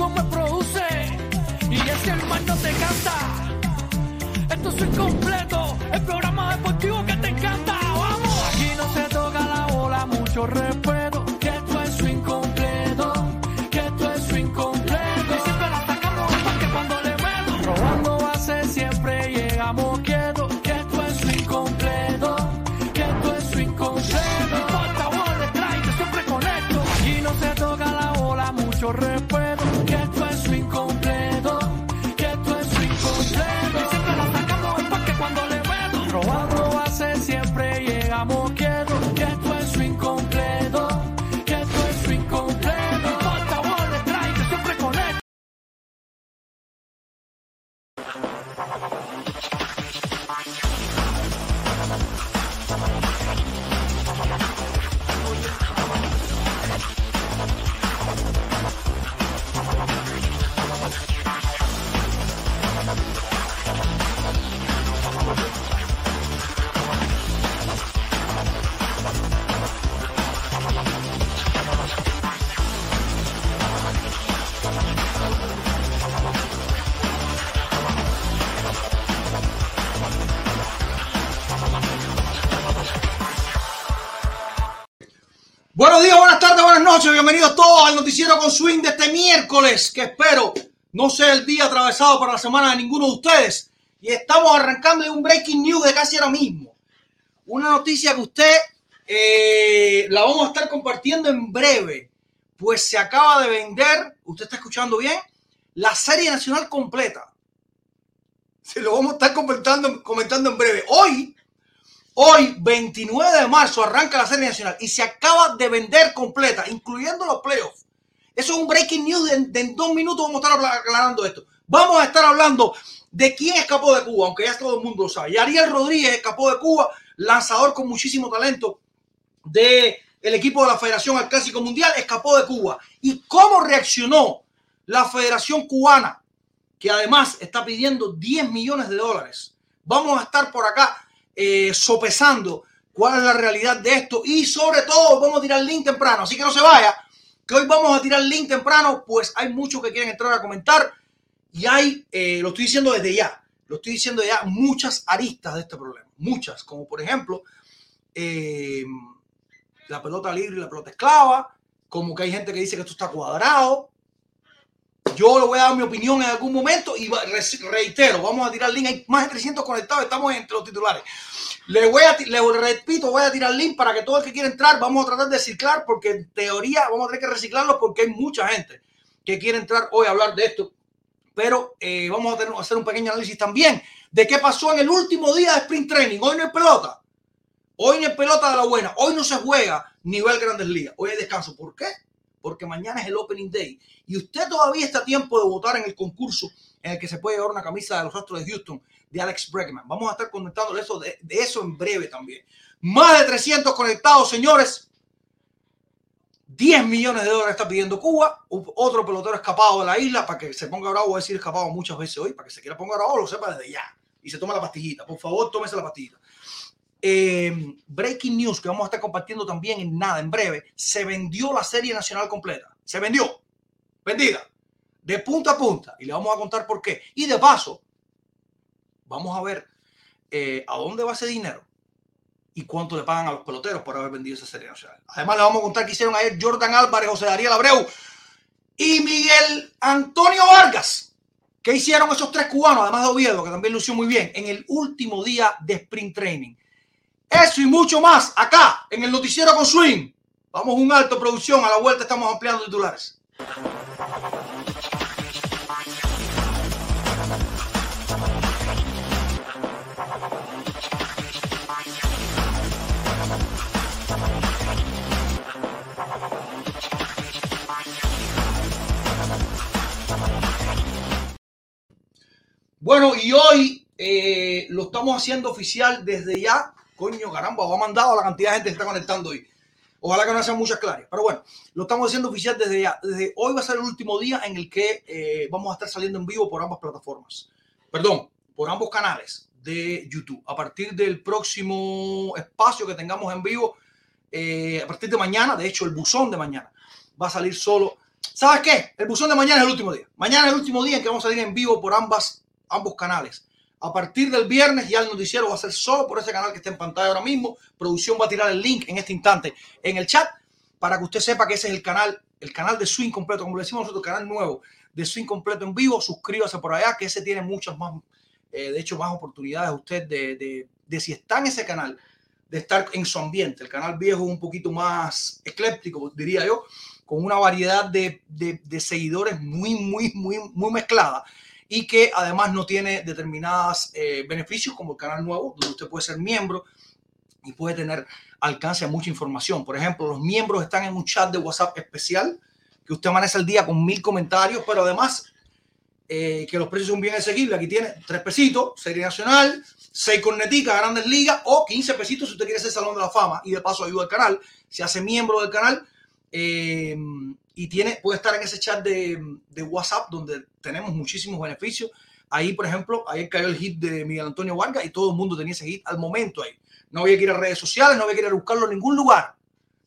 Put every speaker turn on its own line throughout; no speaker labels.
Modernismo
bienvenidos todos al noticiero con swing de este miércoles, que espero no sea el día atravesado para la semana de ninguno de ustedes. Y estamos arrancando de un breaking news de casi ahora mismo. Una noticia que usted eh, la vamos a estar compartiendo en breve, pues se acaba de vender, usted está escuchando bien, la serie nacional completa. Se lo vamos a estar comentando, comentando en breve. Hoy Hoy, 29 de marzo, arranca la Serie Nacional y se acaba de vender completa, incluyendo los playoffs. Eso es un breaking news. En dos minutos vamos a estar aclarando esto. Vamos a estar hablando de quién escapó de Cuba, aunque ya todo el mundo lo sabe. Y Ariel Rodríguez escapó de Cuba, lanzador con muchísimo talento del equipo de la Federación al Clásico Mundial, escapó de Cuba. ¿Y cómo reaccionó la Federación Cubana, que además está pidiendo 10 millones de dólares? Vamos a estar por acá eh, sopesando cuál es la realidad de esto. Y sobre todo vamos a tirar link temprano, así que no se vaya, que hoy vamos a tirar link temprano, pues hay muchos que quieren entrar a comentar. Y hay, eh, lo estoy diciendo desde ya, lo estoy diciendo ya, muchas aristas de este problema, muchas, como por ejemplo eh, la pelota libre y la pelota esclava, como que hay gente que dice que esto está cuadrado, yo le voy a dar mi opinión en algún momento y reitero, vamos a tirar link. Hay más de 300 conectados, estamos entre los titulares. Le voy a, le repito, voy a tirar link para que todo el que quiera entrar, vamos a tratar de reciclar, porque en teoría vamos a tener que reciclarlo porque hay mucha gente que quiere entrar hoy a hablar de esto. Pero eh, vamos a hacer un pequeño análisis también de qué pasó en el último día de sprint training. Hoy no hay pelota. Hoy no hay pelota de la buena. Hoy no se juega nivel Grandes Ligas. Hoy hay descanso. ¿Por qué? Porque mañana es el Opening Day y usted todavía está a tiempo de votar en el concurso en el que se puede llevar una camisa de los Astros de Houston de Alex Bregman. Vamos a estar comentando eso de, eso en breve también. Más de 300 conectados, señores. 10 millones de dólares está pidiendo Cuba. Otro pelotero escapado de la isla para que se ponga bravo. Voy a decir escapado muchas veces hoy. Para que se quiera ponga bravo, lo sepa desde ya. Y se tome la pastillita. Por favor, tómese la pastillita. Eh, breaking news que vamos a estar compartiendo también en nada, en breve. Se vendió la serie nacional completa. Se vendió. Vendida. De punta a punta. Y le vamos a contar por qué. Y de paso, vamos a ver eh, a dónde va ese dinero y cuánto le pagan a los peloteros por haber vendido esa serie nacional. Además, le vamos a contar qué hicieron ayer Jordan Álvarez, José Darío Abreu y Miguel Antonio Vargas. ¿Qué hicieron esos tres cubanos, además de Oviedo, que también lució muy bien, en el último día de sprint training? Eso y mucho más acá, en el Noticiero con Swing. Vamos a un alto producción, a la vuelta estamos ampliando titulares. Bueno, y hoy eh, lo estamos haciendo oficial desde ya. Coño, caramba, va mandado a la cantidad de gente que está conectando hoy. Ojalá que no sean muchas claras. Pero bueno, lo estamos haciendo oficial desde ya. Desde hoy va a ser el último día en el que eh, vamos a estar saliendo en vivo por ambas plataformas. Perdón, por ambos canales de YouTube. A partir del próximo espacio que tengamos en vivo, eh, a partir de mañana, de hecho, el buzón de mañana va a salir solo. ¿Sabes qué? El buzón de mañana es el último día. Mañana es el último día en que vamos a salir en vivo por ambas, ambos canales. A partir del viernes ya el noticiero va a ser solo por ese canal que está en pantalla ahora mismo. Producción va a tirar el link en este instante en el chat para que usted sepa que ese es el canal, el canal de Swing completo, como le decimos nosotros, canal nuevo de Swing completo en vivo. Suscríbase por allá, que ese tiene muchas más, eh, de hecho, más oportunidades usted de, de, de si está en ese canal, de estar en su ambiente. El canal viejo es un poquito más ecléptico, diría yo, con una variedad de, de, de seguidores muy, muy, muy, muy mezclada y que además no tiene determinados eh, beneficios como el canal nuevo, donde usted puede ser miembro y puede tener alcance a mucha información. Por ejemplo, los miembros están en un chat de WhatsApp especial que usted amanece el día con mil comentarios, pero además eh, que los precios son bien asequibles. Aquí tiene tres pesitos, Serie Nacional, seis corneticas, Grandes Ligas o 15 pesitos si usted quiere ser Salón de la Fama y de paso ayuda al canal. Se hace miembro del canal. Eh, y tiene, puede estar en ese chat de, de, WhatsApp donde tenemos muchísimos beneficios. Ahí, por ejemplo, ahí cayó el hit de Miguel Antonio Vargas y todo el mundo tenía ese hit al momento ahí. No había que ir a redes sociales, no había que ir a buscarlo en ningún lugar.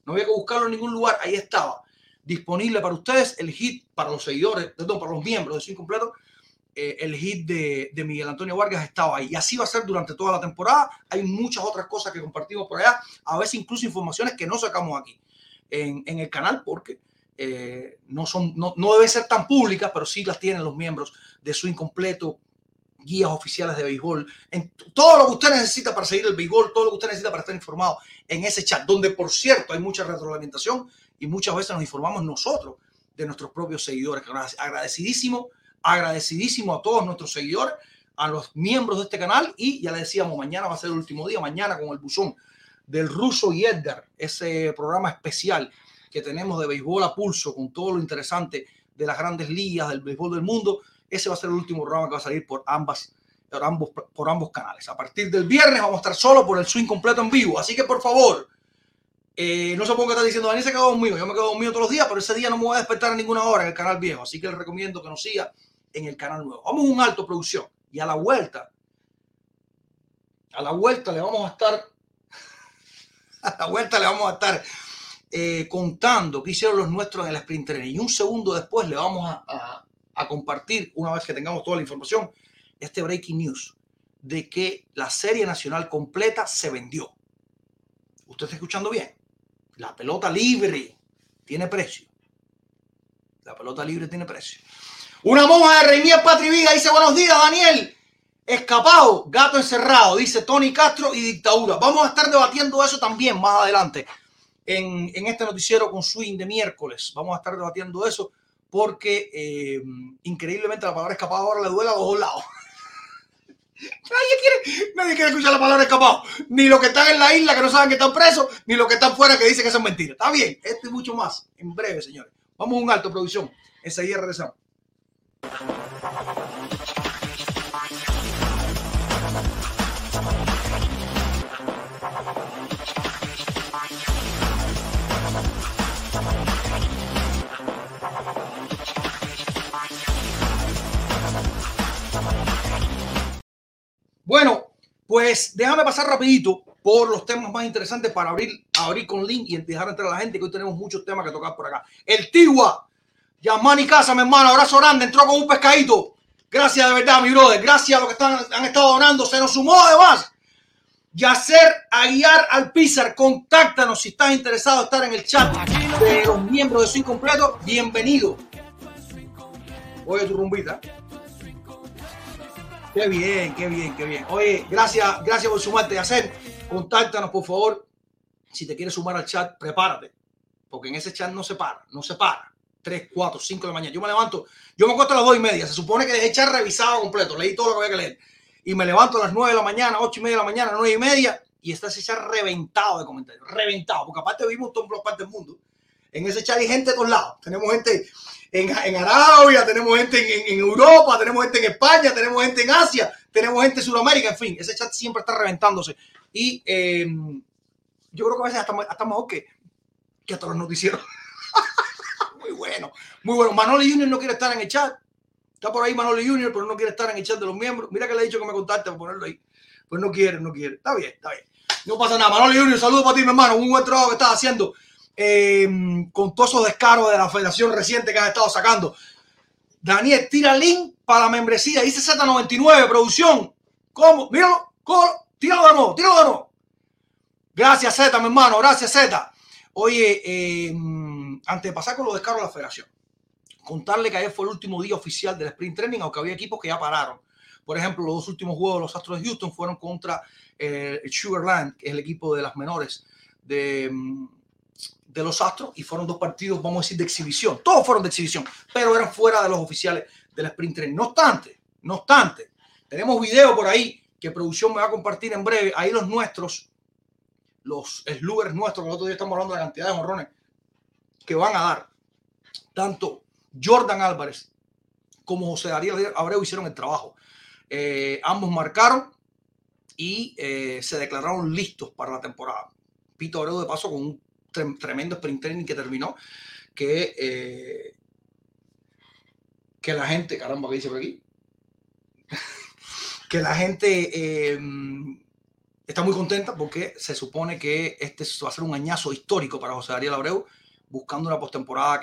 No había que buscarlo en ningún lugar. Ahí estaba disponible para ustedes el hit para los seguidores, perdón, para los miembros de Sin Completo. Eh, el hit de, de, Miguel Antonio Vargas estaba ahí. Y así va a ser durante toda la temporada. Hay muchas otras cosas que compartimos por allá. A veces incluso informaciones que no sacamos aquí en, el canal porque eh, no, son, no, no deben ser tan públicas, pero sí las tienen los miembros de su incompleto, guías oficiales de béisbol, en todo lo que usted necesita para seguir el béisbol, todo lo que usted necesita para estar informado en ese chat, donde por cierto hay mucha retroalimentación y muchas veces nos informamos nosotros de nuestros propios seguidores. Agradecidísimo, agradecidísimo a todos nuestros seguidores, a los miembros de este canal y ya le decíamos, mañana va a ser el último día, mañana con el buzón del ruso y Edgar, ese programa especial que tenemos de béisbol a pulso, con todo lo interesante de las grandes ligas, del béisbol del mundo, ese va a ser el último programa que va a salir por ambas por ambos, canales. A partir del viernes vamos a estar solo por el swing completo en vivo. Así que por favor, eh, no se ponga estar diciendo, Dani se quedó conmigo. Yo me quedo conmigo todos los días, pero ese día no me voy a despertar a ninguna hora en el canal viejo. Así que les recomiendo que nos siga en el canal nuevo. Vamos a un alto producción y a la vuelta, a la vuelta le vamos a estar, a la vuelta le vamos a estar eh, contando qué hicieron los nuestros en el sprint training. Y un segundo después le vamos a, compartir, una vez que tengamos toda la información, este breaking news de que la serie nacional completa se vendió. ¿Usted está escuchando bien? La pelota libre tiene precio. La pelota libre tiene precio. Una monja de Reinier Patrivida dice buenos días, Daniel. Escapado, gato encerrado, dice Tony Castro y dictadura. Vamos a estar debatiendo eso también más adelante en, en, este noticiero con Swing de miércoles. Vamos a estar debatiendo eso porque eh, increíblemente la palabra escapado ahora le duele a los dos lados. Nadie quiere, nadie quiere escuchar la palabra escapado. Ni los que están en la isla que no saben que están presos, ni los que están fuera que dicen que son mentiras. Está bien, esto y mucho más. En breve, señores. Vamos a un alto, producción. Enseguida regresamos. Bueno, pues déjame pasar rapidito por los temas más interesantes para abrir, abrir con link y dejar entrar a la gente que hoy tenemos muchos temas que tocar por acá. El Tigua, Yamani Casa, mi hermano, abrazo grande, entró con un pescadito. Gracias de verdad, mi brother. Gracias a los que están, han estado donando. Se nos sumó además. Yacer Aguiar Alpizar, contáctanos si estás interesado en estar en el chat de los miembros de Swing Completo. Bienvenido. Oye tu rumbita. Qué bien, qué bien, qué bien. Oye, gracias, gracias por sumarte. Hacer, contáctanos, por favor. Si te quieres sumar al chat, prepárate. Porque en ese chat no se para, no se para. 3, 4, 5 de la mañana. Yo me levanto, yo me acuesto a las 2 y media. Se supone que dejé echar revisado completo. Leí todo lo que había que leer. Y me levanto a las 9 de la mañana, 8 y media de la mañana, 9 y media. Y estás echar reventado de comentarios. Reventado. Porque aparte vivimos en todas partes del mundo. En ese chat hay gente de todos lados. Tenemos gente en, en Arabia, tenemos gente en, en, Europa, tenemos gente en España, tenemos gente en Asia, tenemos gente en Sudamérica, en fin, ese chat siempre está reventándose. Y eh, yo creo que a veces hasta, hasta mejor que, que todos los noticieros. muy bueno, muy bueno. Manoli Junior no quiere estar en el chat. Está por ahí Manoli Junior, pero no quiere estar en el chat de los miembros. Mira que le he dicho que me contacte para ponerlo ahí. Pues no quiere, no quiere. Está bien, está bien. No pasa nada. Manoli Junior, saludos para ti, mi hermano. Un buen trabajo que estás haciendo eh, con todos esos descaros de la federación reciente que has estado sacando. Daniel, tira link para la membresía. Dice Z99, producción. ¿Cómo? Míralo. ¿Cómo? Tíralo de nuevo, tíralo de nuevo. Gracias, Z, mi hermano. Gracias, Z. Oye, eh, antes de pasar con los descaros de la federación, contarle que ayer fue el último día oficial del sprint training, aunque había equipos que ya pararon. Por ejemplo, los dos últimos juegos de los Astros de Houston fueron contra eh, el Sugarland, que es el equipo de las menores de, de los Astros, y fueron dos partidos, vamos a decir, de exhibición. Todos fueron de exhibición, pero eran fuera de los oficiales del sprint training. No obstante, no obstante, tenemos video por ahí que producción me va a compartir en breve. Ahí los nuestros, los sluggers nuestros, que el otro día estamos hablando de la cantidad de morrones que van a dar. Tanto Jordan Álvarez como José Darío Abreu hicieron el trabajo. Eh, ambos marcaron y eh, se declararon listos para la temporada. Pito Abreu de paso con un tremendo sprint training que terminó, que, eh, que la gente, caramba, ¿qué dice por aquí? que la gente eh, está muy contenta porque se supone que este va a ser un añazo histórico para José Darío Abreu, buscando una postemporada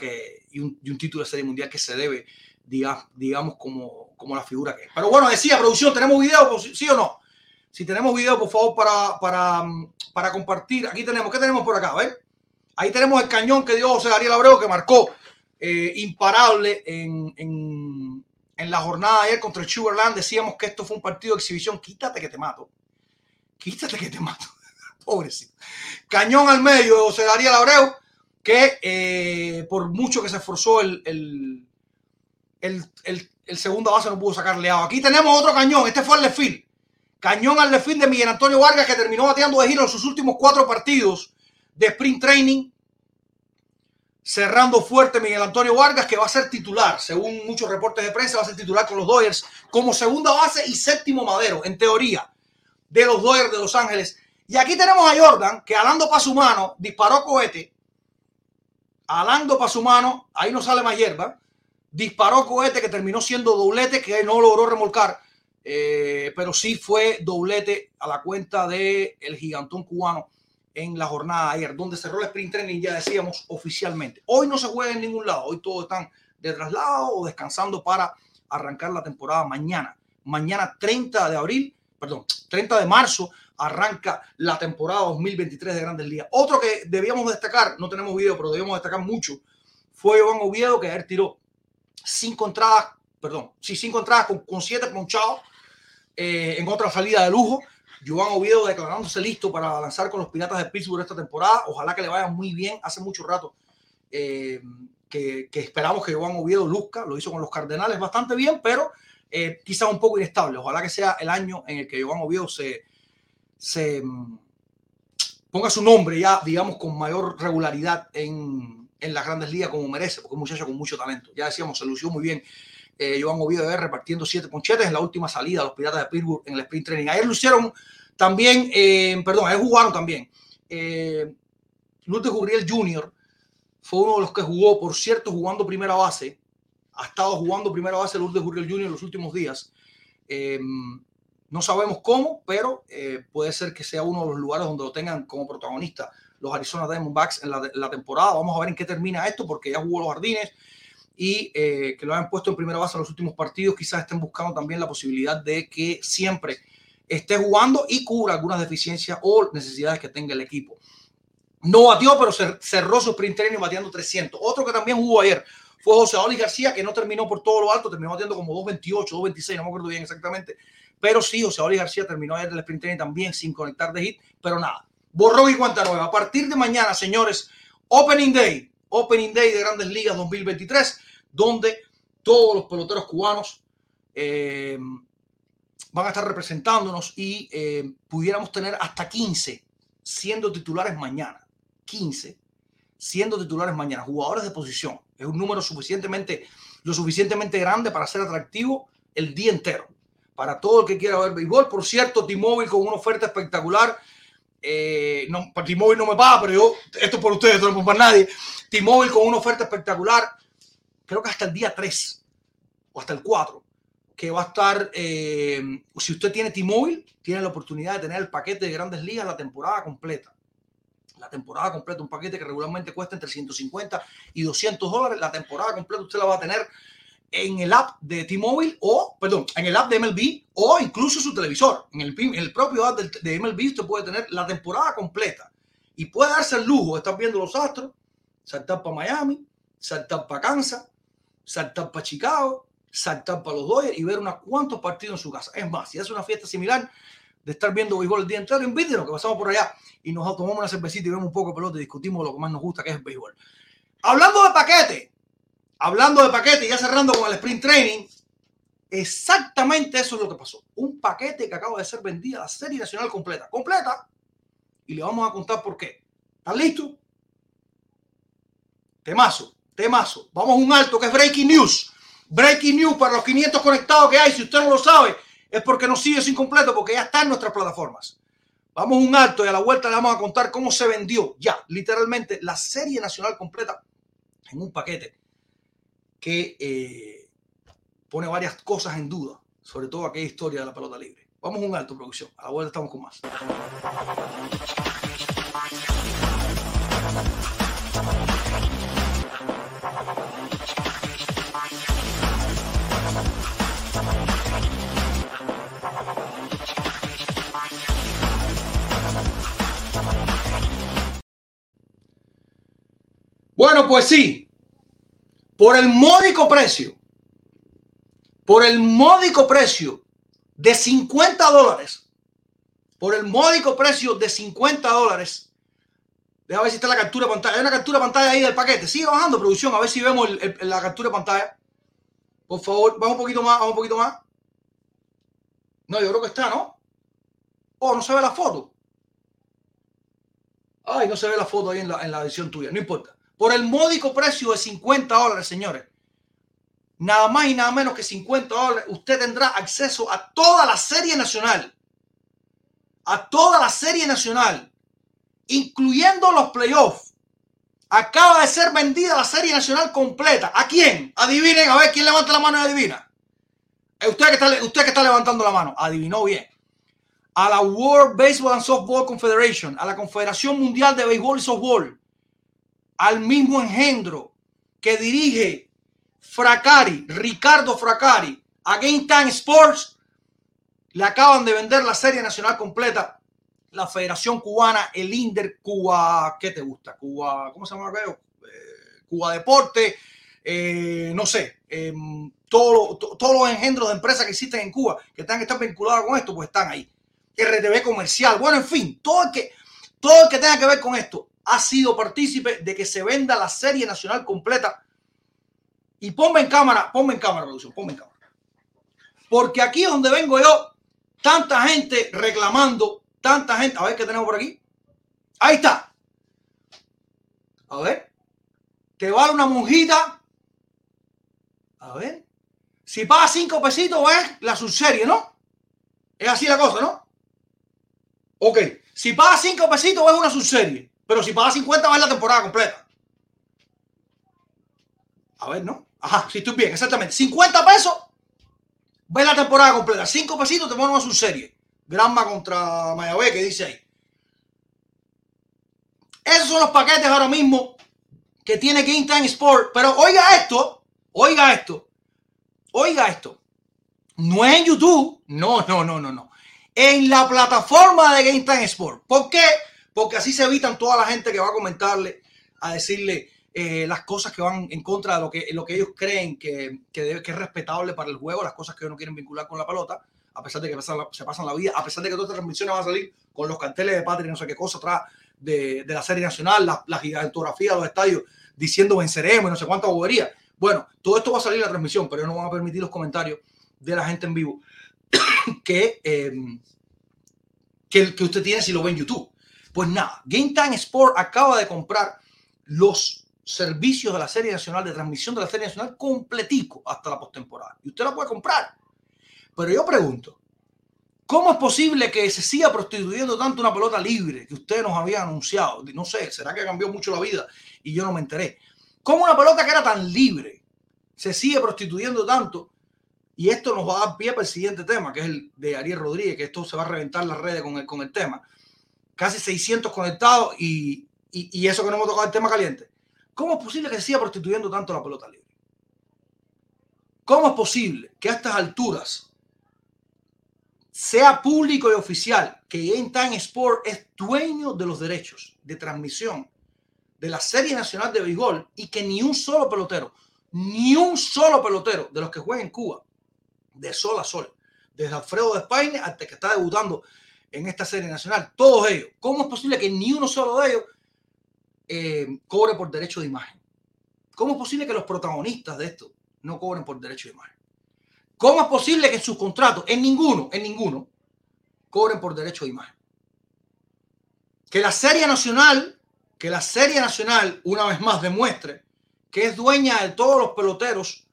y, un, título de serie mundial que se debe, diga, digamos, como, como la figura que es. Pero bueno, decía, producción, ¿tenemos video? ¿Sí o no? Si tenemos video, por favor, para, para, para compartir. Aquí tenemos, ¿qué tenemos por acá? ¿ves? Ahí tenemos el cañón que dio José Darío Abreu, que marcó eh, imparable en, en, la jornada de ayer contra el Sugarland. Decíamos que esto fue un partido de exhibición. Quítate que te mato. Quítate que te mato. Pobrecito. Cañón al medio de José Darío Abreu, que eh, por mucho que se esforzó el, el, el, el, el segundo base no pudo sacarle agua. Aquí tenemos otro cañón. Este fue el Lefil. Cañón al Lefil de Miguel Antonio Vargas, que terminó bateando de giro en sus últimos cuatro partidos de sprint training. Cerrando fuerte Miguel Antonio Vargas, que va a ser titular, según muchos reportes de prensa, va a ser titular con los Dodgers como segunda base y séptimo madero, en teoría, de los Dodgers de Los Ángeles. Y aquí tenemos a Jordan, que alando para su mano, disparó cohete. Alando para su mano, ahí no sale más hierba. Disparó cohete que terminó siendo doblete, que no logró remolcar. Eh, pero sí fue doblete a la cuenta del el gigantón cubano en la jornada de ayer, donde cerró el sprint training, ya decíamos oficialmente. Hoy no se juega en ningún lado, hoy todos están de traslado o descansando para arrancar la temporada mañana. Mañana 30 de abril, perdón, 30 de marzo arranca la temporada 2023 de Grandes Ligas. Otro que debíamos destacar, no tenemos video, pero debíamos destacar mucho, fue Iván Oviedo, que ayer tiró cinco entradas, perdón, sí, cinco entradas con, con siete ponchados eh, en otra salida de lujo. Joan Oviedo declarándose listo para lanzar con los Piratas de Pittsburgh esta temporada. Ojalá que le vaya muy bien. Hace mucho rato eh, que, esperamos que Joan Oviedo luzca. Lo hizo con los Cardenales bastante bien, pero eh, quizá un poco inestable. Ojalá que sea el año en el que Joan Oviedo se, se ponga su nombre ya, digamos, con mayor regularidad en, en las grandes ligas como merece, porque es un muchacho con mucho talento. Ya decíamos, se lució muy bien eh, Joan Oviedo de repartiendo siete ponchetes en la última salida los Piratas de Pittsburgh en el sprint training. Ayer lo hicieron también, eh, perdón, ayer jugaron también. Eh, Lourdes Gurriel Jr. fue uno de los que jugó, por cierto, jugando primera base. Ha estado jugando primera base Lourdes Gurriel Jr. en los últimos días. Eh, no sabemos cómo, pero eh, puede ser que sea uno de los lugares donde lo tengan como protagonista los Arizona Diamondbacks en la, la temporada. Vamos a ver en qué termina esto, porque ya jugó los jardines y eh, que lo han puesto en primera base en los últimos partidos, quizás estén buscando también la posibilidad de que siempre esté jugando y cubra algunas deficiencias o necesidades que tenga el equipo. No batió, pero cerró su sprint training bateando 300. Otro que también jugó ayer fue José Oli García, que no terminó por todo lo alto, terminó batiendo como 2.28, 2.26, no me acuerdo bien exactamente. Pero sí, José Oli García terminó ayer el sprint training también sin conectar de hit, pero nada. Borrón y cuenta nueva. A partir de mañana, señores, Opening Day, Opening Day de Grandes Ligas 2023 donde todos los peloteros cubanos eh, van a estar representándonos y eh, pudiéramos tener hasta 15 siendo titulares mañana. 15 siendo titulares mañana, jugadores de posición. Es un número suficientemente, lo suficientemente grande para ser atractivo el día entero. Para todo el que quiera ver béisbol. Por cierto, T-Mobile con una oferta espectacular eh, no, T-Mobile no me paga, pero yo, esto es por ustedes, no es por nadie. T-Mobile con una oferta espectacular, creo que hasta el día 3 o hasta el 4, que va a estar, eh, si usted tiene T-Mobile, tiene la oportunidad de tener el paquete de grandes ligas la temporada completa. La temporada completa, un paquete que regularmente cuesta entre 150 y 200 dólares. La temporada completa usted la va a tener en el app de T-Mobile o, perdón, en el app de MLB o incluso su televisor. En el, el propio app de, de MLB usted puede tener la temporada completa y puede darse el lujo de estar viendo los astros, saltar para Miami, saltar para Kansas, saltar para Chicago, saltar para los Dodgers y ver unos cuantos partidos en su casa. Es más, si hace una fiesta similar de estar viendo béisbol el día entero, invítenos que pasamos por allá y nos tomamos una cervecita y vemos un poco de pelota y discutimos lo que más nos gusta, que es el béisbol. Hablando de paquete, hablando de paquete ya cerrando con el sprint training, exactamente eso es lo que pasó. Un paquete que acaba de ser vendida a la serie nacional completa, completa, y le vamos a contar por qué. ¿Están listos? Temazo, temazo. Vamos a un alto que es breaking news. Breaking news para los 500 conectados que hay. Si usted no lo sabe, es porque no sigue sin completo, porque ya está en nuestras plataformas. Vamos a un alto y a la vuelta le vamos a contar cómo se vendió ya, literalmente, la serie nacional completa en un paquete que eh, pone varias cosas en duda, sobre todo aquella historia de la pelota libre. Vamos a un alto, producción. A la vuelta estamos con más. Bueno, pues sí, por el módico precio, por el módico precio de 50 dólares, por el módico precio de 50 dólares, déjame ver si está la captura de pantalla. Hay una captura de pantalla ahí del paquete. Sigue bajando, producción, a ver si vemos la captura de pantalla. Por favor, vamos un poquito más, vamos un poquito más. No, yo creo que está, ¿no? Oh, no se ve la foto. Ay, no se ve la foto ahí en la, en la edición tuya, no importa por el módico precio de 50 dólares, señores. Nada más y nada menos que 50 dólares, usted tendrá acceso a toda la serie nacional. A toda la serie nacional, incluyendo los playoffs. Acaba de ser vendida la serie nacional completa. ¿A quién? Adivinen, a ver quién levanta la mano y adivina. Usted que está, usted que está levantando la mano, adivinó bien. A la World Baseball and Softball Confederation, a la Confederación Mundial de Béisbol y Softball al mismo engendro que dirige Fracari, Ricardo Fracari, a Game Time Sports, le acaban de vender la serie nacional completa, la Federación Cubana, el INDER, Cuba, ¿qué te gusta? Cuba, ¿cómo se llama? Eh, Cuba Deporte, eh, no sé, todos todo los engendros de empresas que existen en Cuba, que están que estar vinculados con esto, pues están ahí. RTV comercial, bueno, en fin, todo el que, todo el que tenga que ver con esto, ha sido partícipe de que se venda la serie nacional completa. Y ponme en cámara, ponme en cámara, producción, ponme en cámara. Porque aquí es donde vengo yo, tanta gente reclamando, tanta gente. A ver qué tenemos por aquí. Ahí está. A ver. Te vale una monjita. A ver. Si paga cinco pesitos, es la subserie, ¿no? Es así la cosa, ¿no? Ok. Si paga cinco pesitos, es una subserie. Pero si paga 50 va en la temporada completa. A ver, ¿no? Ajá, si estoy bien, exactamente. 50 pesos, ves la temporada completa. 5 pesitos te ponen a su serie. Granma contra Mayabé, que dice ahí. Esos son los paquetes ahora mismo que tiene Game Time Sport. Pero oiga esto, oiga esto, oiga esto. No es en YouTube, no, no, no, no, no. En la plataforma de Game Time Sport. ¿Por qué? Porque así se evitan toda la gente que va a comentarle, a decirle eh, las cosas que van en contra de lo que, lo que ellos creen que, que, es respetable para el juego, las cosas que ellos no quieren vincular con la pelota, a pesar de que pasan se pasan la vida, a pesar de que todas estas transmisiones van a salir con los carteles de patria y no sé qué cosa atrás de, de la serie nacional, la, la gigantografía de los estadios diciendo venceremos y no sé cuánta bobería. Bueno, todo esto va a salir en la transmisión, pero no van a permitir los comentarios de la gente en vivo que, eh, que, que usted tiene si lo ve en YouTube. Pues nada, Game Time Sport acaba de comprar los servicios de la Serie Nacional, de transmisión de la Serie Nacional completico hasta la postemporada. Y usted la puede comprar. Pero yo pregunto, ¿Cómo es posible que se siga prostituyendo tanto una pelota libre que usted nos había anunciado? No sé, ¿será que cambió mucho la vida y yo no me enteré? ¿Cómo una pelota que era tan libre se sigue prostituyendo tanto? Y esto nos va a dar pie para el siguiente tema, que es el de Ariel Rodríguez, que esto se va a reventar las redes con el, con el tema. Casi 600 conectados y, y, y eso que no hemos tocado el tema caliente. ¿Cómo es posible que se siga prostituyendo tanto la pelota libre? ¿Cómo es posible que a estas alturas sea público y oficial que Game Time Sport es dueño de los derechos de transmisión de la Serie Nacional de Béisbol y que ni un solo pelotero, ni un solo pelotero de los que juegan en Cuba, de sol a sol, desde Alfredo de España hasta que está debutando en esta Serie Nacional, todos ellos, ¿cómo es posible que ni uno solo de ellos eh, cobre por derecho de imagen? ¿Cómo es posible que los protagonistas de esto no cobren por derecho de imagen? ¿Cómo es posible que en sus contratos, en ninguno, en ninguno, cobren por derecho de imagen? Que la Serie Nacional, que la Serie Nacional, una vez más, demuestre que es dueña de todos los peloteros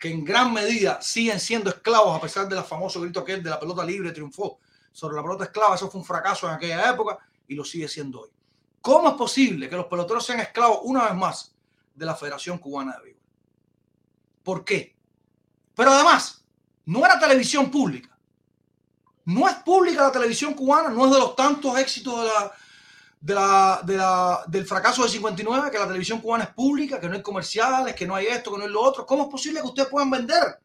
que en gran medida siguen siendo esclavos, a pesar de la famoso grito que él de la pelota libre triunfó sobre la pelota esclava. Eso fue un fracaso en aquella época y lo sigue siendo hoy. ¿Cómo es posible que los peloteros sean esclavos una vez más de la Federación Cubana de Béisbol? ¿Por qué? Pero además, no era televisión pública. No es pública la televisión cubana, no es de los tantos éxitos de de de del fracaso del 59, que la televisión cubana es pública, que no hay comerciales, que no hay esto, que no hay lo otro. ¿Cómo es posible que ustedes puedan vender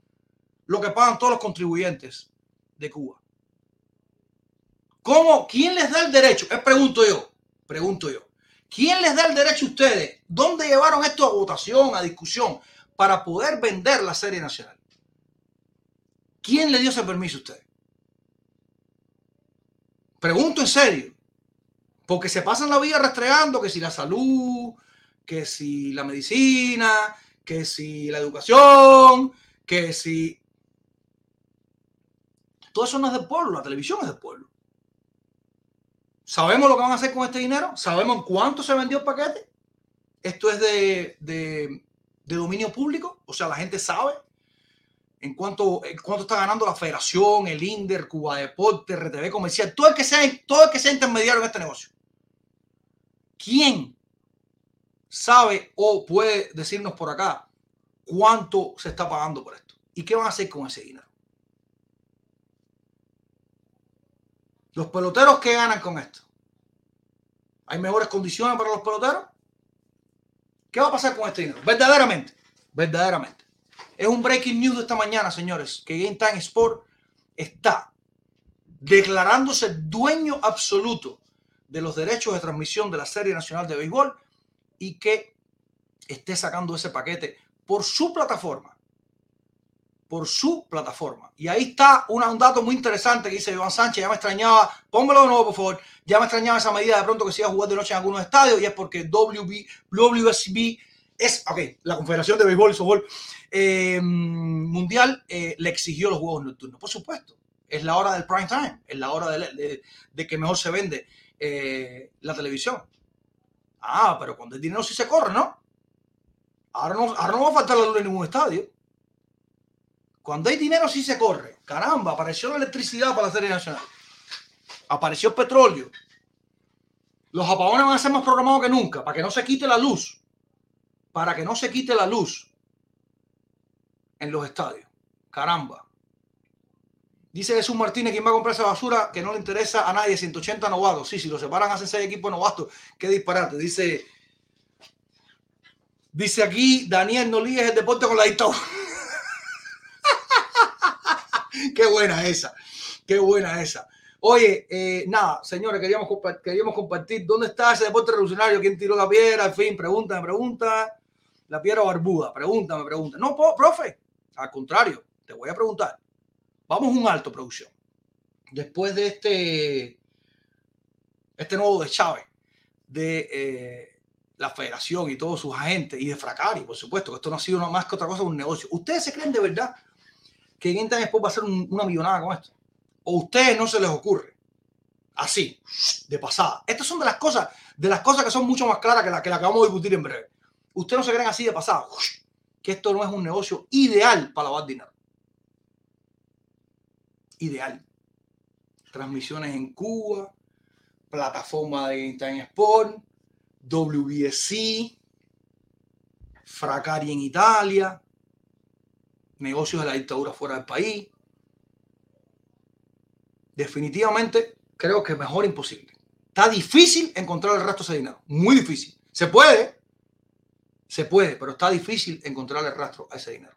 lo que pagan todos los contribuyentes de Cuba? ¿Cómo? ¿Quién les da el derecho? Es pregunto yo, pregunto yo. ¿Quién les da el derecho a ustedes? ¿Dónde llevaron esto a votación, a discusión, para poder vender la serie nacional? ¿Quién le dio ese permiso a usted? Pregunto en serio. Porque se pasan la vida rastreando que si la salud, que si la medicina, que si la educación, que si... Todo eso no es del pueblo, la televisión es del pueblo. ¿Sabemos lo que van a hacer con este dinero? ¿Sabemos cuánto se vendió el paquete? ¿Esto es de, de, dominio público? O sea, la gente sabe en cuanto, en cuanto está ganando la Federación, el INDER, Cuba Deporte, RTV Comercial, todo el que sea, todo el que sea intermediario en este negocio. ¿Quién sabe o puede decirnos por acá cuánto se está pagando por esto? ¿Y qué van a hacer con ese dinero? Los peloteros que ganan con esto. ¿Hay mejores condiciones para los peloteros? ¿Qué va a pasar con este dinero? Verdaderamente, verdaderamente. Es un breaking news de esta mañana, señores, que Game Time Sport está declarándose dueño absoluto de los derechos de transmisión de la Serie Nacional de Béisbol y que esté sacando ese paquete por su plataforma. Por su plataforma. Y ahí está un dato muy interesante que dice Iván Sánchez, ya me extrañaba, póngalo de nuevo por favor, ya me extrañaba esa medida de pronto que se iba a jugar de noche en algunos estadios y es porque WB, WSB es, ok, la Confederación de Béisbol y Softball eh, Mundial eh, le exigió los juegos nocturnos. Por supuesto, es la hora del prime time, es la hora de, que mejor se vende eh, la televisión. Ah, pero cuando el dinero sí se corre, ¿no? Ahora no, ahora no va a faltar la luz en ningún estadio. Cuando hay dinero sí se corre. Caramba, apareció la electricidad para la serie nacional. Apareció el petróleo. Los apagones van a ser más programados que nunca, para que no se quite la luz. Para que no se quite la luz en los estadios. Caramba. Dice Jesús Martínez, ¿quién va a comprar esa basura que no le interesa a nadie? 180 novatos. Sí, si lo separan hacen seis equipos novatos. Qué disparate. Dice, dice aquí Daniel no es el deporte con la dictadura. Qué buena esa. Qué buena esa. Oye, eh, nada, señores, queríamos, queríamos compartir dónde está ese deporte revolucionario, quién tiró la piedra, en fin, pregunta, pregunta. La piedra barbuda, pregúntame, pregunta. No, profe, al contrario, te voy a preguntar. Vamos a un alto, producción. Después de este, este nuevo de Chávez, de eh, la federación y todos sus agentes, y de Fracari, por supuesto, que esto no ha sido más que otra cosa, un negocio. ¿Ustedes se creen de verdad que en Internet va a ser una millonada con esto? ¿O a ustedes no se les ocurre? Así, de pasada. Estas son de las cosas, de las cosas que son mucho más claras que las que, la que a discutir en breve. Ustedes no se creen así de pasada que esto no es un negocio ideal para lavar dinero. Ideal. transmisiones en Cuba, plataforma de Time Sport, WBSC, Fracari en Italia, negocios de la dictadura fuera del país. Definitivamente creo que mejor imposible. Está difícil encontrar el resto de ese dinero. Muy difícil. Se puede, se puede, pero está difícil encontrar el rastro a ese dinero.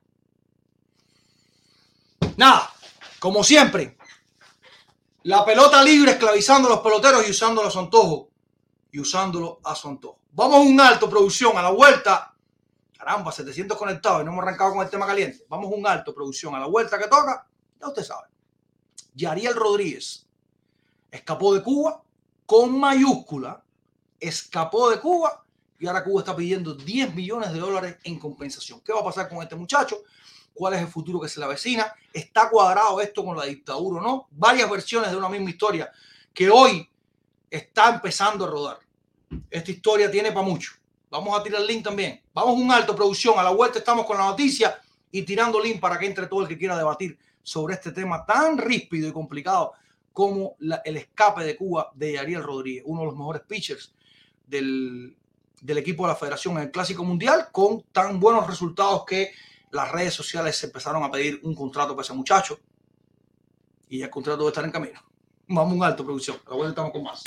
Nada, como siempre, la pelota libre esclavizando a los peloteros y usándolo a su antojo. Y usándolo a su antojo. Vamos a un alto, producción, a la vuelta. Caramba, 700 conectados y no hemos arrancado con el tema caliente. Vamos un alto, producción, a la vuelta que toca. Ya usted sabe. Yariel Rodríguez escapó de Cuba con mayúscula. Escapó de Cuba y ahora Cuba está pidiendo 10 millones de dólares en compensación. ¿Qué va a pasar con este muchacho? ¿Cuál es el futuro que se le avecina? ¿Está cuadrado esto con la dictadura o no? Varias versiones de una misma historia que hoy está empezando a rodar. Esta historia tiene para mucho. Vamos a tirar link también. Vamos un alto producción. A la vuelta estamos con la noticia y tirando link para que entre todo el que quiera debatir sobre este tema tan ríspido y complicado como el escape de Cuba de Ariel Rodríguez, uno de los mejores pitchers del, del equipo de la federación en el Clásico Mundial, con tan buenos resultados que las redes sociales empezaron a pedir un contrato para ese muchacho. Y el contrato debe estar en camino. Vamos un alto producción. A la vuelta estamos con más.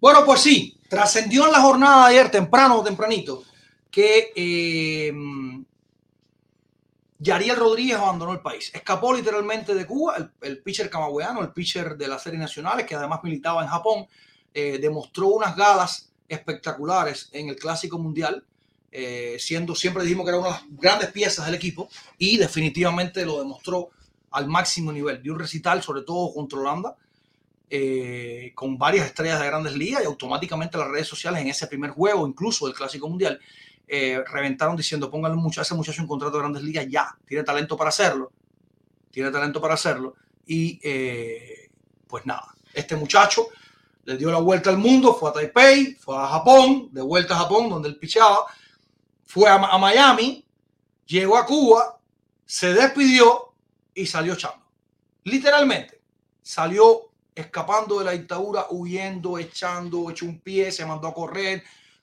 Bueno, pues sí, trascendió en la jornada de ayer, temprano o tempranito, que eh, Yariel Rodríguez abandonó el país. Escapó literalmente de Cuba, el, pitcher camagüeano, el pitcher de las series nacionales, que además militaba en Japón, eh, demostró unas galas espectaculares en el Clásico Mundial, eh, siendo, siempre dijimos que era una de las grandes piezas del equipo, y definitivamente lo demostró al máximo nivel. Dio un recital, sobre todo contra Holanda, eh, con varias estrellas de grandes ligas y automáticamente las redes sociales en ese primer juego, incluso del Clásico Mundial, eh, reventaron diciendo pónganle mucho a ese muchacho un contrato de grandes ligas ya, tiene talento para hacerlo, tiene talento para hacerlo y eh, pues nada, este muchacho le dio la vuelta al mundo, fue a Taipei, fue a Japón, de vuelta a Japón donde él pichaba, fue a, a Miami, llegó a Cuba, se despidió y salió echando. Literalmente, salió escapando de la dictadura, huyendo, echando, echó un pie, se mandó a correr,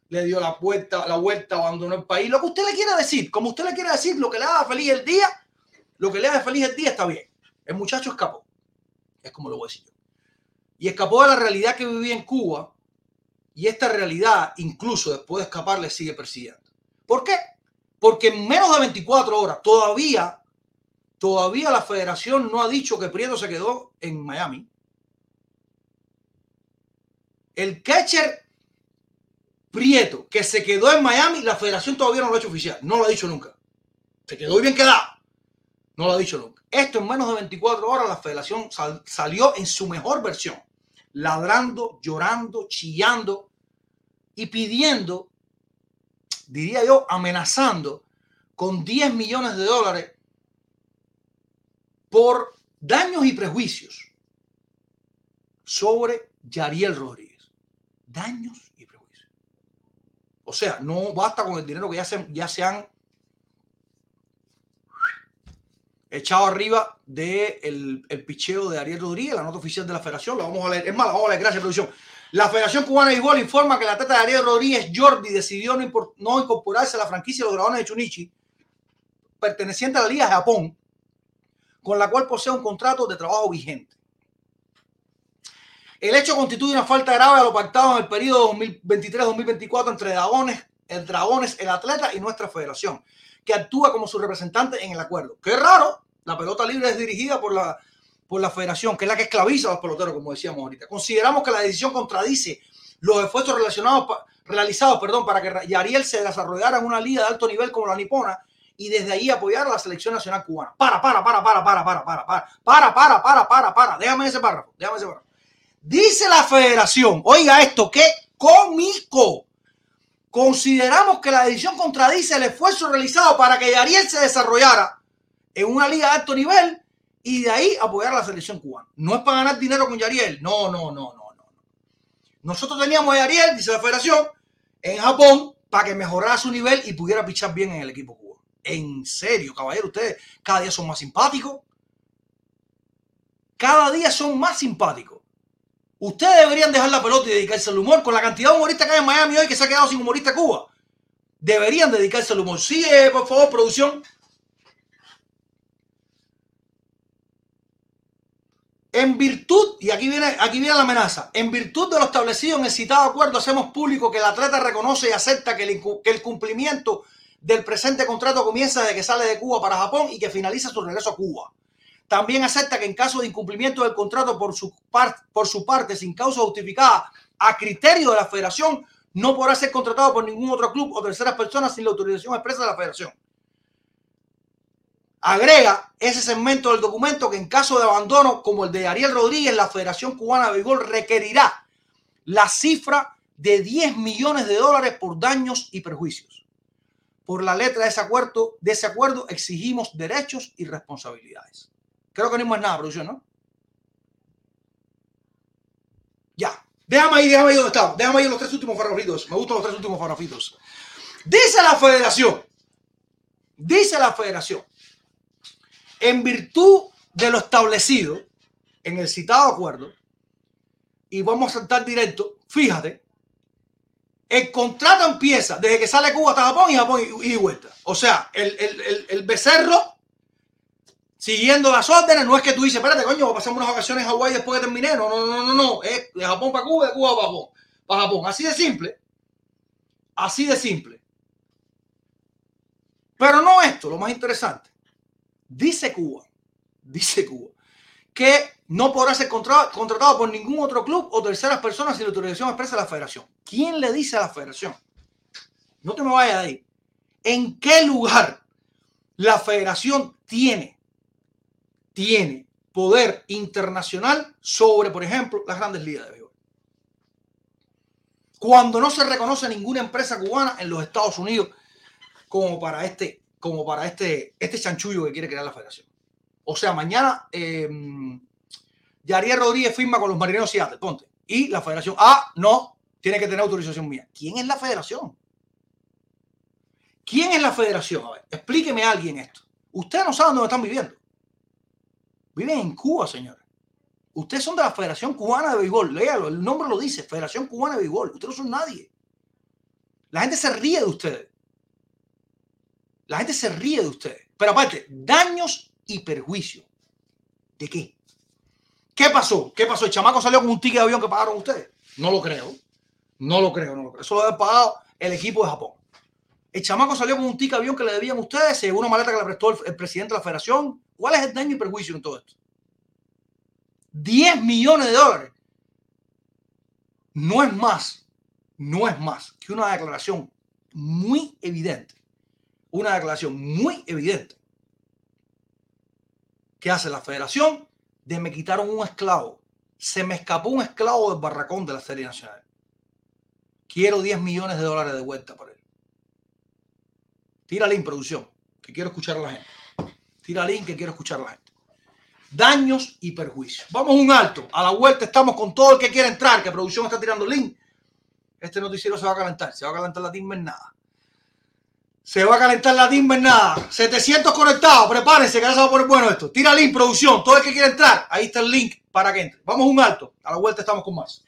le dio la vuelta, la vuelta, abandonó el país. Lo que usted le quiera decir, como usted le quiera decir, lo que le haga feliz el día, lo que le haga feliz el día está bien. El muchacho escapó. Es como lo voy a decir yo. Y escapó de la realidad que vivía en Cuba. Y esta realidad, incluso después de escapar, le sigue persiguiendo. ¿Por qué? Porque en menos de 24 horas todavía, todavía la federación no ha dicho que Prieto se quedó en Miami. El catcher Prieto, que se quedó en Miami, la federación todavía no lo ha hecho oficial. No lo ha dicho nunca. Se quedó bien quedado. No lo ha dicho nunca. Esto en menos de 24 horas la federación sal- salió en su mejor versión. Ladrando, llorando, chillando y pidiendo, diría yo, amenazando con 10 millones de dólares por daños y prejuicios sobre Yariel Rodríguez. Daños y prejuicios. O sea, no basta con el dinero que ya se, ya se han echado arriba del de el picheo de Ariel Rodríguez, la nota oficial de la federación. La vamos a leer. Es más, la vamos a leer. Gracias, producción. La Federación Cubana de Béisbol informa que la teta de Ariel Rodríguez Jordi decidió no, no incorporarse a la franquicia de los Dragones de Chunichi, perteneciente a la Liga Japón, con la cual posee un contrato de trabajo vigente. El hecho constituye una falta grave a lo pactado en el periodo 2023-2024 entre Dragones, el Dragones, el atleta y nuestra federación, que actúa como su representante en el acuerdo. Qué raro, la pelota libre es dirigida por la, por la federación, que es la que esclaviza a los peloteros, como decíamos ahorita. Consideramos que la decisión contradice los esfuerzos relacionados realizados perdón, para que Yariel se desarrollara en una liga de alto nivel como la nipona y desde ahí apoyar a la selección nacional cubana. Para, para, para, para, para, para, para, para, para, para, para, para, para. Déjame ese párrafo, déjame ese párrafo. Dice la federación, oiga esto, qué cómico. Consideramos que la decisión contradice el esfuerzo realizado para que Yariel se desarrollara en una liga de alto nivel y de ahí apoyar a la selección cubana. No es para ganar dinero con Yariel. No, no, no, no, no. Nosotros teníamos a Yariel, dice la federación, en Japón para que mejorara su nivel y pudiera pichar bien en el equipo cubano. En serio, caballero, ustedes cada día son más simpáticos. Cada día son más simpáticos. Ustedes deberían dejar la pelota y dedicarse al humor. Con la cantidad de humoristas que hay en Miami hoy que se ha quedado sin humorista Cuba. Deberían dedicarse al humor. Sigue, por favor, producción. En virtud, y aquí viene, aquí viene la amenaza, en virtud de lo establecido en el citado acuerdo, hacemos público que el atleta reconoce y acepta que el, que el cumplimiento del presente contrato comienza desde que sale de Cuba para Japón y que finaliza su regreso a Cuba. También acepta que en caso de incumplimiento del contrato por su, parte sin causa justificada a criterio de la federación, no podrá ser contratado por ningún otro club o terceras personas sin la autorización expresa de la federación agrega ese segmento del documento que en caso de abandono como el de Ariel Rodríguez, la Federación Cubana de Béisbol requerirá la cifra de 10 millones de dólares por daños y perjuicios. Por la letra de ese acuerdo, de ese acuerdo exigimos derechos y responsabilidades. Creo que no hay más nada, producción, ¿no? Ya. Déjame ahí, déjame ahí donde está. Déjame ahí los tres últimos favoritos. Me gustan los tres últimos favoritos. Dice la federación. Dice la federación en virtud de lo establecido en el citado acuerdo, y vamos a saltar directo, fíjate, el contrato empieza desde que sale Cuba hasta Japón y Japón y, vuelta. O sea, el, el, el, becerro siguiendo las órdenes, no es que tú dices, espérate, coño, pasamos unas vacaciones en Hawái después que terminé. No, no, no, no, no. Es de Japón para Cuba, de Cuba para Japón. Para Japón. Así de simple. Así de simple. Pero no esto, lo más interesante. Dice Cuba, dice Cuba, que no podrá ser contratado por ningún otro club o terceras personas sin autorización expresa de la federación. ¿Quién le dice a la federación? No te me vayas de ahí. ¿En qué lugar la federación tiene, tiene poder internacional sobre, por ejemplo, las grandes ligas de béisbol? Cuando no se reconoce ninguna empresa cubana en los Estados Unidos como para este como para este, este chanchullo que quiere crear la federación. O sea, mañana eh, Yariel Rodríguez firma con los marineros Seattle, ponte. Y la federación, ah, no, tiene que tener autorización mía. ¿Quién es la federación? ¿Quién es la federación? A ver, explíqueme a alguien esto. Ustedes no saben dónde están viviendo. Viven en Cuba, señores. Ustedes son de la Federación Cubana de Béisbol. Léalo, el nombre lo dice, Federación Cubana de Béisbol. Ustedes no son nadie. La gente se ríe de ustedes. La gente se ríe de ustedes. Pero aparte, daños y perjuicios. ¿De qué? ¿Qué pasó? ¿Qué pasó? ¿El chamaco salió con un ticket de avión que pagaron ustedes? No lo creo. No lo creo, no lo creo. Eso lo debe pagado el equipo de Japón. El chamaco salió con un de avión que le debían ustedes, según una maleta que le prestó el, presidente de la federación. ¿Cuál es el daño y perjuicio en todo esto? 10 millones de dólares. No es más, no es más que una declaración muy evidente una declaración muy evidente que hace la federación de me quitaron un esclavo. Se me escapó un esclavo del barracón de la Serie Nacional. Quiero 10 millones de dólares de vuelta por él. Tira en producción, que quiero escuchar a la gente. Tira link, que quiero escuchar a la gente. Daños y perjuicios. Vamos un alto. A la vuelta estamos con todo el que quiera entrar, que producción está tirando link. Este noticiero se va a calentar. Se va a calentar la timba en nada. Se va a calentar la timba en nada. 700 conectados. Prepárense que ahora se va a poner bueno esto. Tira link, producción. Todo el que quiera entrar. Ahí está el link para que entre. Vamos un alto. A la vuelta estamos con más.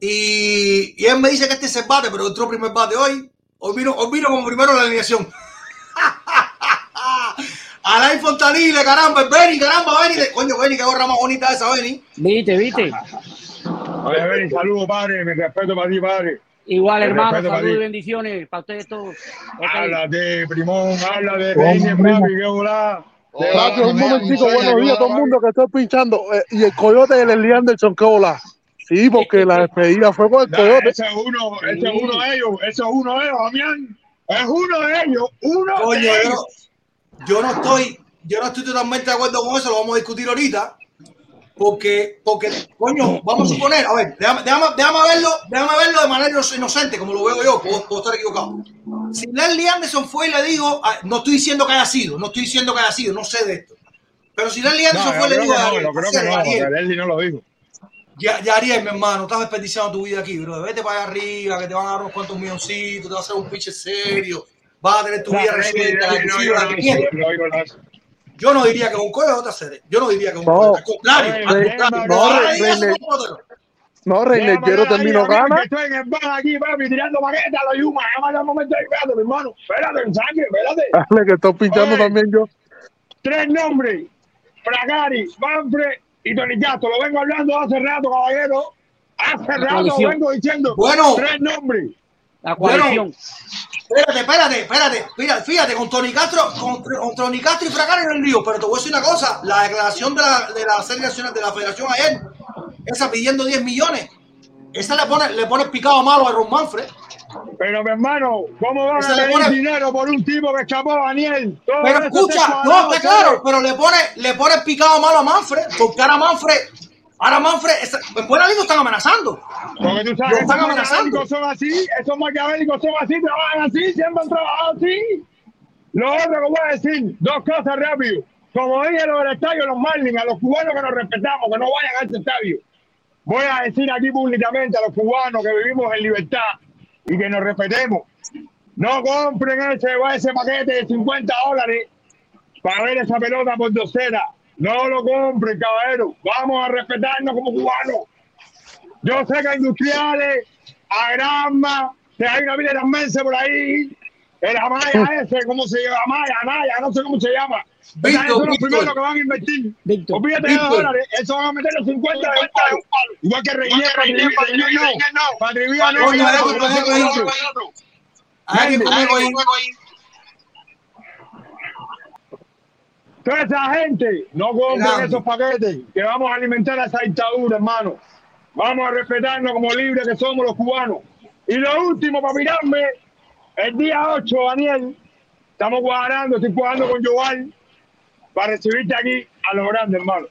Y, él me dice que este es el bate, pero entró primer bate hoy. Hoy vino, hoy vino como primero la alineación. Alain Fontanile, caramba, Benny, caramba, Benny. Coño, Benny, qué gorra más bonita esa, Benny.
Viste, viste.
Oye, Benny, saludos, padre. Me respeto para ti, padre.
Igual, hermano, saludos y bendiciones para ustedes todos.
Habla de Primón, habla de Benny, papi, qué volá.
un momentico, buenos días a todo el mundo que estoy pinchando. Eh, y el coyote del Elian Anderson, qué hola. Sí, porque la despedida fue con el
Nah,
coyote.
ese es uno, ese es uno de ellos, ese es uno de ellos, Damián. Es uno de ellos, uno
Coño,
de
yo,
ellos.
yo no estoy, yo no estoy totalmente de acuerdo con eso, lo vamos a discutir ahorita. Porque, porque, coño, vamos a suponer, a ver, déjame, déjame, déjame verlo, déjame verlo de manera inocente, como lo veo yo, puedo, puedo estar equivocado. Si Leslie Anderson fue y le dijo, ah, no estoy diciendo que haya sido, no estoy diciendo que haya sido, no sé de esto. Pero si Leslie
No,
Anderson fue y le a
no, yo creo que no, porque Leslie no lo dijo.
Ya, ya Ariel, mi hermano, estás desperdiciando tu vida aquí, bro. Vete para allá arriba, que te van a dar unos cuantos milloncitos, te va a hacer un pinche serio, vas a tener tu vida resuelta,
no
que. Yo no diría que es un coyote hacer. Yo no diría que es un
No.
coyote. Al contrario, al contrario.
no, Rey- Reinegero terminó
gana. estoy en el bar aquí, papi, tirando paquetas a los Yuma. Dar un momento ahí, espérate, mi hermano. Espérate, saque, espérate.
Dale, que estoy pinchando
Oye.
también yo.
Tres nombres. Fragari, Manfred y Tony Castro. Lo vengo hablando hace rato, caballero. Hace rato lo vengo diciendo.
Bueno.
Tres nombres.
La coalición.
Espérate, espérate, espérate. Mira, fíjate, con Tony Castro, con, con Tony Castro y Fracari en el lío. Pero te voy a decir una cosa: la declaración de la, de la serie nacional de la federación ayer, esa pidiendo 10 millones, esa le pone, le pone picado malo a Ron Manfred.
Pero, mi hermano, ¿cómo van
Ese
a pedir
pone-
dinero por un tipo que escapó a Daniel? Todo
Pero escucha, no, está claro, pero le pone, le pone picado malo a Manfred, porque ahora Manfred, ahora Manfred, buena liga están amenazando.
Porque tú sabes,
están amenazando.
son así, esos maquiavélicos son así, trabajan así, siempre han trabajado así. Lo otro que voy a decir, dos cosas rápido. Como dije lo del estadio, los Marlins, a los cubanos que nos respetamos, que no vayan a este estadio. Voy a decir aquí públicamente a los cubanos que vivimos en libertad y que nos respetemos. No compren ese, ese paquete de 50 dólares para ver esa pelota por docena. No lo compren, caballero. Vamos a respetarnos como cubanos. Yo sé que industriales, a Granma, que hay una vida mense por ahí. El Amaya ese, ¿cómo se llama? Amaya, Anaya, no sé cómo se llama.
Víctor,
Esos son los
Víctor.
primeros que van a invertir.
Víctor.
Olvídate de dólares, eso van a meter los 50 de un palo. Igual que Reinier, Patrivía, no. Patrivía no. No,
eso,
no,
eso,
no,
eso.
no.
Hay ahí.
Toda esa gente, no compren esos paquetes, que vamos a alimentar a esa dictadura, hermano. Vamos a respetarnos como libres que somos los cubanos. Y lo último, para mirarme, el día 8, Daniel, estamos cuadrando, estoy cuadrando con Joval para recibirte aquí a lo grande, hermano.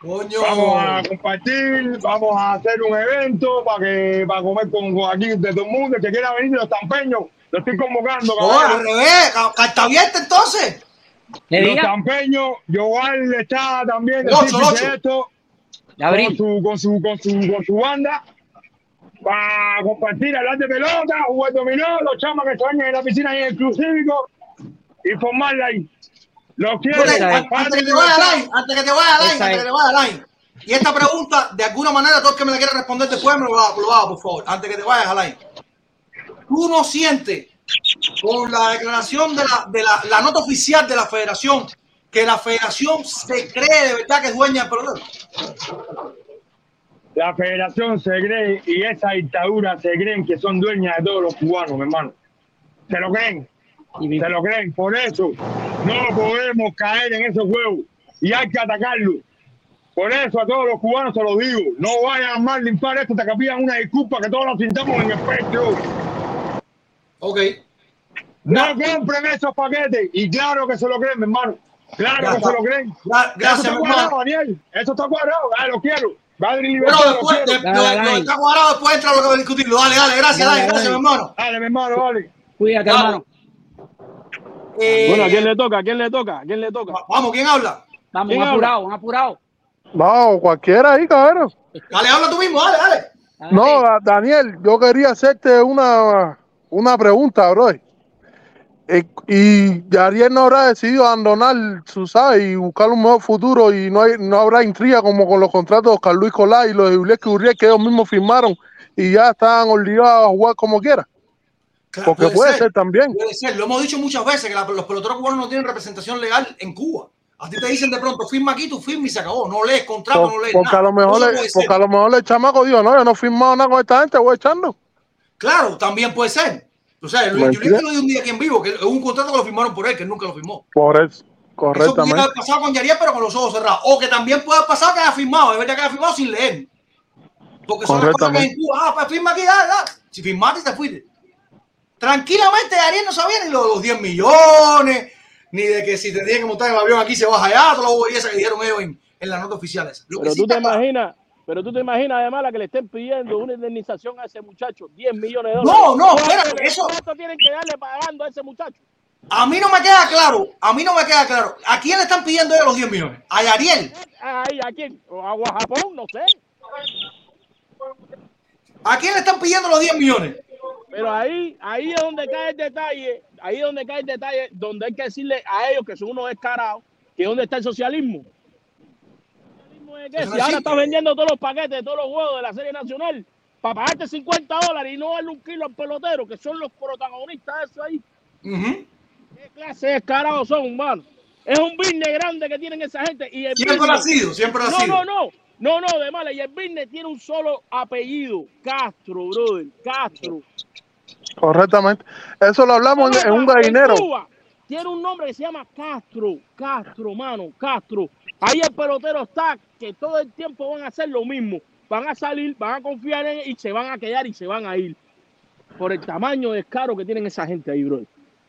Coño.
Vamos a compartir, vamos a hacer un evento para que para comer con, aquí de todo el mundo. El que quiera venir los tampeños, lo estoy convocando.
No, al revés, ca- carta abierta entonces.
Le
Los
diga,
campeños, Joval está también
El ocho, ocho.
de esto, con su, con su, con su, con su banda, para compartir, hablar de pelota, jugar dominó, los chamas que se bañan en la piscina ahí en el club cívico y formarla ahí. Los quiero.
Antes que te vaya a line, antes que te vaya a line,
Esa
antes
es.
que te vaya a line. Y esta pregunta, de alguna manera, todo el que me la quiera responder después me lo haga, lo haga, por favor, antes que te vayas a line. ¿Tú no sientes, con la declaración de la, de la, la nota oficial de la federación, que la federación se cree de verdad que es dueña del problema?
La federación se cree y esa dictadura se creen que son dueñas de todos los cubanos, mi hermano. Se lo creen, se lo creen. Por eso no podemos caer en esos juegos y hay que atacarlo. Por eso a todos los cubanos se los digo, no vayan a más limpiar esto hasta que pidan una disculpa que todos nos sintamos en el pecho.
Ok.
No compren esos paquetes. Y claro que se lo creen, mi hermano. Claro que se lo creen.
Gra-
Eso
Gracias,
está cuadrado. Daniel. Eso está cuadrado. Ah, lo quiero. Padre
Bueno,
Libertad, lo
después, de,
Dale,
lo
dale.
está cuadrado, después entra lo que va a discutirlo. Dale, dale, gracias,
Dale,
dale, gracias,
dale.
mi hermano.
Dale, mi hermano, dale.
Cuídate,
Dale.
hermano.
Eh,
Bueno, ¿a quién le toca? ¿A quién le toca? ¿A quién le toca?
Vamos, ¿quién habla?
Vamos,
¿Quién
un
habla?
apurado, un apurado.
No, cualquiera ahí, cabrón.
Dale, habla tú mismo, dale, dale.
Dale.
No, Da- Daniel, yo quería hacerte una, una pregunta, bro. Eh, y Ariel no habrá decidido abandonar su y buscar un mejor futuro y no hay, no habrá intriga como con los contratos de Oscar Luis Colá y los de Julián Uriel que ellos mismos firmaron y ya estaban obligados a jugar como quiera.
Claro,
Porque puede ser también.
Puede ser. Lo hemos dicho muchas veces que la- los peloteros cubanos no tienen representación legal en Cuba. A ti te dicen de pronto, firma aquí, tú firma y se acabó. No lees contrato,
Por-
no lees
porque,
nada.
a lo mejor
Eso
le- porque a lo mejor el chamaco dijo, no, yo no he firmado nada con esta gente, voy echando.
Claro, también puede ser. O sea, Luis
Mentira.
Julián lo un día aquí en vivo, que es un contrato que lo firmaron por él, que él nunca lo firmó.
Por eso,
Eso
correctamente.
haber pasado con Yariel, pero con los ojos cerrados. O que también puede pasar que haya firmado, es verdad que haya firmado sin leer. Porque son las cosas que en Cuba, ah, pues firma aquí, ah, ah. Si firmaste, te fuiste. Tranquilamente, Ariel no sabía ni lo de los 10 millones, ni de que si te tienen que montar en el avión aquí se baja allá, todas las boberías que dijeron ellos en, en las notas oficiales. Lo que
Pero
sí
tú te imaginas, pero tú te imaginas además la que le estén pidiendo una indemnización a ese muchacho, 10 millones de dólares.
No, no,
¿Cuánto
espérate, eso-
¿Cuánto tienen que darle pagando a ese muchacho?
A mí no me queda claro, a mí no me queda claro. ¿A quién le están pidiendo ellos los 10 millones? ¿A Ariel?
Ay, ¿A quién? ¿O ¿A Japón? No sé.
¿A quién le están pidiendo los 10 millones?
Pero ahí, ahí es donde cae el detalle, ahí es donde cae el detalle, donde hay que decirle a ellos que son unos descarados, que dónde está el socialismo. ¿El socialismo es Si ahora
existe.
está vendiendo todos los paquetes de todos los juegos de la serie nacional para pagarte 50 dólares y no darle un kilo al pelotero, que son los protagonistas de eso ahí. ¿Qué clase de descarados son, hermano? Es un business grande que tienen esa gente. Y el
Siempre lo ha
business-
sido, siempre ha
no,
sido.
no, no. No, no, de mala. Y el business tiene un solo apellido. Castro, brother. Castro.
Correctamente. Eso lo hablamos en, en un gallinero.
Cuba tiene un nombre que se llama Castro. Castro, mano. Castro. Ahí el pelotero está que todo el tiempo van a hacer lo mismo. Van a salir, van a confiar en él y se van a quedar y se van a ir. Por el tamaño de descaro que tienen esa gente ahí.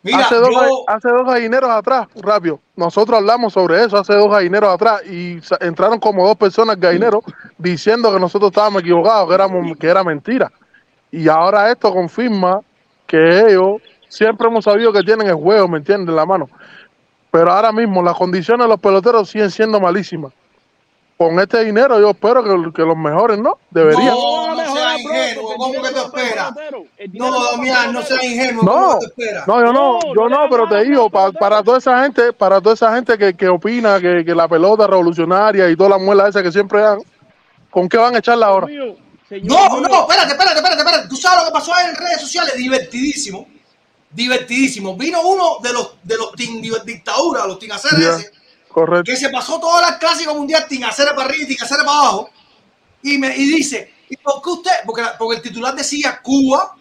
Mira,
hace, dos,
yo,
hace dos gallineros atrás, rápido. Nosotros hablamos sobre eso hace dos gallineros atrás y entraron como dos personas gallineros diciendo que nosotros estábamos equivocados, que, éramos, que era mentira. Y ahora esto confirma que ellos siempre hemos sabido que tienen el juego, ¿me entiendes? En la mano. Pero ahora mismo las condiciones de los peloteros siguen siendo malísimas. Con este dinero yo espero que, que los mejores, ¿no? Deberían.
No, no seas ingenuo, ¿cómo que
para. El dinero
No,
para
Damián, no seas ingenuo.
No,
¿Cómo te esperas?
no, yo no, yo
no
pero te digo,
caso,
pa-
pelotero.
para toda esa gente, para toda esa gente que, que opina que, que la pelota es revolucionaria y toda la muela esa que siempre dan, ¿con qué van a echarla ahora?
Mío, señor
No, no, espérate, espérate, espérate, espérate. Tú sabes lo que pasó ahí en redes sociales, divertidísimo. Divertidísimo. Vino uno de los de los team dictadura, los ese,
correcto.
que se pasó todas las clásicos mundial tinaceres para arriba y tinaceres para abajo. Y me y dice, ¿y por qué usted? Porque, porque el titular decía Cuba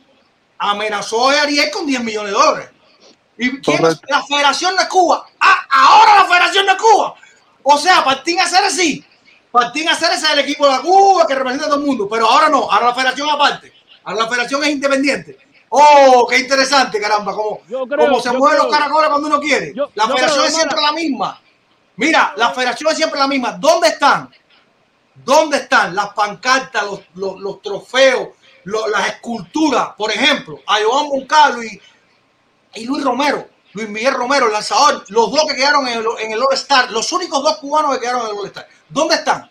amenazó a Ariel con 10 millones de dólares. ¿Y quién es? La Federación de Cuba. Ah, ahora la Federación de Cuba. O sea, Martín Aceres sí. Martín Aceres es el equipo de la Cuba que representa a todo el mundo. Pero ahora no. Ahora la Federación aparte. Ahora la Federación es independiente. Oh, qué interesante, caramba. Como,
Yo creo,
como se mueven
creo.
los caracoles cuando uno quiere.
Yo-
la
yo
Federación
creo,
es siempre la misma. Mira, la Federación es siempre la misma. ¿Dónde están? ¿Dónde están las pancartas, los, los, los trofeos, las esculturas? Por ejemplo, a Joan Moncalo y, y Luis Romero, Luis Miguel Romero, el lanzador, los dos que quedaron en el, en el All-Star, los únicos dos cubanos que quedaron en el All-Star. ¿Dónde están?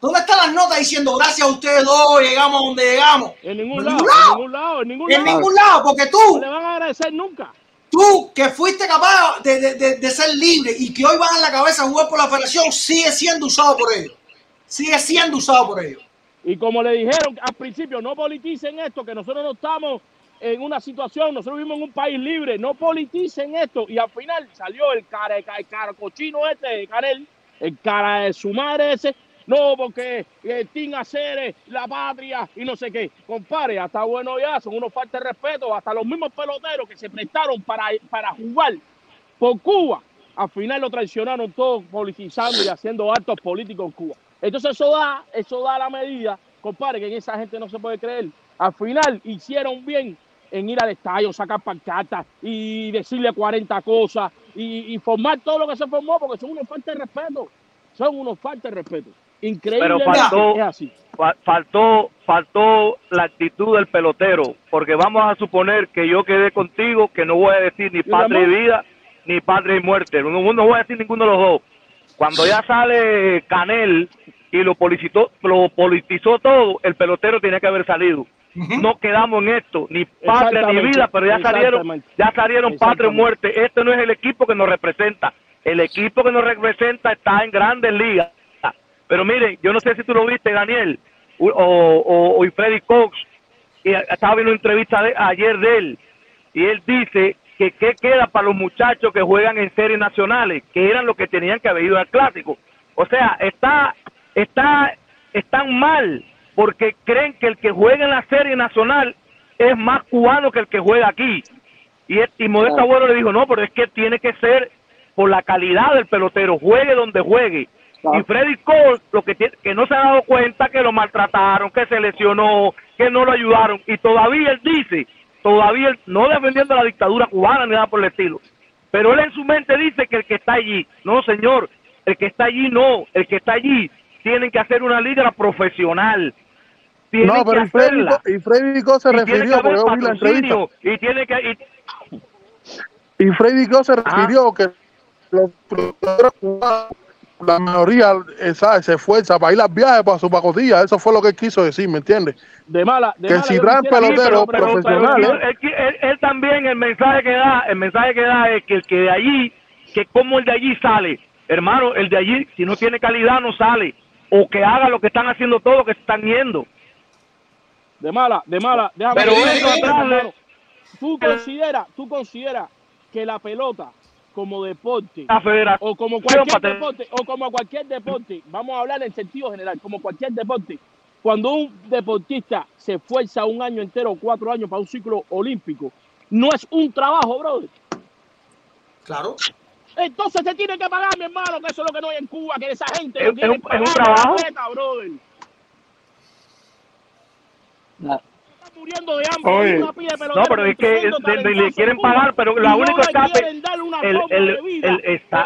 ¿Dónde están las notas diciendo gracias a ustedes dos llegamos a donde llegamos?
En ningún
En
lado,
ningún
en
lado.
ningún lado, en ningún
En
lado.
ningún lado, porque
No
tú,
le van a agradecer nunca.
tú que fuiste capaz de, de- de- de ser libre y que hoy vas en la cabeza a jugar por la federación, sigue siendo usado por ellos. Sigue siendo usado por ellos.
Y como le dijeron al principio, no politicen esto, que nosotros no estamos en una situación, nosotros vivimos en un país libre, no politicen esto. Y al final salió el cara, el cara, cochino este Canel, el cara de su madre ese. No, porque el Team Aceres, la patria y no sé qué. Compare, hasta bueno ya, son unos falta de respeto, hasta los mismos peloteros que se prestaron para, para jugar por Cuba, al final lo traicionaron todos politizando y haciendo actos políticos en Cuba. Entonces eso da, eso da la medida, compadre, que en esa gente no se puede creer. Al final hicieron bien en ir al estadio, sacar pancartas y decirle 40 cosas y, y formar todo lo que se formó, porque son unos falta de respeto. Son unos falta de respeto. Increíble.
faltó-
es así.
Fa- faltó faltó la actitud del pelotero, porque vamos a suponer que yo quedé contigo, que no voy a decir ni patria y vida, ni patria y muerte, no, no voy a decir ninguno de los dos. Cuando ya sale Canel y lo politizó, lo politizó todo, el pelotero tenía que haber salido. No quedamos en esto, ni patria ni vida, pero ya salieron, ya salieron patria y muerte. Este no es el equipo que nos representa. El equipo que nos representa está en grandes ligas. Pero miren, yo no sé si tú lo viste, Daniel, o, o, o Freddy Cox, y estaba viendo una entrevista de- ayer de él, y él dice que qué queda para los muchachos que juegan en series nacionales, que eran los que tenían que haber ido al clásico. O sea, está, está, están mal, porque creen que el que juega en la serie nacional es más cubano que el que juega aquí. Y, y Modesto Abuelo le dijo, no, pero es que tiene que ser por la calidad del pelotero, juegue donde juegue, Y Freddy Cole, lo que, tiene, que no se ha dado cuenta que lo maltrataron, que se lesionó, que no lo ayudaron. Y todavía él dice, todavía él, no defendiendo la dictadura cubana ni nada por el estilo, pero él en su mente dice que el que está allí, no señor, el que está allí no, el que está allí tienen que hacer una liga profesional. Tienen
No, pero
que
y Freddy,
hacerla.
Y Freddy Co se
Y tiene
refirió, porque yo vi la entrevista,
y tiene que y-
y Freddy Co se refirió que los peloteros cubanos, la mayoría, eh, ¿sabes? se esfuerza para ir a viajes para su pacotilla, eso fue lo que él quiso decir, ¿me entiendes?
De mala, de
Que
mala,
si traen peloteros
Sí, pero- pero-
profesionales,
él, él- él también el mensaje que da, el mensaje que da es que el que de allí, que como el de allí sale, hermano, el de allí si no tiene calidad no sale o que haga lo que están haciendo todos que se están yendo.
De mala, de mala. Déjame
Pero
Tú consideras, tú consideras que la pelota como deporte o como cualquier deporte o como cualquier deporte, vamos a hablar en sentido general, como cualquier deporte, cuando un deportista se esfuerza un año entero o cuatro años para un ciclo olímpico, no es un trabajo, brother.
Claro.
Entonces se tiene que pagar, mi hermano, que eso es lo que no hay en Cuba, que esa gente
Es-
no
es un- es un
pagar a la
trabajo.
atleta, brother. Muriendo de hambre,
Oye.
una
No, pero es que le- le- le quieren pagar, pero la
no
única
le
escape- el-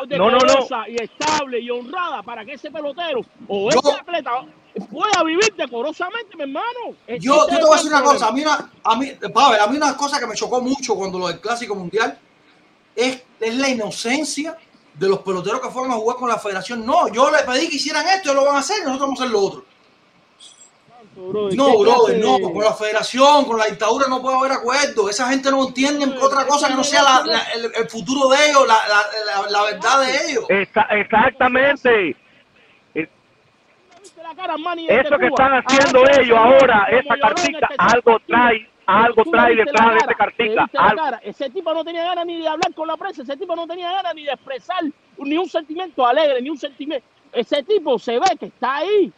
de
no, no, no.
y estable y honrada para que ese pelotero o
Yo-
ese atleta pueda vivir decorosamente, mi hermano.
Yo, yo
es
te voy a decir una cosa, a mí una, a mí, Pavel, a mí una cosa que me chocó mucho cuando lo del Clásico Mundial es, es la inocencia de los peloteros que fueron a jugar con la federación. No, yo les pedí que hicieran esto, ellos lo van a hacer, y nosotros vamos a hacer lo otro. No,
¿Qué
brother,
clase
no,
de-
con la federación, con la dictadura no puede haber acuerdo. Esa gente no entiende otra cosa que no sea la- la- el, el futuro de ellos, la, la- la- la verdad de ellos.
Está- exactamente.
¿Viste la cara, Manny, desde
Eso que están haciendo ellos ahora, esa
tercer
algo trae, algo trae detrás de algo.
cara. Ese tipo no tenía ganas ni de hablar con la prensa, ese tipo no tenía ganas ni de expresar ni un sentimiento alegre, ni un sentimiento. Ese tipo se ve que está ahí,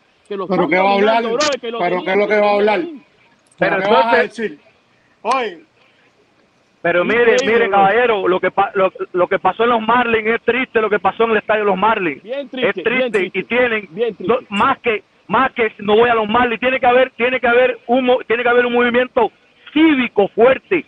que
Pero ¿qué va a hablar?
brother, que lo
Pero
tenían
¿qué es lo que va a hablar?
Pero
¿Qué vas a decir? Oye,
Pero miren,
bro.
caballero, lo que, pa- lo, lo que pasó en los Marlins es triste, lo que pasó en el estadio de los Marlins.
Bien triste,
es triste,
bien triste.
y tienen
Bien triste.
no, más que más que no voy a los Marlins, tiene que haber tiene que haber un mo- tiene que haber un movimiento cívico fuerte.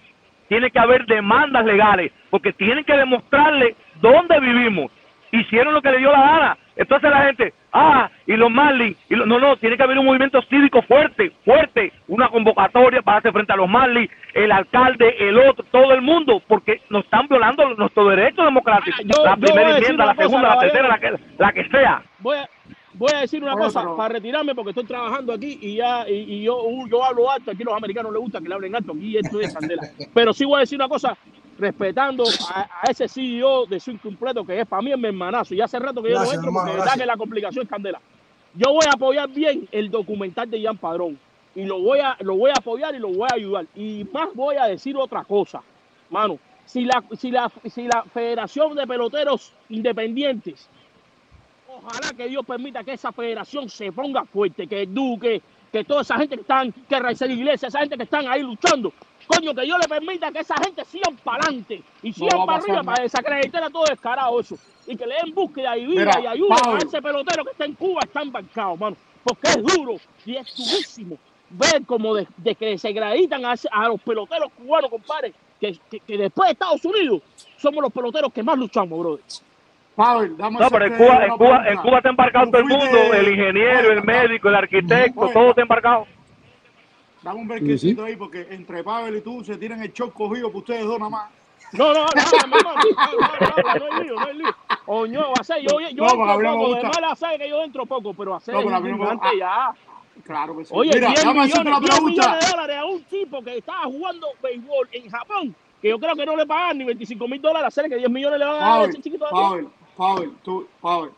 Tiene que haber demandas legales, porque tienen que demostrarle dónde vivimos. Hicieron lo que le dio la gana. Entonces la gente, ah, y los Marlins, y lo- no, no, tiene que haber un movimiento cívico fuerte, fuerte, una convocatoria para hacer frente a los Marlins, el alcalde, el otro, todo el mundo, porque nos están violando nuestros derechos democráticos.
Ah, yo-
la primera enmienda, la
cosa,
segunda, la tercera, la que, la que sea.
Voy a, voy a decir una cosa
pero-
para retirarme porque estoy trabajando aquí y ya y, y yo, uh, yo hablo alto. Aquí los americanos les gusta que le hablen alto. Aquí esto es candela. Pero sí voy a decir una cosa respetando a, a ese CEO de Swing Completo que es para mí es mi hermanazo. Y hace rato que yo no entro porque verdad que la complicación es candela. Yo voy a apoyar bien el documental de Ian Padrón y lo voy a lo voy a apoyar y lo voy a ayudar. Y más voy a decir otra cosa, mano. Si la, si la, si la Federación de Peloteros Independientes Ojalá que Dios permita que esa federación se ponga fuerte, que Duque, que toda esa gente que están, que Raizel Iglesias, esa gente que están ahí luchando, coño, que Dios le permita que esa gente sigan para adelante y
No
sigan para arriba
nada.
para desacreditar a todo descarado eso. Y que le den búsqueda y vida
Mira,
y ayuda
Pablo.
a ese pelotero que está en Cuba, está embarcado, mano. Porque es duro y es durísimo ver como de, de que se acreditan a, a los peloteros cubanos, compadre, que, que, que después de Estados Unidos somos los peloteros que más luchamos, brother.
Pavel, dame
No, pero en Cuba, en Cuba, en. Cuba está embarcado todo el mundo, el ingeniero, el médico, el arquitecto,
Oye,
todo está embarcado.
Dame un verquecito ahí porque entre Pavel y tú se tiran el show cogido por ustedes dos nada más.
No, no, no, no, no, no, no, no, lío, no hay lío. Oño, o sea, yo, yo
no,
entro poco, de mala sabe que yo entro poco, pero hacer
no, pero
un
gigante
ya.
Claro que sí.
Oye,
Mira,
10 millones, 10 millones de dólares a un tipo que estaba jugando béisbol en Japón, que yo creo que no le pagan ni 25 mil dólares a hacer que 10 millones le van a dar a ese chiquito.
Pavel, Pavel, tú, Pavel,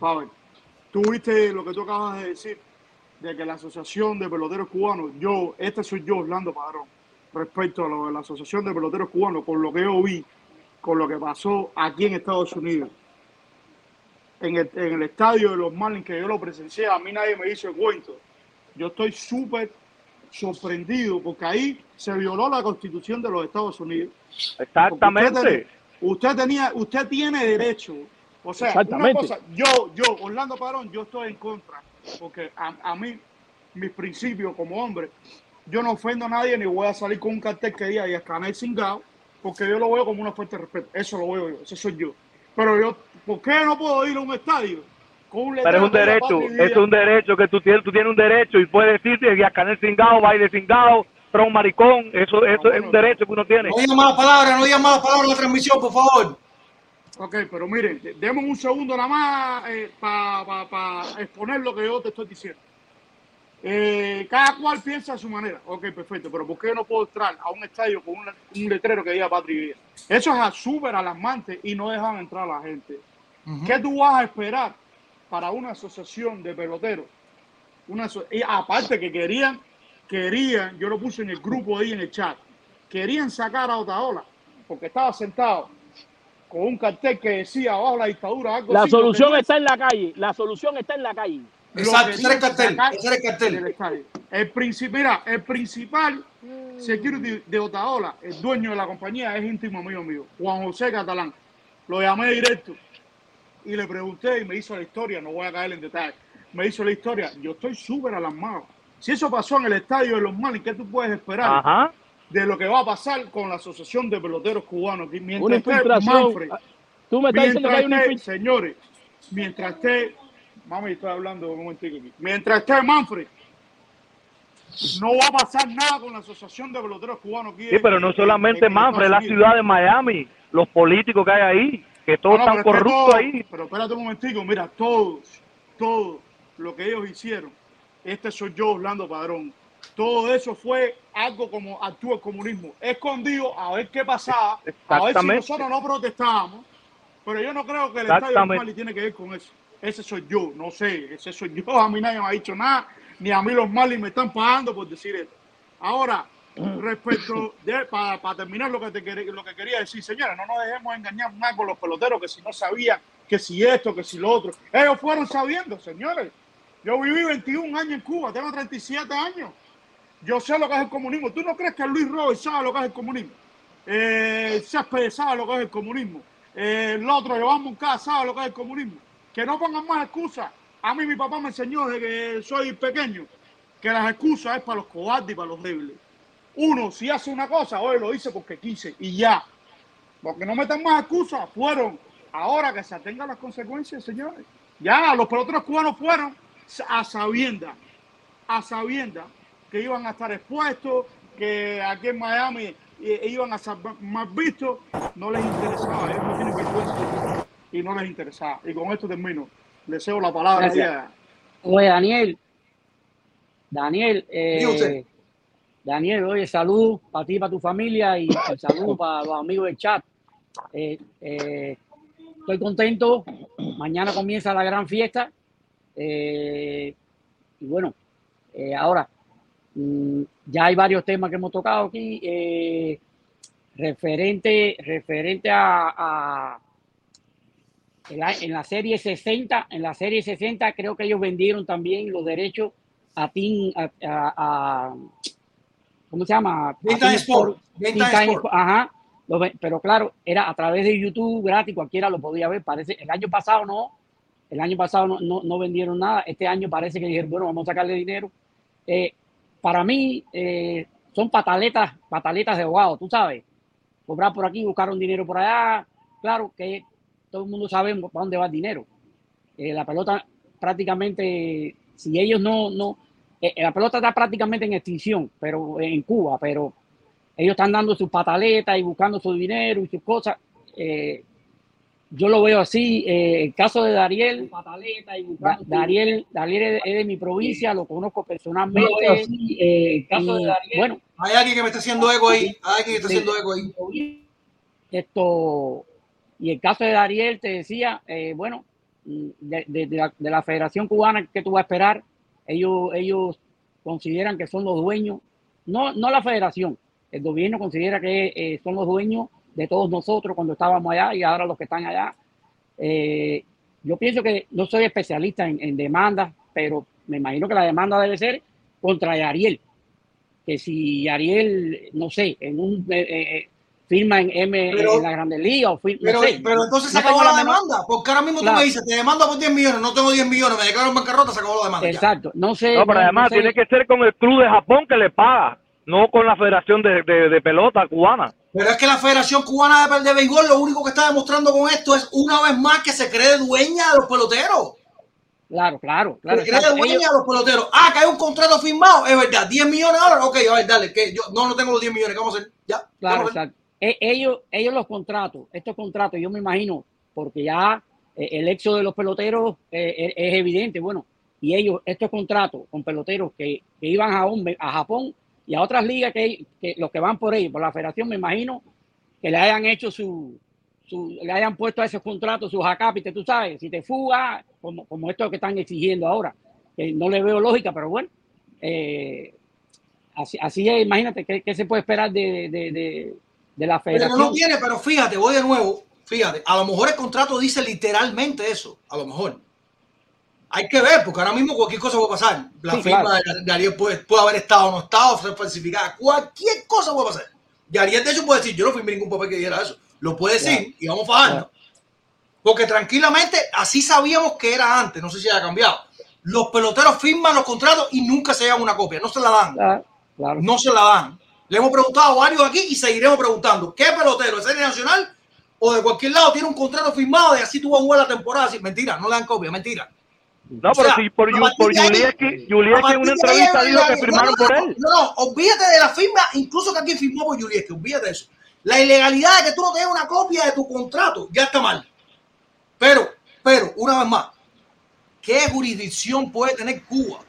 Pavel, tú viste lo que tú acabas de decir de que la Asociación de Peloteros Cubanos, yo, este soy yo, Orlando Padrón, respecto a lo de la Asociación de Peloteros Cubanos, por lo que yo vi, con lo que pasó aquí en Estados Unidos, en el, en el estadio de los Marlins, que yo lo presencié, a mí nadie me hizo el cuento. Yo estoy súper sorprendido porque ahí se violó la constitución de los Estados Unidos.
Exactamente.
Usted, usted tenía, usted tiene derecho O sea, una cosa, yo, yo, Orlando Padrón, yo estoy en contra, porque a, a mí, mis principios como hombre, yo no ofendo a nadie ni voy a salir con un cartel que diga y escaneo cingado, porque yo lo veo como una de respeto. Eso lo veo yo, ese soy yo. Pero yo, ¿por qué no puedo ir a un estadio con un
Pero es un derecho, es un derecho que tú tienes, tú tienes un derecho y puedes decirte que Canel cingado, baile cingado, tron maricón, eso, eso es un derecho que uno tiene.
No digan malas palabras, no digan malas palabras en la transmisión, por favor.
Ok, pero miren, de- demos un segundo nada más para exponer lo que yo te estoy diciendo. Eh, cada cual piensa a su manera. Ok, perfecto, pero ¿por qué yo no puedo entrar a un estadio con un, un letrero que diga Patria y Vida? Eso es súper alarmante y no dejan entrar a la gente. ¿Qué tú vas a esperar para una asociación de peloteros? Una aso- y aparte que querían, querían, yo lo puse en el grupo ahí en el chat, querían sacar a Otaola porque estaba sentado con un cartel que decía abajo la dictadura. Algo
La solución está en la calle. La solución está en la calle.
Exacto, ese era el cartel, ese era el cartel.
El princip- mira, el principal security de Otaola, el dueño de la compañía, es íntimo amigo mío, Juan José Catalán. Lo llamé directo y le pregunté y me hizo la historia, no voy a caer en detalle, me hizo la historia. Yo estoy súper alarmado. Si eso pasó en el estadio de los Marlins, ¿qué tú puedes esperar
Ajá.
De lo que va a pasar con la Asociación de Peloteros Cubanos? Mientras
Una infiltración.
Manfred,
Tú me estás diciendo que
Mientras
hay una infiltración.
señores, mientras esté, mami, estoy hablando un momentico aquí. Mientras esté Manfred, no va a pasar nada con la Asociación de Peloteros Cubanos aquí.
Sí, pero no solamente Manfred, es la ciudad de Miami, los políticos que hay ahí, que todos
No, no,
están
pero es que
corruptos
todo-
ahí.
Pero espérate un momentico, mira, todos, todo lo que ellos hicieron, este soy yo, Orlando Padrón, todo eso fue algo como actúa el comunismo, escondido a ver qué pasaba, a ver si nosotros no protestábamos, pero yo no creo que el estadio. Mali tiene que ver con eso. Ese soy yo, no sé, ese soy yo, a mí nadie me ha dicho nada, ni a mí los Marlins me están pagando por decir esto. Ahora, respecto de, para terminar lo que, te, lo que quería decir, señores, no nos dejemos engañar más con los peloteros que si no sabían, que si esto, que si lo otro. Ellos fueron sabiendo, señores. Yo viví 21 años en Cuba, tengo 37 años. Yo sé lo que es el comunismo. ¿Tú no crees que Luis Robert sabe lo que es el comunismo? Eh, sabe lo que es el comunismo. Eh, el otro, Iván Moncada, sabe lo que es el comunismo. Que no pongan más excusas. A mí mi papá me enseñó desde que soy pequeño que las excusas es para los cobardes y para los débiles. Uno, si hace una cosa, hoy lo hice porque quise y ya. Porque no metan más excusas, fueron. Ahora que se atengan las consecuencias, señores. Ya, los peloteros cubanos fueron a sabiendas, a sabiendas que iban a estar expuestos, que aquí en Miami eh, iban a ser más vistos. No les interesaba, ellos no tienen vergüenza y no les interesaba. Y con esto termino. Les cedo la palabra. A-
Oye, Daniel. Daniel, eh, Daniel, oye, salud para ti, para tu familia y y salud para los amigos del chat. Eh, eh, estoy contento. Mañana comienza la gran fiesta. Eh, y bueno, eh, ahora ya hay varios temas que hemos tocado aquí. eh, referente, referente a, a- en la, en la serie 60, en la serie 60 creo que ellos vendieron también los derechos a Team, a, ¿cómo se llama? Team
Sport, Time
Time
Sport.
Ajá. Pero claro, era a través de YouTube gratis, cualquiera lo podía ver. Parece, el año pasado no, el año pasado no, no, no vendieron nada. Este año parece que dijeron, bueno, vamos a sacarle dinero. Eh, para mí, eh, son pataletas, pataletas de abogado, tú sabes. Cobrar por aquí, buscaron dinero por allá. Claro que todo el mundo sabe para dónde va el dinero. Eh, la pelota prácticamente, si ellos no, no, eh, la pelota está prácticamente en extinción, pero en Cuba, pero ellos están dando sus pataletas y buscando su dinero y sus cosas. Yo lo veo así. Eh, el caso de Dariel, Da- Dariel, Dariel es es de mi provincia, lo conozco personalmente. Eh, y, bueno,
Hay alguien que me está haciendo eco ahí. Hay alguien que está haciendo eco ahí.
esto y el caso de Dariel te decía eh, bueno de, de- de la, de la Federación Cubana que tú vas a esperar ellos ellos consideran que son los dueños no no la Federación el gobierno considera que eh, son los dueños de todos nosotros cuando estábamos allá y ahora los que están allá Eh, yo pienso que no soy especialista en, en demandas pero me imagino que la demanda debe ser contra Ariel que si Ariel no sé en un eh, eh, firma en M
Pero-
en la Grandes Ligas o firma,
Pero,
no sé.
pero entonces se
No
acabó la demanda. Porque ahora mismo
Claro.
tú me dices, te demando por 10 millones, no tengo 10 millones, me declaro en bancarrota, se acabó la demanda. ya.
Exacto, no sé.
No, pero
no-
además
no sé.
tiene que ser con el club de Japón que le paga, no con la Federación de, de- de Pelota cubana.
Pero es que la Federación Cubana de, de Béisbol lo único que está demostrando con esto es una vez más que se cree dueña de los peloteros.
Claro, claro, claro.
se cree
exacto.
dueña
Ellos-
de los peloteros. Ah, que hay un contrato firmado, es verdad. 10 millones de dólares, ok, a ver, dale, que yo no, no tengo los 10 millones, ¿qué vamos a hacer? Ya,
Claro, exacto. E- ellos, ellos los contratos, estos contratos, yo me imagino, porque ya eh, el éxodo de los peloteros eh, es, es evidente, bueno, y ellos, estos contratos con peloteros que, que iban a, a Japón y a otras ligas que, que los que van por ellos, por la federación, me imagino que le hayan hecho su, su- le hayan puesto a esos contratos sus acápites, tú sabes, si te fuga, como, como esto que están exigiendo ahora, que no le veo lógica, pero bueno, eh, así, así es, imagínate, ¿qué, qué se puede esperar de, de, de, de la
Pero
federación?
no tiene, pero fíjate, voy de nuevo, fíjate, a lo mejor el contrato dice literalmente eso, a lo mejor. Hay que ver, porque ahora mismo cualquier cosa puede pasar. La
Sí,
firma
claro.
de Ariel puede, puede haber estado o no estado, ser falsificada, cualquier cosa puede pasar. Y Ariel de hecho puede decir, yo no firmé ningún papel que dijera eso. Lo puede decir y vamos fajando. Porque tranquilamente, así sabíamos que era antes, no sé si haya cambiado. Los peloteros firman los contratos y nunca se llevan una copia, no se la dan
Claro, claro.
no se la dan. Le hemos preguntado a varios aquí y seguiremos preguntando. ¿Qué pelotero de serie nacional o de cualquier lado tiene un contrato firmado de así tú vas a jugar la temporada? Así, mentira, no le dan copia, mentira.
No,
O
pero
sea,
si por, Yu- por
ahí-
en una entrevista dijo que firmaron
no,
por él.
No, no, olvídate de la firma, incluso que alguien firmó por Julieski, olvídate de eso. La ilegalidad de que tú no tengas una copia de tu contrato ya está mal. Pero, pero, una vez más, ¿qué jurisdicción puede tener Cuba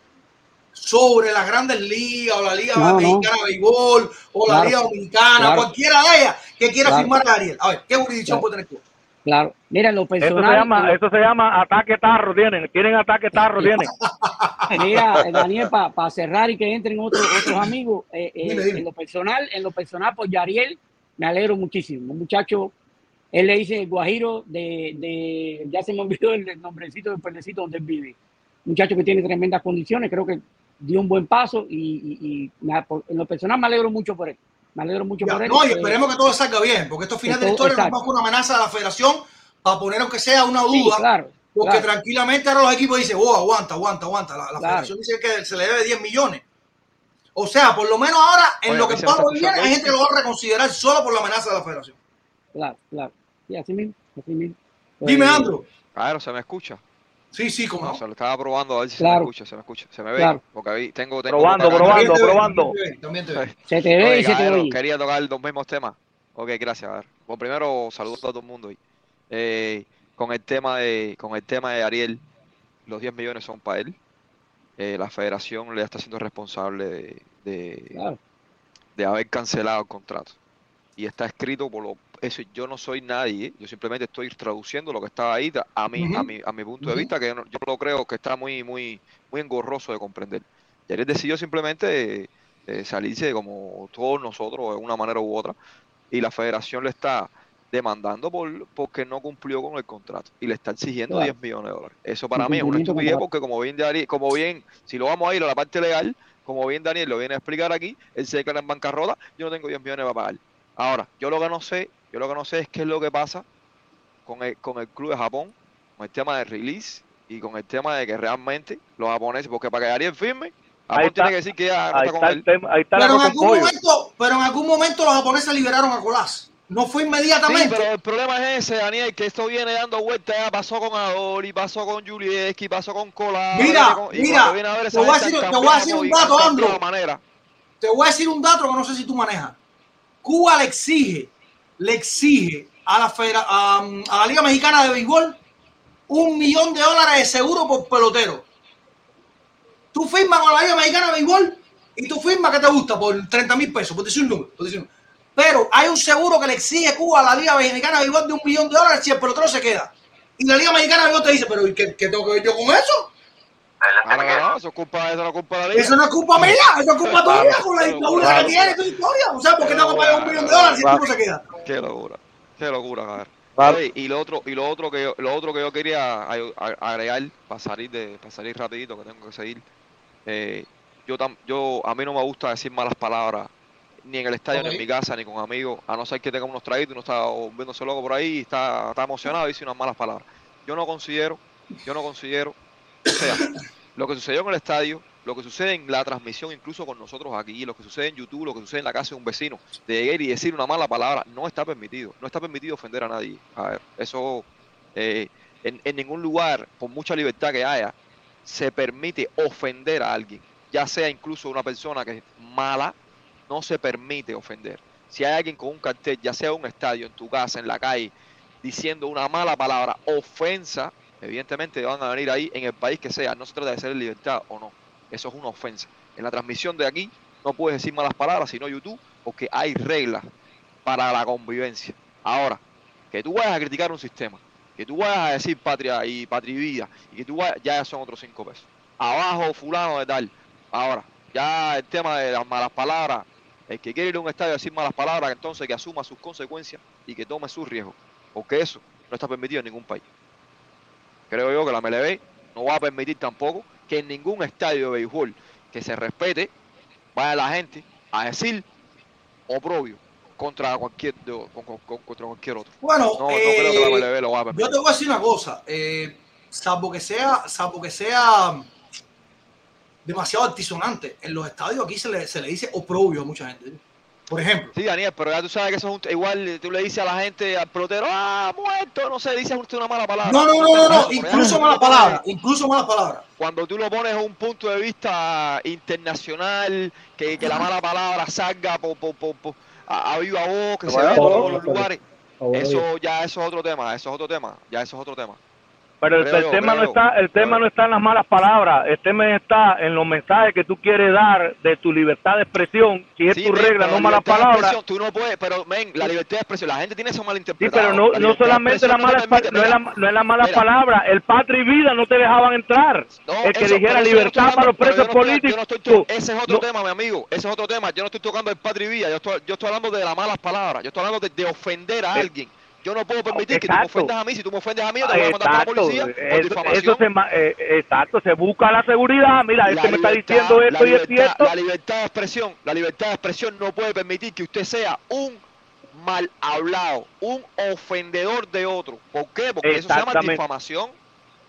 sobre las grandes ligas o la Liga
No.
Mexicana de Béisbol o la. Liga Dominicana,
Claro.
cualquiera de ellas que quiera
Claro.
firmar a Ariel? A ver, ¿qué jurisdicción
Claro.
puede tener Cuba?
Claro. Mira, en lo
Eso se
personal.
llama, eso se llama ataque tarro, tienen, tienen ataque tarro, tienen.
Mira, eh, Daniel, para cerrar y que entren otros otros amigos, eh, eh,
Dime, dime.
en lo personal, en lo personal, por Yariel, me alegro muchísimo. Un muchacho, él le dice Guajiro de, de ya se me olvidó el, nombrecito del pueblecito donde él vive. Muchacho que tiene tremendas condiciones, creo que dio un buen paso y, y- y me- por- en lo personal me alegro mucho por él. Me alegro mucho
Ya,
por él.
no, y
eh,
esperemos que todo salga bien, porque esto final de la historia
exacto.
va una amenaza a la federación para poner aunque sea una
sí,
duda.
claro,
Porque
claro.
tranquilamente ahora los equipos dicen, oh, aguanta, aguanta, aguanta. La, la
Claro.
federación dice que se le debe 10 millones. O sea, por lo menos ahora, en
Oye,
lo que
me
Pablo viene,
ahí.
gente que lo va a reconsiderar solo por la amenaza de la federación.
claro, claro. Sí, así mismo, así mismo.
Dime,
Eh,
Andrew.
Claro, se me escucha.
Sí, sí, como
No,
no.
se lo estaba probando a ver si se
Claro.
me escucha, se me escucha, se me ve.
Claro.
Porque ahí tengo, tengo
Probando, probando, probando.
También te ve, también te ve.
Se te ve y se te oye.
quería tocar los mismos temas. Ok, gracias. A ver. Bueno, primero saludos a todo el mundo. hoy. Eh, con el tema de, con el tema de Ariel, los 10 millones son para él. Eh, la federación le está siendo responsable de, de,
Claro.
de haber cancelado el contrato. Y está escrito por lo eso. Yo no soy nadie, yo simplemente estoy traduciendo lo que estaba ahí a mi, a mi, a mi punto de vista, que yo, no- yo lo creo que está muy, muy, muy engorroso de comprender. Y Ariel decidió simplemente eh, eh, salirse como todos nosotros de una manera u otra. Y la federación le está demandando por porque no cumplió con el contrato y le está exigiendo
Claro.
10 millones de dólares. Eso para mí es una estupidez porque como bien Dari- como bien, si lo vamos a ir a la parte legal, como bien Daniel lo viene a explicar aquí, él se declara en bancarrota, yo no tengo 10 millones para pagar. Ahora, yo lo que no sé, yo lo que no sé es qué es lo que pasa con el, con el club de Japón, con el tema de release y con el tema de que realmente los japoneses, porque para que Ariel firme,
Ahí está.
tiene que decir que ya no está con
el
él.
tema, ahí está la
Pero en, algún
pollo.
momento, pero en algún momento los japoneses liberaron a Colás. No fue
Sí,
inmediatamente.
pero el problema es ese, Daniel, que esto viene dando vueltas, ya pasó con Adori, pasó con Julieski, pasó con Cola.
Mira,
y
mira,
cuando viene a ver
te voy a decir- te voy a decir un dato,
manera.
Te voy a decir un dato que no sé si tú manejas. Cuba le exige, le exige a la, federa- a, a la Liga Mexicana de Béisbol un millón de dólares de seguro por pelotero. Tú firmas con la Liga Mexicana de Béisbol y tú firmas que te gusta por 30 mil pesos, por decir un número. por decir un número. Pero hay un seguro que le exige Cuba a la Liga Mexicana de Béisbol de un millón de dólares si el pelotero se queda. Y la Liga Mexicana de Béisbol te dice, pero ¿y qué, qué tengo que ver yo con eso?
No, eso es culpa, eso no es culpa de la liga.
Eso no es culpa mía, eso es culpa tuya con la dictadura que tiene tu historia. O sea, ¿por qué tengo que pagar un millón de dólares si el tipo se queda?
Qué locura, qué locura, cabrón.
Claro.
Oye, y lo otro, y lo otro que yo, lo otro que yo quería agregar para salir de, para salir rapidito que tengo que seguir. eh, yo tam, yo a mí no me gusta decir malas palabras ni en el estadio, ni en mi casa, ni con amigos, a no ser que tenga unos traguitos, uno está viéndose loco por ahí, y está, está emocionado y dice unas malas palabras. Yo no considero, yo no considero, o sea, lo que sucedió en el estadio, lo que sucede en la transmisión, incluso con nosotros aquí, lo que sucede en YouTube, lo que sucede en la casa de un vecino, de llegar y decir una mala palabra, no está permitido, no está permitido ofender a nadie. A ver, eso eh, en, en ningún lugar, por mucha libertad que haya, se permite ofender a alguien, ya sea incluso una persona que es mala, no se permite ofender. Si hay alguien con un cartel, ya sea en un estadio, en tu casa, en la calle, diciendo una mala palabra, ofensa, evidentemente van a venir ahí en el país que sea. No se trata de ser libertad o no. Eso es una ofensa. En la transmisión de aquí no puedes decir malas palabras, sino YouTube, porque hay reglas para la convivencia. Ahora, que tú vayas a criticar un sistema, que tú vayas a decir patria y patria y vida, y que tú vayas, ya son otros cinco pesos. Abajo, fulano de tal. Ahora, ya el tema de las malas palabras, el que quiere ir a un estadio a decir malas palabras, entonces que asuma sus consecuencias y que tome sus riesgos, porque eso no está permitido en ningún país. Creo yo que la MLB no va a permitir tampoco que en ningún estadio de béisbol que se respete vaya la gente a decir oprobio contra cualquier contra cualquier otro.
Bueno,
No, no creo que la
eh,
MLB lo va a
yo te voy a decir una cosa, eh, salvo que sea, salvo que sea demasiado altisonante, en los estadios aquí se le, se le dice oprobio a mucha gente. Por ejemplo,
Sí, Daniel, pero ya tú sabes que eso es un, igual tú le dices a la gente, al pelotero, ah, muerto, no sé, dices usted una mala palabra.
no, no, no, no, no, incluso
pones-
palabras, incluso malas palabras.
Cuando tú lo pones a un punto de vista internacional, que, que la mala palabra salga por, por, por, por- a, a viva voz, que se vea en todos los lugares, eso ya eso es otro tema, eso es otro tema, ya eso es otro tema.
Pero el, tema no está, el tema no está en las malas palabras, el tema está en los mensajes que tú quieres dar de tu libertad de expresión, si es
Sí,
tu
men,
regla, no
la
malas palabras.
Tú no puedes, pero men, la libertad de expresión, la gente tiene eso
Sí,
malinterpretado.
pero no, no solamente la mala,
permite,
no es la, no es la mala
mira.
palabra, el patria y vida no te dejaban entrar.
No,
el que
eso-
dijera libertad para los presos políticos.
estoy ese es otro tema, mi amigo. Ese es otro tema. Yo no estoy tocando el patria y vida. Yo estoy, yo estoy hablando de las malas palabras. Yo estoy hablando de, de ofender a
Eh,
alguien. Yo no puedo permitir que tú me ofendas a mí. Si tú me ofendes a mí, yo te voy a mandar a la policía por
eso, se, eh, exacto, se busca la seguridad. Mira, este me está diciendo esto y es cierto.
La libertad de expresión, la libertad de expresión no puede permitir que usted sea un mal hablado, un ofendedor de otro. ¿Por qué? Porque eso se llama difamación.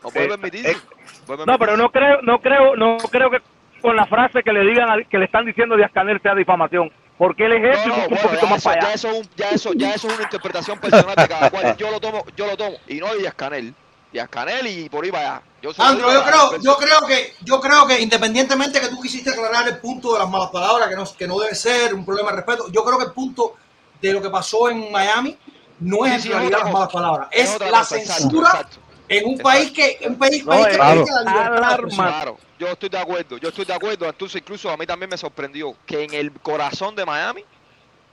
No puede permitirse. Puede
No, pero no creo, no creo, no creo que con la frase que le digan, que le están diciendo de Ascanel sea difamación. Porque es
No, no,
busca un
bueno,
poquito
ya
más
eso,
para
ya eso, es un- ya, eso, ya eso es una interpretación personal de cada cual. Yo lo tomo, yo lo tomo. Y no Díaz Canel. Díaz Canel y por ahí para allá. Yo
Andro, yo creo, yo creo que, yo creo que independientemente que tú quisiste aclarar el punto de las malas palabras, que no, que no debe ser un problema de respeto, yo creo que el punto de lo que pasó en Miami no es
Sí,
en
es
realidad las malas palabras,
Es
es, la
cosa, exacto,
censura
exacto.
En un
Exacto.
país que, un país,
No,
país que
es
predica la
alarma.
Claro, yo estoy de acuerdo, yo estoy de acuerdo. Entonces, incluso a mí también me sorprendió que en el corazón de Miami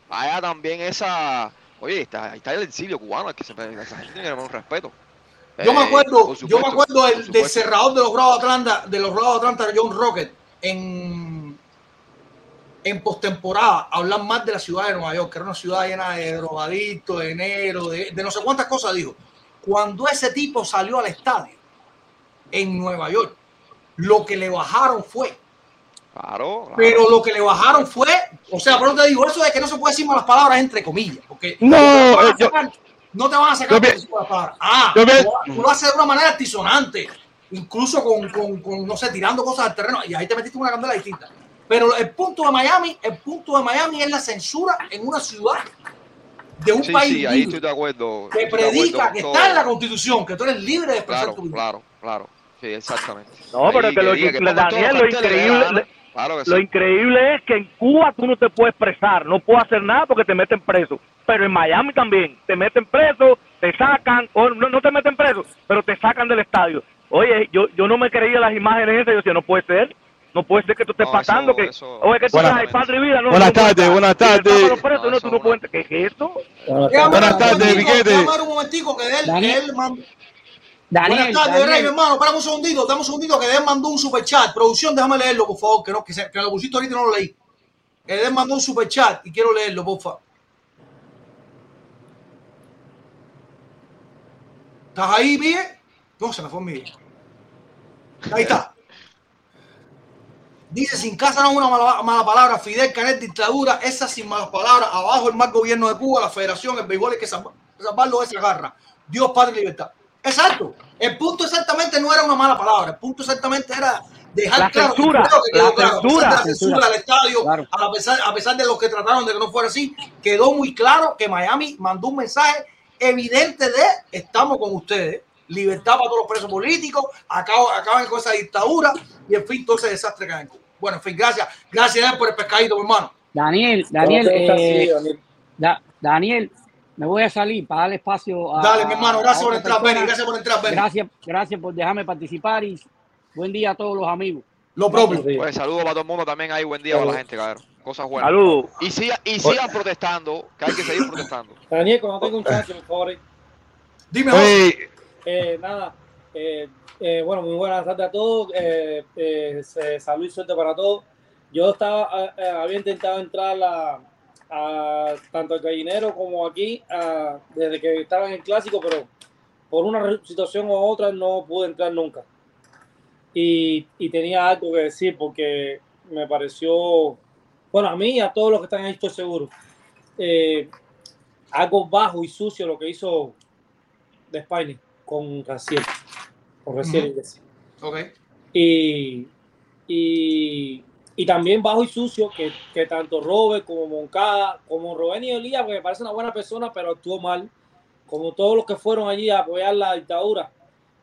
haya también esa. Oye, está, ahí está el exilio cubano, es que se, esa gente tiene que tener un respeto.
Yo me
Eh,
acuerdo,
por
yo me acuerdo
por
del, cerrador de los Bravos Atlanta, de los Bravos de Atlanta, John Rocket, en, en postemporada, hablar más de la ciudad de Nueva York, que era una ciudad llena de drogadictos, de enero, de, de no sé cuántas cosas dijo. Cuando ese tipo salió al estadio en Nueva York, lo que le bajaron fue,
Claro, claro.
pero lo que le bajaron fue, o sea, por eso te digo, eso de que no se puede decir malas palabras entre comillas, porque
No,
te van a
eh, yo-
sacar- no te van a sacar
yo
malas palabras. Ah,
yo
tú, tú lo haces de una manera artisonante, incluso con, con, con, no sé, tirando cosas al terreno, y ahí te metiste una candela distinta. Pero el punto de Miami, el punto de Miami es la censura en una ciudad de un
Sí,
país
sí, ahí
libre,
estoy de acuerdo.
que
estoy de acuerdo
predica que
todo.
está en la constitución, que tú eres libre de expresar
Claro,
tu vida.
claro, claro. Sí, exactamente.
No, pero
Ahí
que lo,
que
Daniel, lo increíble,
hagan. Claro que
lo
sí.
increíble es que en Cuba tú no te puedes expresar, no puedes hacer nada porque te meten preso. Pero en Miami también, te meten preso, te sacan, o no, no te meten preso, pero te sacan del estadio. Oye, yo, yo no me creía las imágenes esas, yo decía, no puede ser, no puede ser que tú estés
No,
pasando,
eso-
que,
eso-
oye, que tú
Buenas-
sabes, padre vida, no.
Buenas tardes, buenas tardes.
para los presos,
No,
tú no puedes, ¿qué es esto?
Buenas tardes, Piquete.
un momentico que él,
Daniel.
que él mandó-
Daniel,
Buenas tardes,
Daniel,
Rey, mi hermano. Un segundito, dame un segundito que Eden mandó un super chat. Producción, déjame leerlo, por favor, que no, que, se, que lo pusiste ahorita y no lo leí. Eden mandó un super chat y quiero leerlo, por favor. ¿Estás ahí, Miguel? No, se me fue Miguel. Ahí está. Dice, sin casa no es una mala, mala palabra. Fidel Canet, dictadura, esa sin malas palabras. Abajo el mal gobierno de Cuba, la federación, el béisbol hay que salva- salvarlo de esa garra. Dios, Padre libertad. Exacto. El punto exactamente no era una mala palabra. El punto exactamente era dejar
La
claro.
censura,
que
la
claro, a pesar de la
censura.
censura del estadio,
Claro.
a pesar, a pesar de los que trataron de que no fuera así, quedó muy claro que Miami mandó un mensaje evidente de estamos con ustedes. Libertad para todos los presos políticos, acabo- acaban con esa dictadura y en fin, todo ese desastre que hay en Cuba. Bueno, en fin, gracias. Gracias por el pescadito, mi hermano.
Daniel, Daniel, eh,
así, Daniel.
Da- Daniel, me voy a salir para darle espacio a.
Dale, mi hermano, gracias por entrar. Benny. Gracias por entrar, Benny.
Gracias, gracias por dejarme participar y buen día a todos los amigos.
Lo propio.
Pues saludos para todo el mundo también ahí, buen día para la gente, cabrón. Cosas buenas.
Saludos.
Y, siga- y sigan protestando, que hay que seguir protestando.
Daniel, cuando tenga un chance, por favor.
Dime.
Eh, nada, eh, eh, bueno, muy buenas tardes a todos. Eh, eh, salud y suerte para todos. Yo estaba, eh, había intentado entrar a, tanto al gallinero como aquí desde que estaba en el clásico, pero por una situación u otra no pude entrar nunca. Y, tenía algo que decir porque me pareció, bueno, a mí y a todos los que están ahí estoy seguro, eh, algo bajo y sucio lo que hizo de España con Raciel. Es decir.
Ok.
y, y, y también bajo y sucio que, que tanto Robert como Moncada, como Rubén y Elías, que me parece una buena persona, pero actuó mal, como todos los que fueron allí a apoyar la dictadura,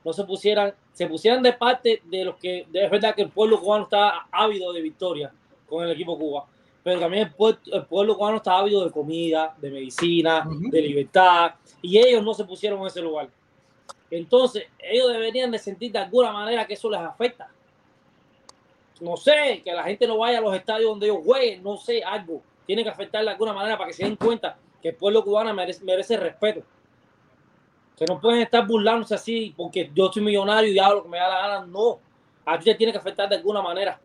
no se pusieran, se pusieran de parte de los que, de- es verdad que el pueblo cubano está ávido de victoria con el equipo Cuba, pero también el, pueblo, el pueblo cubano está ávido de comida, de medicina, de libertad, y ellos no se pusieron en ese lugar. Entonces, ellos deberían de sentir de alguna manera que eso les afecta. No sé, que la gente no vaya a los estadios donde ellos jueguen, no sé, algo. Tiene que afectar de alguna manera para que se den cuenta que el pueblo cubano merece, merece respeto. Que no pueden estar burlándose así porque yo soy millonario y hago lo que me da la gana. No, a te tiene que afectar de alguna manera.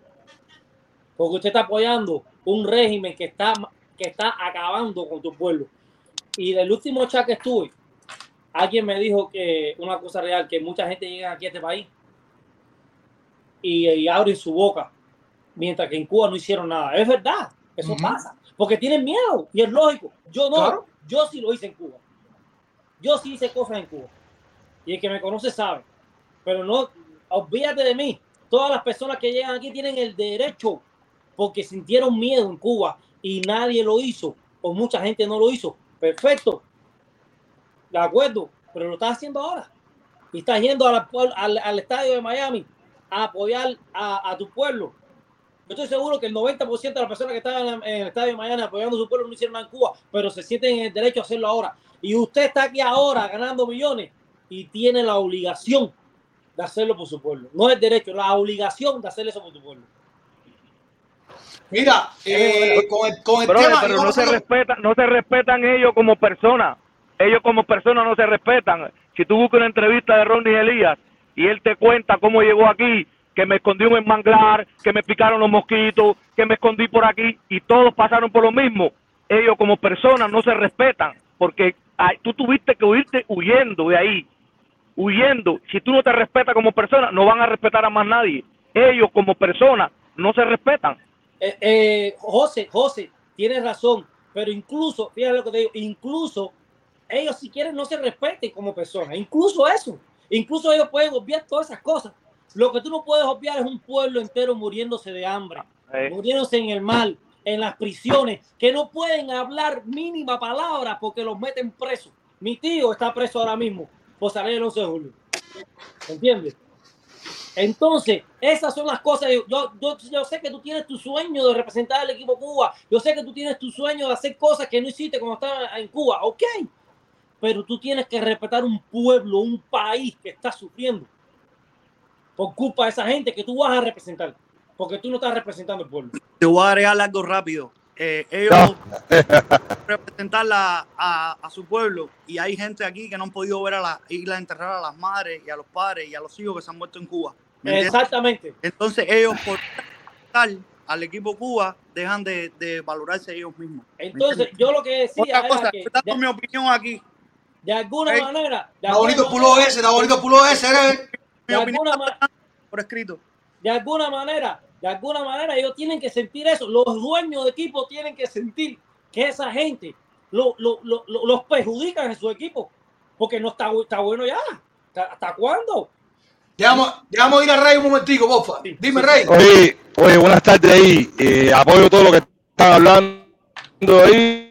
Porque usted está apoyando un régimen que está, que está acabando con tu pueblo. Y del último chat que estuve, alguien me dijo que una cosa real, que mucha gente llega aquí a este país y, y abren su boca, mientras que en Cuba no hicieron nada. Es verdad, eso pasa, porque tienen miedo y es lógico. Yo no,
Claro.
yo sí lo hice en Cuba. Yo sí hice cosas en Cuba. Y el que me conoce sabe. Pero no, olvídate de mí. Todas las personas que llegan aquí tienen el derecho porque sintieron miedo en Cuba y nadie lo hizo o mucha gente no lo hizo. Perfecto. De acuerdo, pero lo estás haciendo ahora. Y estás yendo al, al, al estadio de Miami a apoyar a, a tu pueblo. Yo estoy seguro que el 90% de las personas que estaban en, en el estadio de Miami apoyando a su pueblo no hicieron nada en Cuba, pero se sienten en el derecho a hacerlo ahora. Y usted está aquí ahora ganando millones y tiene la obligación de hacerlo por su pueblo. No el derecho, la obligación de hacer eso por tu pueblo.
Mira, eh, con el, con el
Brother,
tema.
pero no se respetan, no se respetan ellos como personas. Ellos como personas no se respetan. Si tú buscas una entrevista de Ronnie Elías y él te cuenta cómo llegó aquí, que me escondí en manglar, que me picaron los mosquitos, que me escondí por aquí y todos pasaron por lo mismo. Ellos como personas no se respetan porque ay, tú tuviste que huirte huyendo de ahí, huyendo. Si tú no te respetas como persona, no van a respetar a más nadie. Ellos como personas no se respetan.
Eh, eh, José, José, tienes razón, pero incluso, fíjate lo que te digo, incluso ellos si quieren no se respeten como personas, incluso eso, incluso ellos pueden obviar todas esas cosas. Lo que tú no puedes obviar es un pueblo entero muriéndose de hambre, muriéndose en el mal, en las prisiones, que no pueden hablar mínima palabra porque los meten presos. Mi tío está preso ahora mismo por salir el 11 de julio. ¿Entiendes? Entonces, esas son las cosas. Yo, yo, yo, yo sé que tú tienes tu sueño de representar al equipo Cuba. Yo sé que tú tienes tu sueño de hacer cosas que no hiciste cuando estabas en Cuba. Ok. Pero tú tienes que respetar un pueblo, un país que está sufriendo por culpa de esa gente que tú vas a representar. Porque tú no estás representando el pueblo.
Te voy a agregar algo rápido. Eh, ellos representar la- a, a su pueblo y hay gente aquí que no han podido ver a la isla enterrar a las madres y a los padres y a los hijos que se han muerto en Cuba.
Exactamente.
Entonces ellos por estar al equipo Cuba dejan de, de valorarse ellos mismos. ¿me
Entonces, yo lo que decía
Otra
era
cosa,
que
estoy dando
de,
mi opinión aquí.
De alguna manera, de
Está bonito pulo
manera-
ese, está bonito pulo ese.
Mi
de alguna ma-
por escrito.
de alguna manera, de alguna manera ellos tienen que sentir eso. Los dueños de equipo tienen que sentir que esa gente lo- lo- lo- lo- los perjudican en su equipo. Porque no está, bu- está bueno ya. ¿Hasta, hasta cuándo?
Dejamos, ir a Rey un momentico, Bofa. Dime, Rey.
Oye, oye, buenas tardes ahí. Eh, apoyo todo lo que están hablando ahí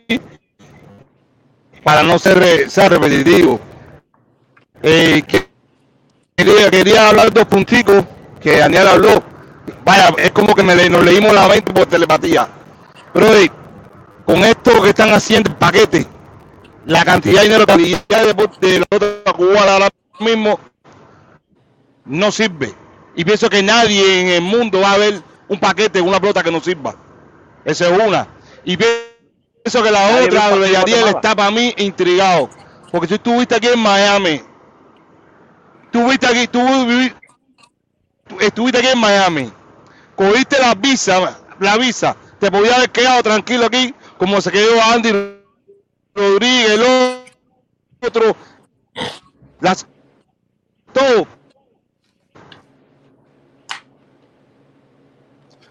para no ser, ser repetitivo. Eh, que- quería, quería hablar dos punticos que Daniel habló. Vaya, es como que me le- nos leímos la mente por telepatía. Pero con esto que están haciendo el paquete, la cantidad de dinero, cantidad de, de la pelota cubana ahora mismo no sirve. Y pienso que nadie en el mundo va a ver un paquete, una pelota que no sirva. Esa es una. Y pienso que la
Nadie
otra, Yadiel, está para mí intrigado. Porque si estuviste aquí en Miami, estuviste aquí, tú tú estuviste aquí en Miami, cogiste la visa, la visa, te podía haber quedado tranquilo aquí, como se quedó Andy Rodríguez, el otro, las, todo.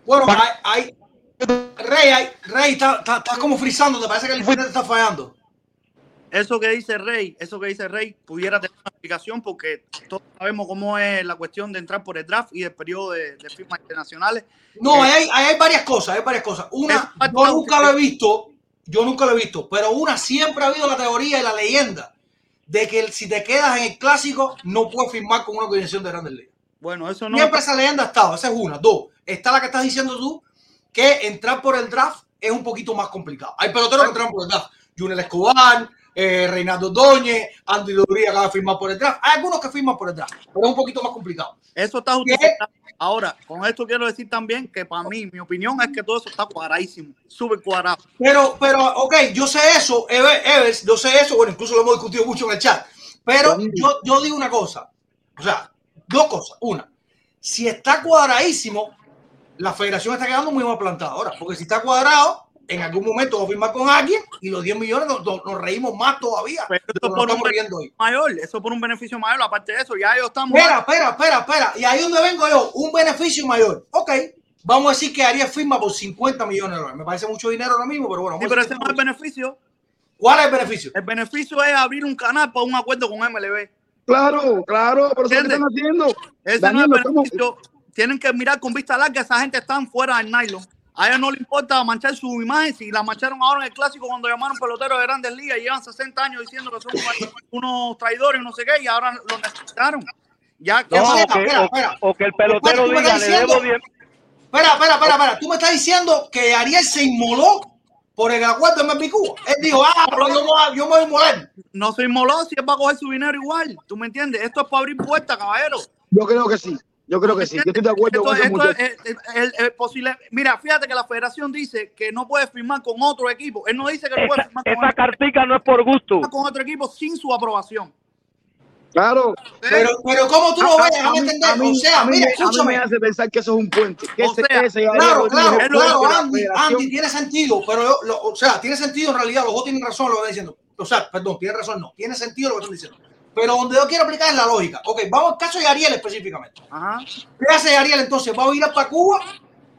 Bueno, hay, hay- Rey, Rey, está, está, está como frizando, te parece que el internet está fallando.
Eso que dice Rey, eso que dice Rey, pudiera tener una explicación porque todos sabemos cómo es la cuestión de entrar por el draft y del periodo de, de firmas internacionales.
No,
Eh,
hay, hay varias cosas, hay varias cosas. Una, yo nunca lo he visto, yo nunca lo he visto, pero una siempre ha habido la teoría y la leyenda de que el- si te quedas en el clásico no puedes firmar con una organización de grandes ligas.
Bueno, eso no.
Siempre esa leyenda ha estado, esa es una. Dos, está la que estás diciendo tú, que entrar por el draft es un poquito más complicado. Hay peloteros que entran por el draft. Junior Escobar, eh, Reinaldo Doñez, Andy Rodríguez acaba de firmar por el draft. Hay algunos que firman por el draft, pero es un poquito más complicado.
Eso está justificado. Ahora, con esto quiero decir también que para mí, mi opinión es que todo eso está cuadradísimo, súper cuadrado.
Pero, pero, ok, yo sé eso, Eve- Evers, yo sé eso, bueno, incluso lo hemos discutido mucho en el chat. Pero yo, yo digo una cosa, o sea, dos cosas. Una, si está cuadradísimo, la federación está quedando muy mal plantada ahora, porque si está cuadrado, en algún momento va a firmar con alguien y los 10 millones nos, nos- nos reímos más todavía.
Pero por un
estamos hoy.
beneficio mayor, eso por un beneficio mayor, aparte de eso, ya ellos están
Espera, espera, espera, espera. Y ahí donde vengo yo, un beneficio mayor. Ok, vamos a decir que Ariel firma por 50 millones de dólares. Me parece mucho dinero ahora mismo, pero bueno.
Sí,
vamos a
pero
decir
ese no es el beneficio.
¿Cuál es el beneficio?
El beneficio es abrir un canal para un acuerdo con MLB.
Claro, claro, pero eso es lo que están haciendo.
Ese
Daniel,
no es el
estamos-
beneficio. Tienen que mirar con vista larga, esa gente están fuera del nylon. A ellos no les importa manchar su imagen, si la mancharon ahora en el clásico cuando llamaron peloteros de grandes ligas y llevan 60 años diciendo que son unos traidores, no sé qué, y ahora los necesitaron. Ya que
No,
Espera,
o, que,
espera,
o-
espera.
o que el pelotero diga, le debo
diciendo-
10
Espera, espera, espera, espera. Tú me estás diciendo que Ariel se inmoló por el acuerdo de Cuba. Él dijo, ah, pero yo me voy a- yo me voy a inmolar.
no soy moló si él va a coger su dinero igual. ¿Tú me entiendes? Esto es para abrir puertas, caballero.
Yo creo que sí. Yo creo que sí. Yo estoy de acuerdo
Esto-
con ese
esto
muchacho.
es- es- es- es posible. Mira, fíjate que la federación dice que no puede firmar con otro equipo. Él no dice que no puede
Esa,
firmar con,
esa
otro,
cartica no es por gusto.
con otro equipo sin su aprobación.
Claro.
Pero, pero ¿cómo tú lo
A-
ves?
a- a mí-
entender.
a mí-
O sea,
a mí
mira,
me- a mí
escúchame.
me hace pensar que eso es un puente. Que
O
ese,
sea,
ese
Claro, claro, claro,
la
Andy, Andy, tiene sentido, pero yo- lo- o sea, tiene sentido en realidad, los dos tienen razón lo que están diciendo. O sea, perdón, tiene razón, no, tiene sentido lo que están diciendo. Pero donde yo quiero aplicar es la lógica. Ok, vamos al caso de Ariel específicamente.
Ajá.
¿Qué hace Ariel entonces? ¿Va a ir para Cuba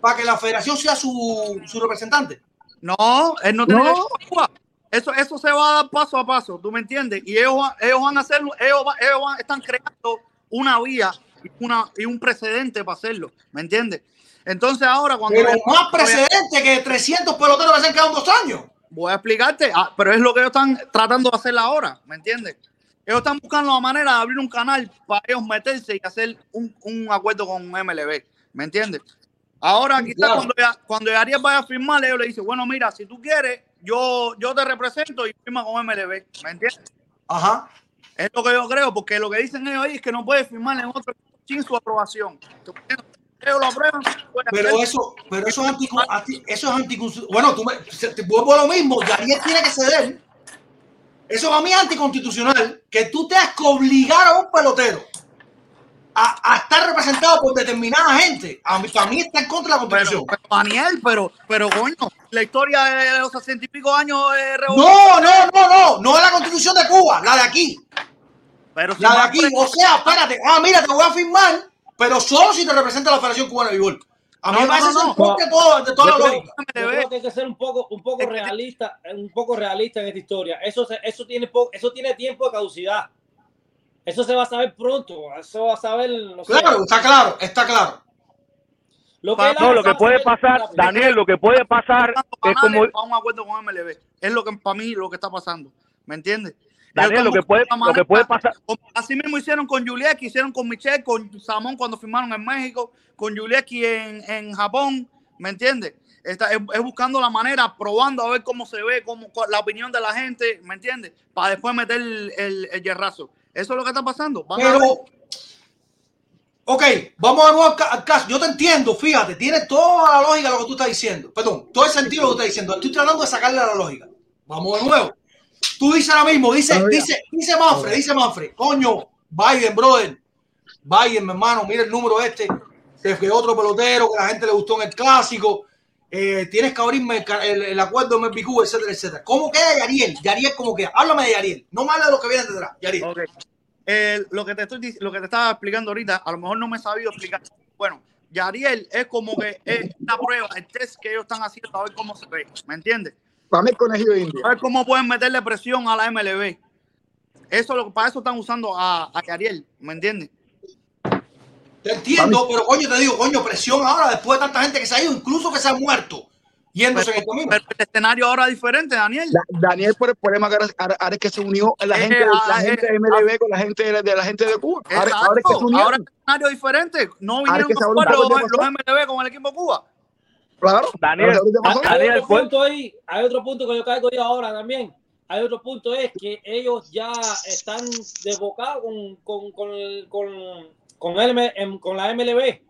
para que la federación sea su, su representante?
No, él no tiene
No.
a Cuba. Eso, eso se va a dar paso a paso, ¿tú me entiendes? Y ellos, van- ellos van a hacerlo, ellos, ellos van- están creando una vía y, una, y un precedente para hacerlo, ¿me entiendes? Entonces ahora cuando...
Pero más precedente que 300 peloteros que se han quedado en dos años.
Voy a explicarte, ah, pero es lo que ellos están tratando de hacer ahora, ¿me entiendes? Ellos están buscando la manera de abrir un canal para ellos meterse y hacer un, un acuerdo con MLB, ¿me entiendes? Ahora quizás
Claro.
cuando, ya- cuando Ariel vaya a firmar, ellos le dicen, bueno, mira, si tú quieres, yo, yo te represento y firma con MLB, ¿me entiendes?
Ajá.
Es lo que yo creo, porque lo que dicen ellos ahí es que no puede firmar en otro sin su aprobación. Ellos lo aprueban.
Pero eso, pero eso es anti, anti- eso es. Bueno, tú me, te vuelvo a lo mismo. Ariel tiene que ceder. Eso para mí es anticonstitucional. Que tú tengas que obligar a un pelotero a, a estar representado por determinada gente. A mí, para mí está en contra de la constitución.
pero, Daniel, pero, pero coño, la historia de los sesenta y pico años
No, no, no, no. No es la constitución de Cuba, la de aquí.
Pero si
La de aquí. O sea, espérate. Ah, mira, te voy a firmar, pero solo si te representa la Federación Cubana de Béisbol. A mí
No,
me
no,
parece
no, no.
en contra de todo- de toda
Yo
la
creo-
lógica.
Yo creo que hay que ser un poco, un poco realista, un poco realista en esta historia. Eso, eso tiene eso tiene tiempo de caducidad. Eso se va a saber pronto. Eso va a saber, no sé.
Claro, está claro, está claro.
Lo
No, que puede pasar. Daniel, lo que puede pasar es como,
un acuerdo con MLB. Es lo que para mí lo que está pasando. ¿Me entiendes?
Daniel, lo que puede, lo que puede pasar,
como Así mismo hicieron con Juliet, hicieron con Michelle, con Samón cuando firmaron en México, con Juliet en, en Japón, ¿me entiendes? Está, es, es buscando la manera, probando a ver cómo se ve, cómo, cuál- la opinión de la gente, ¿me entiendes? Para después meter el, el, el hierrazo. Eso es lo que está pasando. Van a ver.
Pero, ok, vamos de nuevo al caso. Yo te entiendo, fíjate, tiene toda la lógica lo que tú estás diciendo. Perdón, todo el sentido lo que tú estás diciendo. Estoy tratando de sacarle la lógica. Vamos de nuevo. Tú dices ahora mismo, dice,
Todavía.
dice, dice Manfred, dice Manfred, coño, Biden, brother. Biden, mi hermano, mira el número este, que fue otro pelotero que la gente le gustó en el clásico. Eh, tienes que abrirme el, ca- el- el acuerdo de MPQ, etcétera, etcétera. ¿Cómo queda Yariel? Yariel, ¿cómo queda? Háblame de Yariel. No me hables de los que vienen detrás. Yariel.
Ok. Eh, lo que te estoy lo que te estaba explicando ahorita, a lo mejor no me he sabido explicar. Bueno, Yariel es como que es la prueba, el test que ellos están haciendo a ver cómo se ve, ¿me entiendes?
Para mí el conejillo indio.
A ver cómo pueden meterle presión a la MLB. Eso lo para eso están usando a, a Yariel, ¿me entiendes?
Te entiendo, pero coño, te digo, coño, presión ahora después de tanta gente que se ha ido, incluso que se ha muerto, yéndose en el camino.
Pero el escenario ahora es diferente, Daniel.
Da- Daniel, por el problema que ahora, es que se unió la
Eh,
gente,
ah,
la
eh,
gente de MLB con la gente de, de la gente de Cuba. Ahora, es que se unieron.
Ahora es un escenario diferente. No vinieron los, los
pasó.
MLB con el equipo de Cuba.
Claro.
Daniel,
¿qué pasó?
Hay
Daniel,
otro
fue-
punto ahí, hay otro punto que yo caigo yo ahora también. Hay otro punto es que ellos ya están desbocados con, con, con, el- con, con, el- em- con la MLB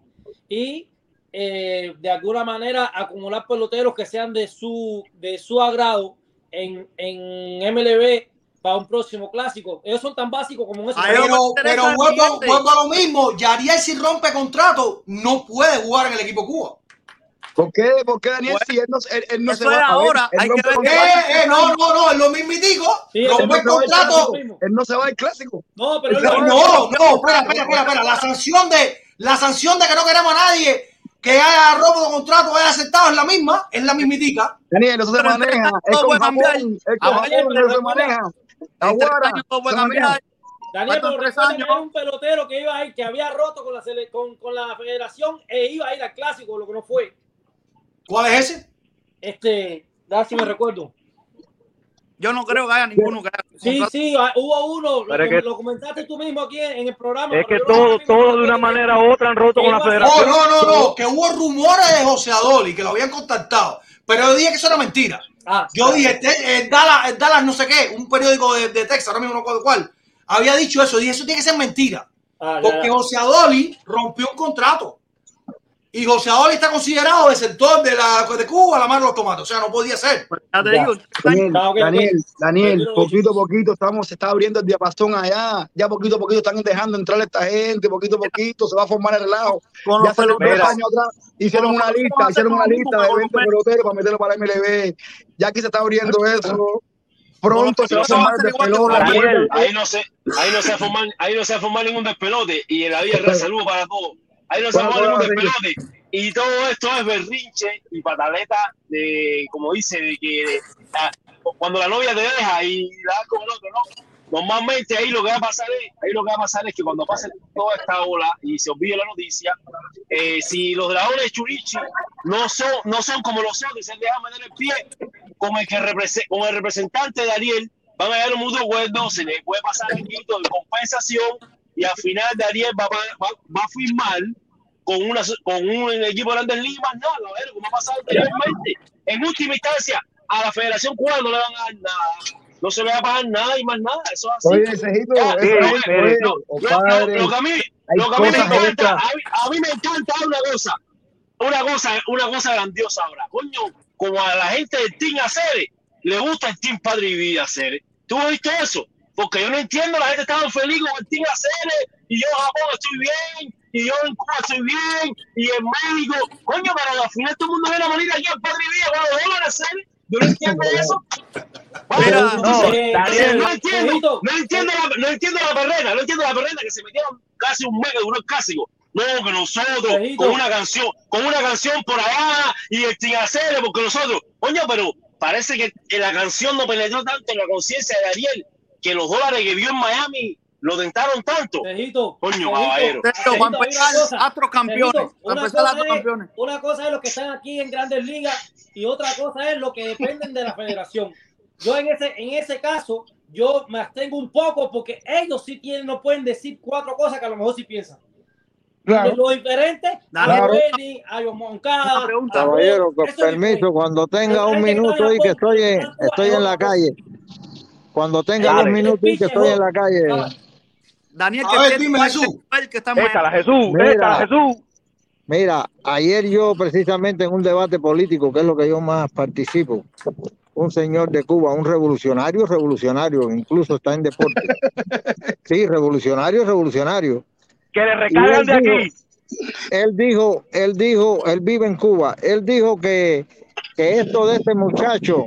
y eh, de alguna manera acumular peloteros que sean de su, de su agrado en, en MLB para un próximo clásico. Ellos son tan básicos como eso.
Pero, pero
el
vuelvo, vuelvo a lo mismo. Yariel, si rompe contrato, no puede jugar en el equipo Cuba.
¿Por qué, ¿Por qué Daniel?
Bueno,
Si él no, él, él no se va a ver,
ahora, hay que ver
Eh, eh, no, no, no, es lo mismitico.
Sí,
él
rompe
no
el
se va al
contrato.
clásico,
mismo.
él no se va al clásico.
No, pero él
No, no, no, espera, espera, espera, espera. La sanción de, la sanción de que no queremos a nadie que haya robo de contrato haya aceptado es la misma, es la mismitica.
Daniel, eso se
Pero
maneja. Es con. Japón. Con Japón, se maneja.
En tres
Aguara, se maneja.
Daniel, pero
tres años.
era un pelotero que iba a ir, que había roto con la, sele- con, con la federación e iba a ir al clásico, lo que no fue.
¿Cuál es ese?
Este, da si me recuerdo.
Yo no creo que haya ninguno que haya
Sí, sí, ah, hubo uno, lo,
es que-
lo comentaste tú mismo aquí en, el programa.
es que
no
todo, de una manera u otra han roto con la
No,
federación.
no, no, no, que hubo rumores de José Adoli, que lo habían contactado. Pero yo dije que eso era mentira.
Ah,
Yo dije, este, el Dallas, el Dallas no sé qué, un periódico de, de Texas, ahora mismo no recuerdo cuál, había dicho eso. Dije, eso tiene que ser mentira.
ah, ya,
Porque
ya.
José Adoli rompió un contrato. Y José Adoli está considerado desertor de la de Cuba a la mano de los tomates. O sea, no podía ser.
Ya te digo,
Daniel. Daniel, poquito a poquito estamos, se está abriendo el diapasón allá, ya poquito a poquito están dejando entrar a esta gente, poquito a poquito se va a formar el relajo.
con
Ya
los
años atrás hicieron una lista, hicieron una lista de
con los
eventos
peloteros.
peloteros para meterlo para la MLB. Ya aquí se está abriendo eso. Pronto se va a formar el despelote.
Ahí no se, ahí no se va a formar, ahí no se va a formar ningún despelote y en la vida real saludo para todos. Ahí no se formar ningún despelote y todo esto es berrinche y pataleta de, como dice, de que cuando la novia te deja y la das con el otro, no. Normalmente ahí lo que va a pasar es, ahí lo que va a pasar es que cuando pase toda esta ola y se olvide la noticia, eh, si los dragones de Churichi no son, no son como los otros y se dejan meter el pie con el que con el representante de Ariel, van a a un mutuo acuerdo, se le puede pasar el quito de compensación y al final Ariel va, a- va, va a firmar con una con un equipo de grandes ligas más nada, a ver, como ha pasado anteriormente. En última instancia, a la Federación Cubana no le van a dar nada, no se le va a pagar nada y más nada, eso es así.
Oye, Cejito,
Ya,
eso es,
sí,
oye,
no,
Lo, que a mí, lo que a mí me encanta, a mí, a mí me encanta una cosa, una cosa, una cosa grandiosa ahora, coño, como a la gente del Team Acere le gusta el Team Padre y Vida Acere. ¿Tú has visto eso? Porque yo no entiendo, la gente estaba feliz con el Team y yo en Japón estoy bien, y yo en Cuba estoy bien, y en México, coño, pero al final todo el mundo ve la manera aquí al Padre y Vida cuando dólares Acere. Yo no entiendo eso.
Eh,
Daniel, no
eh,
entiendo, no entiendo la, no entiendo la perrena, no entiendo la perrena que se metieron casi un mes que duró el clásico. no, que nosotros, con una canción, con una canción por allá y sin hacerle, porque nosotros, coño, pero parece que, que la canción no penetró tanto en la conciencia de Ariel, que los dólares que vio en Miami lo tentaron tanto.
Viejito,
Coño, caballero.
Para
hay
empezar,
una cosa,
Astros campeones.
una cosa es-
campeones.
Una cosa es los que están aquí en Grandes Ligas y otra cosa es lo que dependen de la federación. Yo en ese, en ese caso, yo me abstengo un poco porque ellos sí tienen, no pueden decir cuatro cosas que a lo mejor sí piensan.
Claro.
Lo diferente, a
Claro.
Benny, a John Moncada, a
Caballero, con permiso, cuando tenga un minuto y que estoy en, estoy
es
en la calle. Cuando tenga
Dale.
dos minutos y que estoy en la calle.
Daniel,
A
que
ver,
tiene
dime, Jesús.
que está
Échala. Jesús,
Mira.
échala, Jesús.
Mira, ayer yo precisamente en un debate político, que es lo que yo más participo, un señor de Cuba, un revolucionario, revolucionario, incluso está en deporte. Sí, revolucionario, revolucionario.
Que le recargan de
dijo,
aquí.
él dijo, él dijo, él vive en Cuba, él dijo que, que esto de este muchacho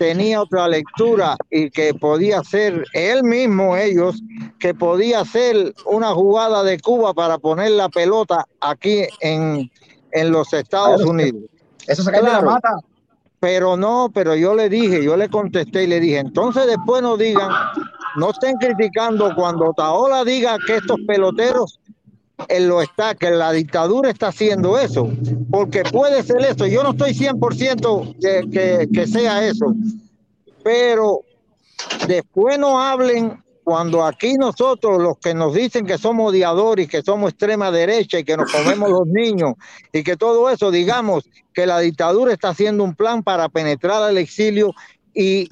tenía otra lectura y que podía ser él mismo, ellos, que podía ser una jugada de Cuba para poner la pelota aquí en, en los Estados
Claro.
Unidos.
Eso se cae de la
Claro.
mata.
Pero no, pero yo le dije, yo le contesté y le dije, entonces después no digan, no estén criticando cuando Taola diga que estos peloteros él lo está, que la dictadura está haciendo eso, porque puede ser eso. Yo no estoy 100% que, que, que sea eso, pero después no hablen cuando aquí nosotros, los que nos dicen que somos odiadores, que somos extrema derecha y que nos comemos los niños y que todo eso, digamos que la dictadura está haciendo un plan para penetrar al exilio y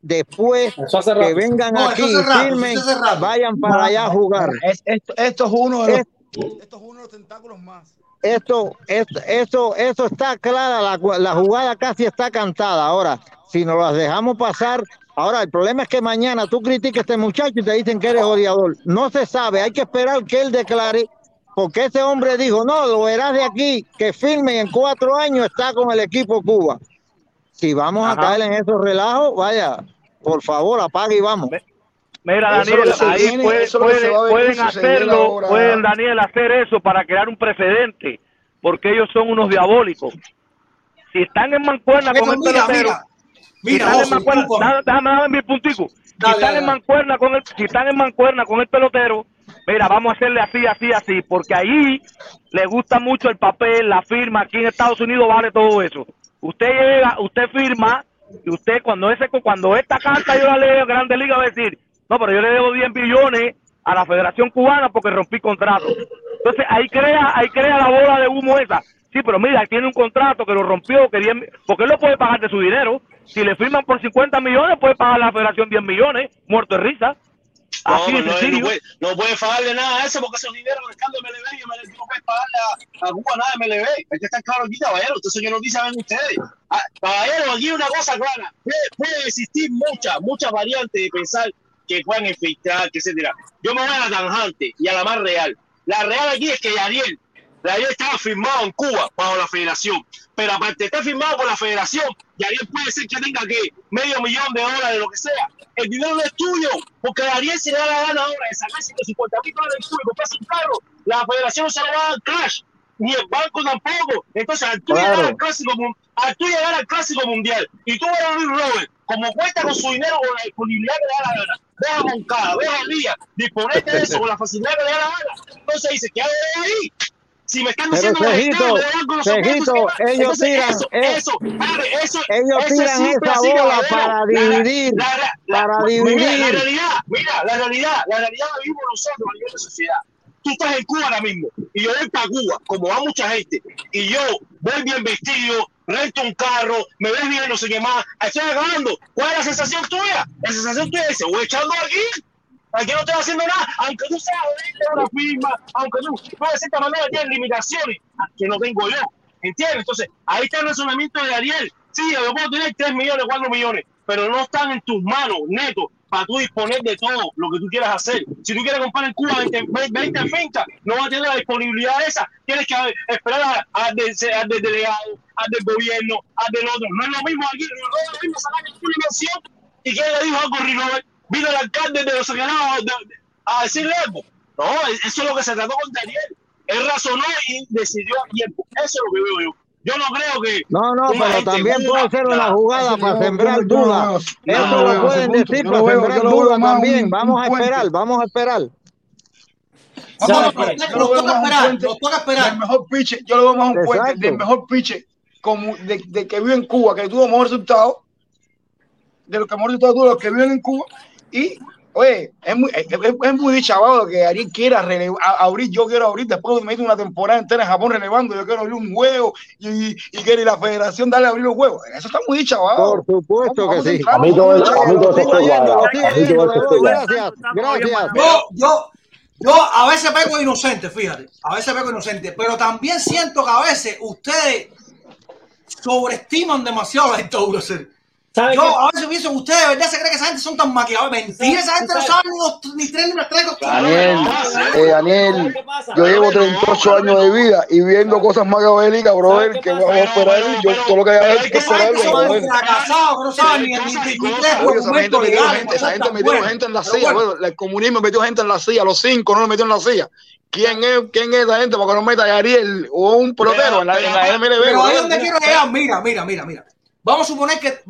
después que vengan
No,
aquí y firmen, vayan para allá a jugar.
Es- esto, esto es uno de los.
Es-
Esto es uno de los tentáculos más.
esto, esto, eso, eso está clara, la, la jugada casi está cantada. Ahora, si nos las dejamos pasar, ahora el problema es que mañana tú criticas a este muchacho y te dicen que eres odiador. No se sabe, hay que esperar que él declare, porque ese hombre dijo, no, lo verás de aquí, que firme en cuatro años está con el equipo Cuba. Si vamos a caer en esos relajos, vaya, por favor, apague y vamos.
Mira,
Eso
Daniel, ahí
viene,
puede- pueden hacerlo,
ahora.
pueden, Daniel, hacer eso para crear un precedente, porque ellos son unos diabólicos. Si están en mancuerna con el
mira,
pelotero,
mira,
si en mancuerna, déjame dar mi puntico. Si están
dale,
en mancuerna con el, si están en mancuerna con el pelotero, mira, vamos a hacerle así, así, así, porque ahí le gusta mucho el papel, la firma, aquí en Estados Unidos vale todo eso. Usted llega, usted firma, y usted cuando ese cuando esta carta yo la leo en Grande Liga va a decir, no, pero yo le debo 10 billones a la Federación Cubana porque rompí contrato. Entonces ahí crea, ahí crea la bola de humo esa. Sí, pero mira, tiene un contrato que lo rompió, que 10 mi- porque él no puede pagar de su dinero. Si le firman por 50 millones, puede pagar la Federación 10 millones, muerto de risa.
No,
Así de
no, no,
sencillo.
no puede, no puede pagarle nada a eso porque esos dinero del cambio MLB y MLB no puede pagarle a, a Cuba nada de MLB. Hay que estar claro aquí, caballero. Entonces yo no dice saben ustedes. Ah, caballero, aquí una cosa clara. Puede, puede existir muchas, muchas variantes de pensar que puedan infiltrar, que etcétera. Yo me voy a la tanjante y a la más real. La real aquí es que Yariel, Yariel estaba firmado en Cuba bajo la federación. Pero aparte estar firmado por la federación, Yariel puede ser que tenga que medio millón de dólares, lo que sea. El dinero no es tuyo, porque Yariel se le da la gana ahora de sacar 150 mil dólares en Cuba y comprarse un carro. La federación no se lo va a dar cash, ni el banco tampoco. Entonces, al tú
Claro.
llegar al clásico, mun- al tú llegar al clásico mundial y tú ves a Luis Robert, como cuenta con su dinero, con la disponibilidad que le da la gana, ves a Moncada, ves a Díaz, disponerte de eso con la facilidad que le da la gana. Entonces dice, ¿qué hago de ahí? Si me están
Pero,
diciendo los
Cejito,
estados, me dan con los
Cejito, ellos tiran,
eso,
eh,
eso, padre, eso,
ellos
eso
tiran esa bola para dividir,
la- la- la-
para
Mira, la
dividir.
realidad, mira, la realidad, la realidad la vivimos nosotros a nivel de sociedad. Tú estás en Cuba ahora mismo y yo voy para Cuba, como va mucha gente, y yo voy bien vestido, rento un carro, me ves bien, no sé qué más, estoy acabando. ¿Cuál es la sensación tuya? La sensación tuya es, voy echando aquí, aquí no estoy haciendo nada, aunque tú seas una firma, aunque tú, tú de cierta manera tienes limitaciones que no tengo yo, ¿entiendes? Entonces, ahí está el razonamiento de Ariel. Sí, yo puedo tener 3 millones, 4 millones, pero no están en tus manos, neto, para tú disponer de todo lo que tú quieras hacer. Si tú quieres comprar en Cuba 20, 20 fincas, no vas a tener la disponibilidad esa. Tienes que esperar a- al del, del delegado, al del gobierno, al del otro. No es lo mismo aquí, no es lo mismo sacar una inversión. ¿Y quién le dijo algo, Rinobel? Vino el alcalde de los sagrados a decirle algo. No, eso es lo que se trató con Daniel. él razonó y decidió a tiempo. Eso es lo que veo yo. Yo no creo que.
No, no, pero también puede ser una jugada para sembrar dudas. Eso lo pueden decir para sembrar dudas también. Vamos a esperar, vamos a esperar.
Vamos a
¿Sabes
esperar, nos toca esperar, nos toca esperar.
del mejor pitcher, yo lo veo más un puente del mejor pitcher como de, de que vive en Cuba, que tuvo mejor resultado, de los que mejor resultado tuvo los que viven en Cuba. Y, oye, es muy, es, muy dichabado que Ariel quiera relevar, abrir, yo quiero abrir, después me hizo una temporada entera en Japón relevando, yo quiero abrir un juego y, y quiere la federación darle a abrir los juegos. Eso está muy dichabado.
Por supuesto que sí.
A mí todo eso.
Gracias, gracias.
Yo, yo, yo a veces pego inocente, fíjate. A veces pego inocente. Pero también siento que a veces ustedes sobreestiman demasiado la dictadura.
¿Sabe
Yo
qué?
a veces pienso ustedes de verdad se creen que esa gente son tan maquiavelos. Mentira, esa gente no sabe ni, los, ni tres ni las tres.
Daniel, eh, Daniel, yo llevo 38 años de vida y viendo cosas maquiavélicas, brother, que vamos a esperar. Yo todo lo que hay
pero
que
hay que
Esa gente
esperarlo,
son fracasados, no saben ni, tres
esa gente metió gente, en la silla, el comunismo metió gente en la silla, los cinco no lo metió en la silla. ¿Quién es, quién es esa gente para que no meta a Ariel o un pelotero en la, en la MLB?
Pero ahí donde quiero llegar, mira, mira, mira, mira. Vamos a suponer que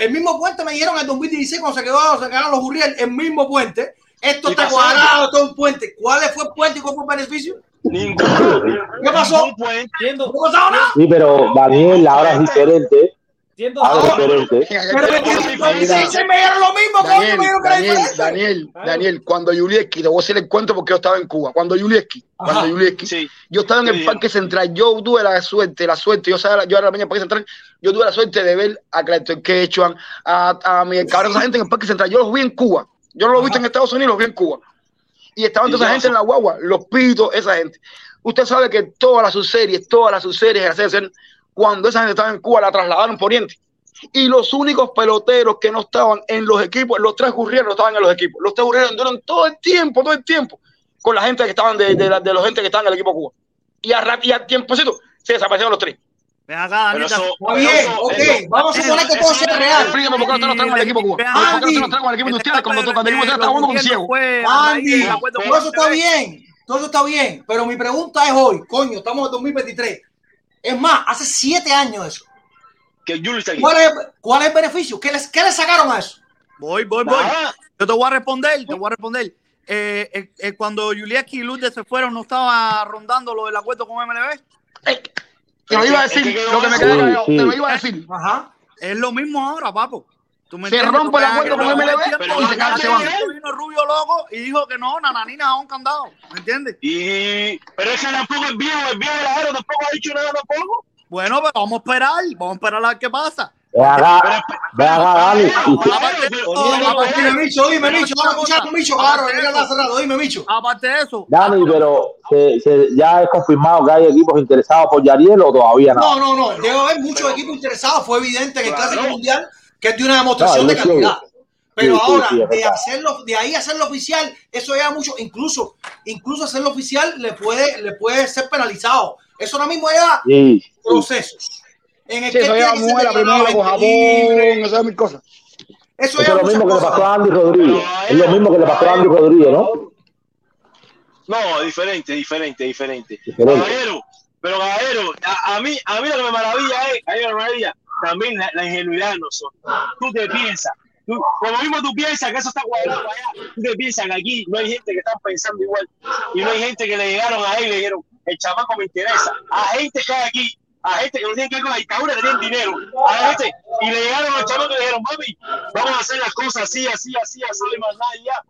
el mismo puente me dijeron en el 2016 cuando se quedó, se quedaron los Uriel, el mismo puente. Esto
¿Y
está cuadrado, todo un puente. ¿Cuál fue el puente y cuál fue el beneficio?
Ninguno.
¿Qué pasó?
Ningún puente.
Siendo,
¿No pasó nada?
Sí, pero Daniel ahora es diferente.
Siendo
Ahora es diferente.
Pero en el 2016 me dieron lo mismo, coño,
Daniel,
me era
Daniel,
diferente.
Daniel, Daniel, cuando Yulieski, te voy a hacer el cuento porque yo estaba en Cuba. Cuando Yulieski, cuando Yulieski,
Sí.
yo estaba en
¿Qué
el? Parque Central, yo tuve la suerte, la suerte, yo, sabía, yo era la peña del Parque Central, yo tuve la suerte de ver a Clayton Quechuan, a, a Miguel Cabrera, esa gente en el Parque Central, yo los vi en Cuba, yo no los he visto en Estados Unidos, los vi en Cuba. Y estaban
¿Y
toda esa gente en la guagua, los pitos, esa gente. Usted sabe que todas las subseries, todas las subseries de la selección, cuando esa gente estaba en Cuba, la trasladaron por Oriente. Y los únicos peloteros que no estaban en los equipos, los tres Gurrieros no estaban en los equipos. Los tres Gurrieros anduvieron todo el tiempo, todo el tiempo, con la gente que estaban de, de, la- de los gente que estaban en el equipo Cuba. Y a, y a tiempocito se desaparecieron los tres.
Ven acá,
Pero eso,
Está bien,
eso-
ok,
eso-
vamos a suponer que todo sea real.
Explícame por qué no te los traen al equipo Cuba.
Vean,
¿Por qué no te
Andy.
los traen al equipo industrial cuando, cuando el equipo industrial está jugando con ciego?
Andy, todo eso está bien, todo eso está bien, pero mi pregunta es hoy, coño, estamos en 2023. Es más, hace siete años eso.
que.
¿Cuál es, cuál es el beneficio? ¿Qué les, qué le sacaron a eso?
Voy, voy, voy. Yo te voy a responder, te voy a responder. Eh, eh, eh, cuando Julieski y Lourdes se fueron, ¿no estaba rondando lo del acuerdo con MLB?
Te lo iba a
Es que
decir, lo que me quedé te lo iba a decir.
Ajá.
Es lo mismo ahora, papo. ¿Tú me
Se
entiendes?
rompe el
Porque
acuerdo con
con
MLB,
pero
y
se
cada
se
Vino Rubio loco y dijo que no, Nananina a un candado. ¿Me entiendes?
Y, pero ese tampoco es viejo, el viejo de la tampoco ha dicho nada tampoco.
Bueno, pues vamos a esperar, vamos a esperar a ver qué pasa.
Ven acá, ven acá,
de
Dime, Micho, dime, Micho, vamos a escuchar a Micho, claro, él está cerrado, dime, Micho.
Aparte de eso,
Dani, pero se, se- ya es confirmado que hay equipos interesados por Yariel o todavía no.
No, no, no, debe haber muchos equipos interesados, fue evidente en el. Clásico Mundial que es de una demostración
No,
de calidad. Pero
Sí,
ahora,
sí,
de hacerlo, de ahí hacerlo oficial, eso ya mucho, incluso, incluso hacerlo oficial le puede, le puede ser penalizado. Eso ahora mismo ya procesos. En el
Sí,
que
eso
tiene
ya primero con Japón, eso es mil cosas.
Eso
Eso
ya
es lo mismo que le
cosas.
pasó a Andy Rodríguez. Es lo mismo que le pasó a Andy Rodríguez, ¿no?
No, diferente, diferente, diferente.
Diferente.
Caballero, pero caballero, a, a mí, a mí lo que me maravilla es, a mí lo que me maravilla también la, la ingenuidad de nosotros. Tú te piensas, tú, como mismo tú piensas que eso está cuadrado allá, tú te piensas que aquí no hay gente que está pensando igual y no hay gente que le llegaron a él y le dijeron, el chamaco me interesa. A gente que hay aquí, a gente que no tiene que ver con la dictadura, que tienen dinero, a gente, y le llegaron al chamaco y le dijeron, mami, vamos a hacer las cosas así, así, así, así, y más nada y ya.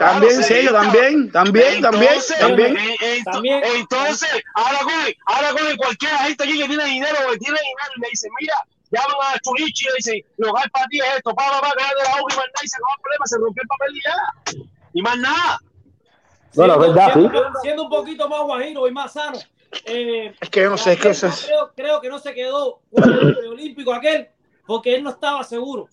También,
Claro,
sí,
sí,
también, también, también,
entonces,
también.
eh,
También.
Entonces, ahora coge, ahora coge cualquier gente aquí que tiene dinero, que tiene dinero, y le dice, mira, llaman a Churichi y le dicen, local para ti es esto, pa, pa, pa, cállate la boca y más nada, y se acabó el problema, se rompió el papel y ya. Y más nada.
Bueno, es verdad, sí.
siendo, un poquito más guajiro y más sano. eh,
Es que yo no sé, es que eso es.
creo, creo que no se quedó el preolímpico aquel porque él no estaba seguro.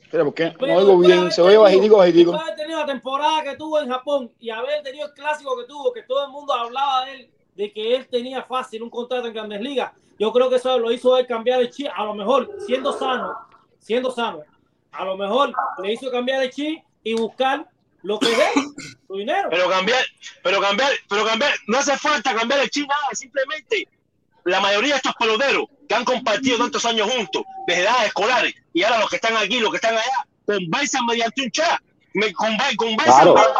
Espera, porque
Pero
no oigo
de
bien, se oye bajitico, bajitico.
después de haber tenido la temporada que tuvo en Japón y haber tenido el clásico que tuvo, que todo el mundo hablaba de él, de que él tenía fácil un contrato en Grandes Ligas, yo creo que eso lo hizo él cambiar el chip, a lo mejor siendo sano, siendo sano, a lo mejor le hizo cambiar el chip y buscar lo que ve, su dinero.
Pero cambiar, pero cambiar, pero cambiar, no hace falta cambiar el chip nada, simplemente la mayoría de estos peloteros que han compartido tantos años juntos, desde edades escolares, y ahora los que están aquí, los que están allá, conversan mediante un chat, me conver- conversan,
Claro.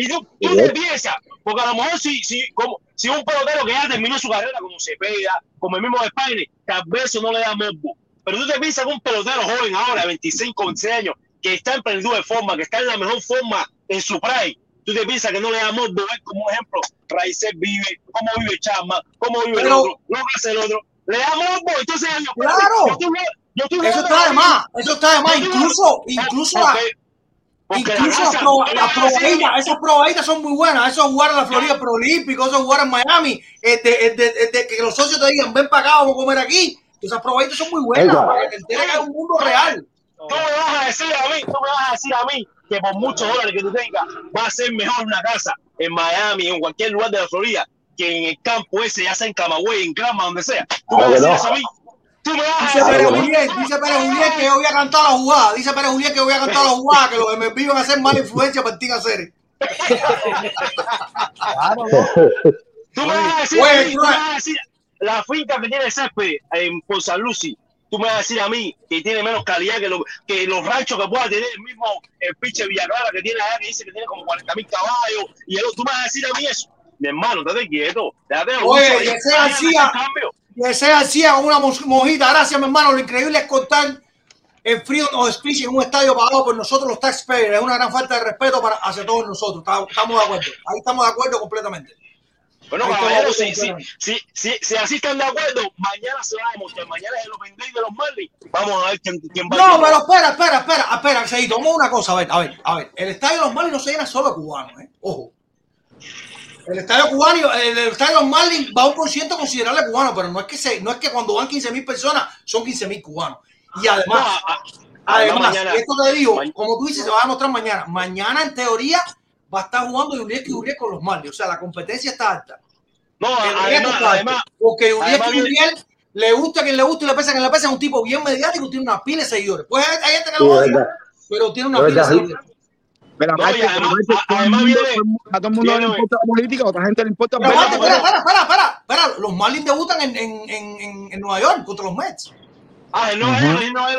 Y tú, tú te piensas, porque a lo mejor si, si, como, si un pelotero que ya terminó su carrera como Cepeda, como el mismo Spine, tal vez eso no le da morbo. Pero tú te piensas que un pelotero joven ahora, 25, 26 años, que está en plenitud de forma, que está en la mejor forma en su prime, tú te piensas que no le da morbo ver como ejemplo, Raíces vive, cómo vive Chama, cómo vive el otro, no hace el otro, le da morbo, entonces yo,
Claro.
yo yo estoy
Eso está de más, eso está de más.
Yo
Incluso, incluso, la-
porque la
incluso las,
raza-
proba-
no me
las
vas a decir-
probaditas, esas probaditas son muy buenas. Eso jugar en la Florida Proolímpico, eso jugar en Miami, este, este, este, que los socios te digan, ven para acá, vamos a comer aquí. Esas probaditas son muy buenas, para que te enteres que hay un mundo real.
Tú me vas a decir a mí, tú me vas a decir a mí que por muchos dólares que tú tengas va a ser mejor una casa en Miami, en cualquier lugar de la Florida, que en el campo ese, ya sea en Camagüey, en Grama, donde sea. Tú me
Claro
vas a decir eso a mí. Tú me vas a
Dice Pérez
a mí.
Julián, dice Pérez Julián que yo voy a cantar la jugada. Dice Pérez Julián que yo voy a cantar la jugada, que los MLB van a hacer mala influencia para ti hacer.
Tú me vas a decir, mí, tú me vas a decir, la finca que tiene césped en por San Lucy, tú me vas a decir a mí que tiene menos calidad que, lo- que los ranchos que pueda tener el mismo el pinche Villaclara que tiene allá, que dice que tiene como 40 mil caballos, y el otro, tú me vas a decir a mí eso. Mi hermano, estate quieto. Déjate de
Oye, que sea así,
cambio.
Que sea así con una mojita. Gracias, mi hermano. Lo increíble es contar en Freedom of Speech en un estadio pagado por nosotros los taxpayers. Es una gran falta de respeto para, hacia todos nosotros. Estamos de acuerdo. Ahí estamos de acuerdo completamente.
Bueno, caballeros, si, si, si, si, si así están de acuerdo, mañana se va a demostrar. Mañana es el Open Day de los Marlins. Vamos a ver quién, quién va a
No, pero espera, espera, espera, espera, Seito, vamos una cosa, a ver, a ver, a ver. El estadio de los Marlins no se llena solo de cubanos, ¿eh? Ojo. El estadio cubano, el, el estadio de los Marlins va a un por ciento considerable cubano, pero no es que se, no es que cuando van 15 mil personas son 15 mil cubanos. Y además,
No, a- a-
además,
mañana-
esto te digo, como tú dices, se va a demostrar mañana. Mañana, en teoría, va a estar jugando Juliet y Uriel con los Marlins. O sea, la competencia está alta.
No, además,
está
además,
porque Uriel
además
y Uriel le gusta a quien le gusta y le pesa a quien le pesa, es un tipo bien mediático, tiene una pila de seguidores. Pues hay gente que lo odia, pero tiene una pila de seguidores.
Mira,
No, y además- a-
todo el
además
mundo-
viene-
a todo el mundo le importa la política, a otra gente le importa
Pero
Pero-
espera,
pero-
espera, espera, espera, espera. Los Marlins debutan en, en, en, en, en Nueva York contra los Mets.
Ah, no, no, no,
En, los- en Nueva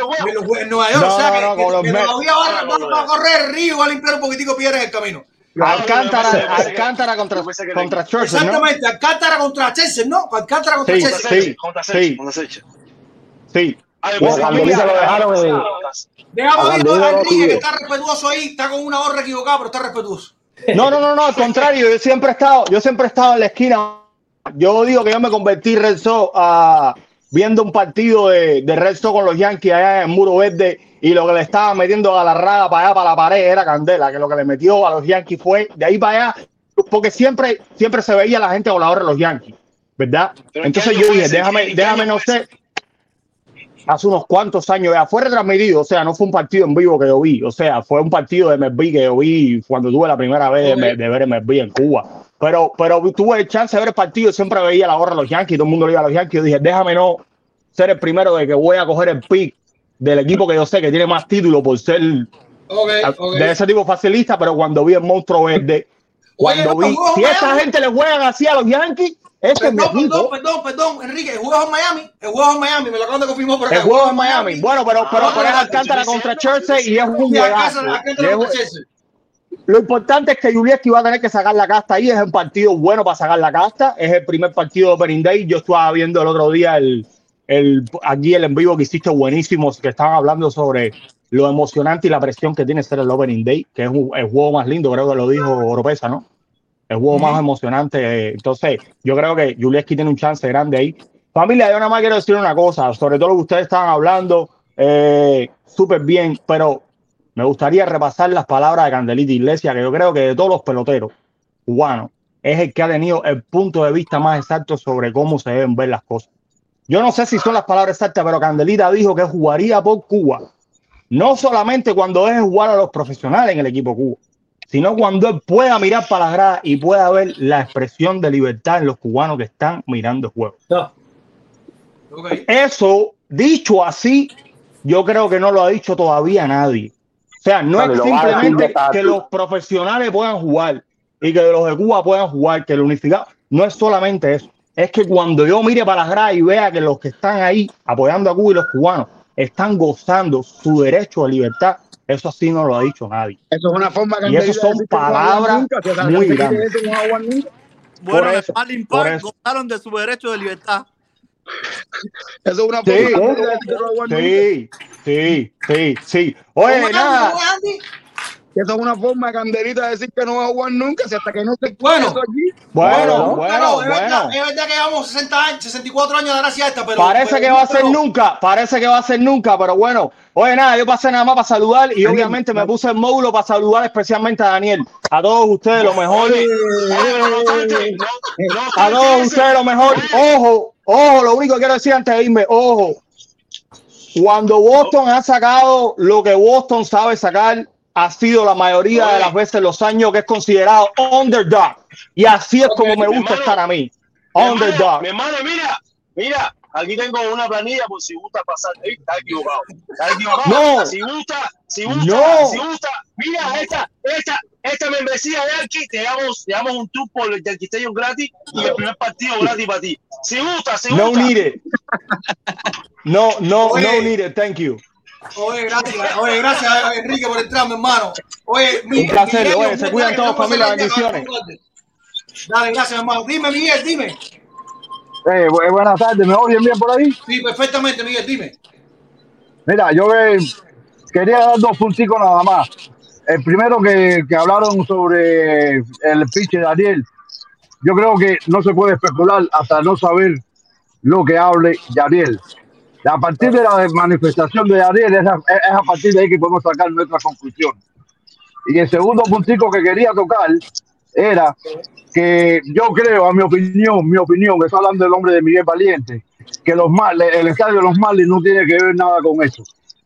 York,
No,
o sea
no,
que,
no,
que- todavía va,
No, no,
va-
no,
va a
no.
correr río y va a limpiar un poquitico piedra en el camino.
Alcántara,
pensé que-
Alcántara contra, contra Churchill, ¿no?
Exactamente, Alcántara contra Chelsea, ¿no? Alcántara contra
Sí,
Chelsea.
sí.
Contra
sí. Sí.
Ah,
lo dejaron en.
Déjame
A no
Enrique que está respetuoso ahí, está con una gorra equivocada, pero está respetuoso.
No, no, no, no, al contrario, yo siempre he estado, yo siempre he estado en la esquina. Yo digo que yo me convertí Red Sox a viendo un partido de, de Red Sox con los Yankees allá en el Muro Verde y lo que le estaba metiendo a la raga para allá, para la pared, era Candela, que lo que le metió a los Yankees fue de ahí para allá, porque siempre, siempre se veía la gente voladora de los Yankees, ¿verdad?
Pero ¿en
Entonces yo dije, déjame,
¿En qué
déjame, no sé, hace unos cuantos años ya fue retransmitido, o sea, no fue un partido en vivo que yo vi, o sea, fue un partido de MLB que yo vi cuando tuve la primera vez de, de ver MLB en Cuba. Pero, pero tuve el chance de ver el partido, siempre veía la gorra de los Yankees, todo el mundo le iba a los Yankees. Yo dije, déjame no ser el primero de que voy a coger el pick del equipo que yo sé que tiene más títulos por ser
Ok, ok.
de ese tipo facilista, pero cuando vi el monstruo verde, cuando
no,
vi, si esta gente le juegan así a los Yankees, este es mi
Perdón,
equipo.
perdón, perdón, perdón, Enrique, el juego es en Miami, el juego es en Miami, me lo acaban de confirmar por acá.
El juego en Miami. Bueno, pero, pero,
Ah,
pero es Alcántara contra Chelsea y es un juegazo. Lo importante es que Julieski va a tener que sacar la casta ahí. Es un partido bueno para sacar la casta. Es el primer partido de Opening Day. Yo estaba viendo el otro día el, el, aquí el en vivo que hiciste buenísimo, que estaban hablando sobre lo emocionante y la presión que tiene ser el Opening Day, que es un- el juego más lindo, creo que lo dijo Oropesa, ¿no? El juego más emocionante. eh, Entonces, yo creo que Julieski tiene un chance grande ahí. Familia, yo nada más quiero decir una cosa, sobre todo lo que ustedes estaban hablando, eh, súper bien, pero me gustaría repasar las palabras de Candelita Iglesias, que yo creo que de todos los peloteros cubanos es el que ha tenido el punto de vista más exacto sobre cómo se deben ver las cosas. Yo no sé si son las palabras exactas, pero Candelita dijo que jugaría por Cuba, no solamente cuando es jugar a los profesionales en el equipo Cuba, sino cuando él pueda mirar para la grada y pueda ver la expresión de libertad en los cubanos que están mirando el juego.
No.
Eso, dicho así, yo creo que no lo ha dicho todavía nadie. sea, no es simplemente que los profesionales puedan jugar y que los de Cuba puedan jugar, que el unificado, no es solamente eso. Es que cuando yo mire para las gradas y vea que los que están ahí apoyando a Cuba y los cubanos están gozando su derecho a libertad, eso así no lo ha dicho nadie.
Eso es una forma
Y eso son palabras muy grandes.
Bueno,
Por eso,
Marlin Park gozaron de su derecho de libertad.
Eso es una
Sí,
forma de decir que no aguantan
sí, sí, sí, sí. Oye, nada.
Eso es una forma de candelita de decir que no va a jugar nunca, si hasta que no se
Bueno.
aquí.
Bueno,
Bueno,
bueno,
es, verdad,
bueno.
es verdad que llevamos 60 años, 64 años de gracia esta, pero.
Parece
pero-
que va a ser
pero-
nunca, parece que va a ser nunca, pero bueno. Oye, nada, yo pasé nada más para saludar y obviamente me puse el módulo para saludar especialmente a Daniel. A todos ustedes lo mejor. A todos ustedes lo mejor. Ojo, ojo, lo único que quiero decir antes de irme, ojo. Cuando Boston ha sacado lo que Boston sabe sacar, ha sido la mayoría de las veces los años que es considerado underdog. Y así es como me gusta estar a mí. Underdog.
mi hermano, mira, mira, aquí tengo una planilla por si gusta pasar. Ey, Está equivocado. Está equivocado.
No.
Si gusta, si gusta,
No.
si gusta. Mira, esta, esta, esta membresía de Yankee, te damos, te damos un tour por el Stadium gratis y el primer partido gratis para ti. Si gusta, si
No
gusta.
need it. No, no,
Oye.
no need it. Thank you.
Oye, gracias, oye, gracias, Enrique, por entrar, mi hermano. Oye,
Un placer,
Miguel,
oye, se cuidan todos, familia, bendiciones.
Dale, gracias, hermano. Dime, Miguel, dime.
Eh, bu- buenas tardes, ¿me oyen bien por ahí?
Sí, perfectamente, Miguel, dime.
Mira, yo eh, quería dar dos punticos nada más. El primero que, que hablaron sobre el pitch de Daniel. Yo creo que no se puede especular hasta no saber lo que hable Daniel. A partir de la manifestación de Daniel, es a, es a partir de ahí que podemos sacar nuestra conclusión. Y el segundo puntico que quería tocar era que yo creo, a mi opinión, mi opinión, está hablando el hombre de Miguel Valiente, que los Mar- el estadio de los Marlins no tiene que ver nada con eso,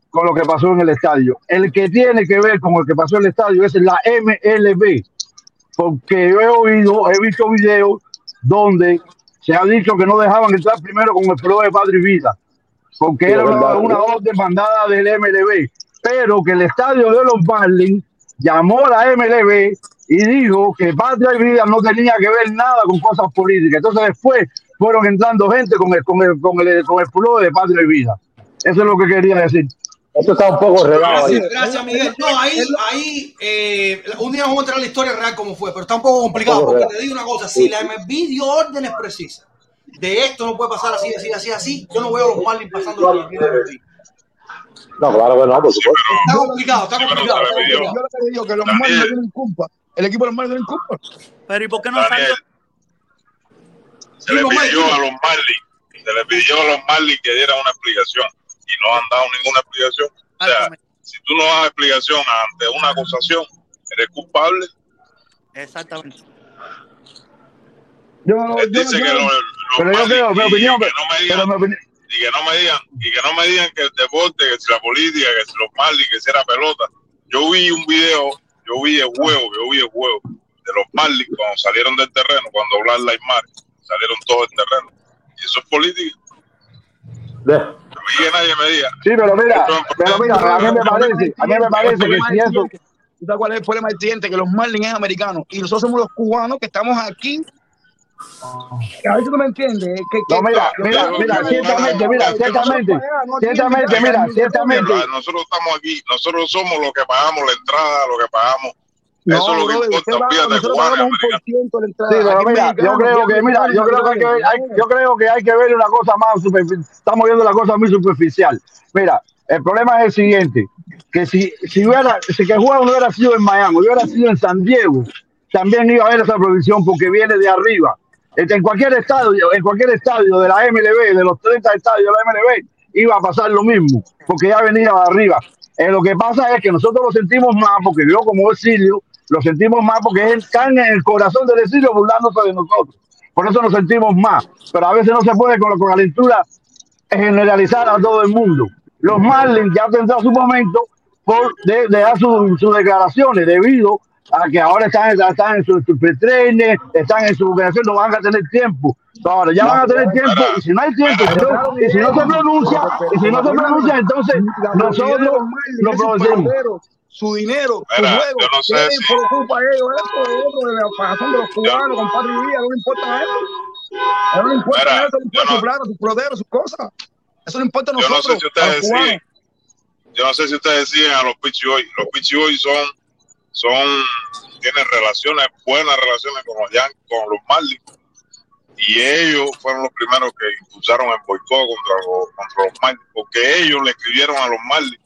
con lo que pasó en el estadio. El que tiene que ver con el que pasó en el estadio es la MLB, porque yo he oído, he visto videos donde se ha dicho que no dejaban entrar primero con el pro de Padre y Vida, porque
Sí,
era una, una orden mandada del MLB, pero que el estadio de los Marlins llamó a la MLB y dijo que Patria y Vida no tenía que ver nada con cosas políticas. Entonces después fueron entrando gente con el, con el, con el, con el pulo de Patria y Vida. Eso es lo que quería decir.
Esto está un poco regado ahí.
Gracias, gracias, Miguel. No, ahí, ahí eh, un día vamos a entrar a la historia real como fue, pero está un poco complicado
Un poco
porque te digo una cosa, si la MLB dio órdenes precisas de esto no puede pasar así, así, así, así, yo no veo a los Marlins pasando por la.
No, claro que no, por supuesto.
Está complicado, está complicado. está
Yo lo que digo que los Marlins no tienen culpa. El equipo de los Marlins no tiene culpa.
Pero ¿y por qué no
Daniel,
salió?
se le pidió a los Marlins, se le pidió a los Marlins que dieran una explicación y no han dado ninguna explicación. O sea, si tú no das explicación ante una acusación, eres culpable.
Exactamente.
Yo,
dice
yo-
que los
pero yo creo, mi opinión,
que no me digan,
pero mi opinión-
y que no me digan y que no me digan que el deporte, que si la política, que si los Marlins, que si era pelota. Yo vi un video, yo vi el juego, yo vi el juego de los Marlins cuando salieron del terreno, cuando Black Lives Matter, salieron todos del terreno. Y eso es política. Mí que nadie me diga.
Sí, pero mira, pero mira, a mí me parece, a mí me parece que si eso,
¿Tú sabes cuál es el problema del siguiente? Que los Marlins es americanos y nosotros somos los cubanos que estamos aquí. A veces tú me entiendes. Que, que-
no, mira, mira, mira, ciertamente, mira, ciertamente, ciertamente, mira, ciertamente,
Ah, Nosotros estamos aquí, nosotros somos los que pagamos la entrada, lo que pagamos.
No,
eso es lo que importa,
la entrada.
Sí, pero mira, yo creo que, mira, yo creo que hay que, hay, yo creo que hay que ver una cosa más superficial. Estamos viendo la cosa muy superficial. Mira, el problema es el siguiente, que si, si hubiera, si que el juego no hubiera sido en Miami, hubiera sido en San Diego, también iba a haber esa provisión porque viene de arriba. Este, En cualquier estadio, en cualquier estadio de la MLB, de los 30 estadios de la MLB, iba a pasar lo mismo, porque ya venía de arriba. Eh, lo que pasa es que nosotros lo sentimos más, porque yo como exilio, lo sentimos más porque es el en el corazón del exilio burlándose de nosotros. Por eso nos sentimos más. Pero a veces no se puede con la calentura generalizar a todo el mundo. Los Marlins ya tendrán su momento por de, de dar su- sus declaraciones debido a que ahora están, están en su, su pretrene, están en su operación, no van a tener tiempo. Ahora ya van a tener tiempo y si no hay tiempo, y si no, y si no se pronuncia, y si no se pronuncia, entonces nosotros lo producimos. su dinero, su juego.
yo no sé
¿Qué
si-
preocupa a ellos eso? Eso de la de los cubanos, compadre Villa, no le importa eso. A ellos no le importa
Mira,
eso, le importa su plata, sus proderos, sus cosas. Eso no importa a
Yo no
nosotros,
sé si ustedes siguen, yo no sé si ustedes siguen a los Pichi hoy. Los Pichi hoy son, son, tienen relaciones, buenas relaciones con los Yankees, con los Marlins. Y ellos fueron los primeros que impulsaron el boicot contra los, contra los Marlins, porque ellos le escribieron a los Marlins,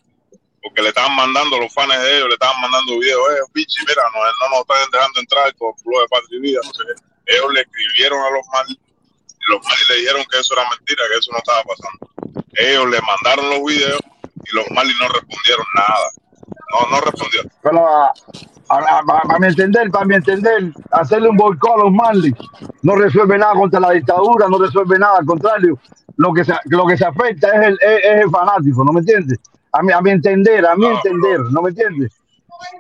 porque le estaban mandando, los fans de ellos le estaban mandando videos, eh, Pichi, mira, no, no nos están dejando entrar con lo de Patria y. Ellos le escribieron a los Marlins y los Marlins le dijeron que eso era mentira, que eso no estaba pasando. Ellos le mandaron los videos y los Marlins no respondieron nada. No, no respondieron.
Pero a, a- a- para mi entender, para mi entender, hacerle un boicot a los Marlins no resuelve nada contra la dictadura, no resuelve nada, al contrario, lo que se, lo que se afecta es el, es, es el fanático, ¿no me entiendes? A mi, a mi entender, a mi entender, ¿no me entiendes?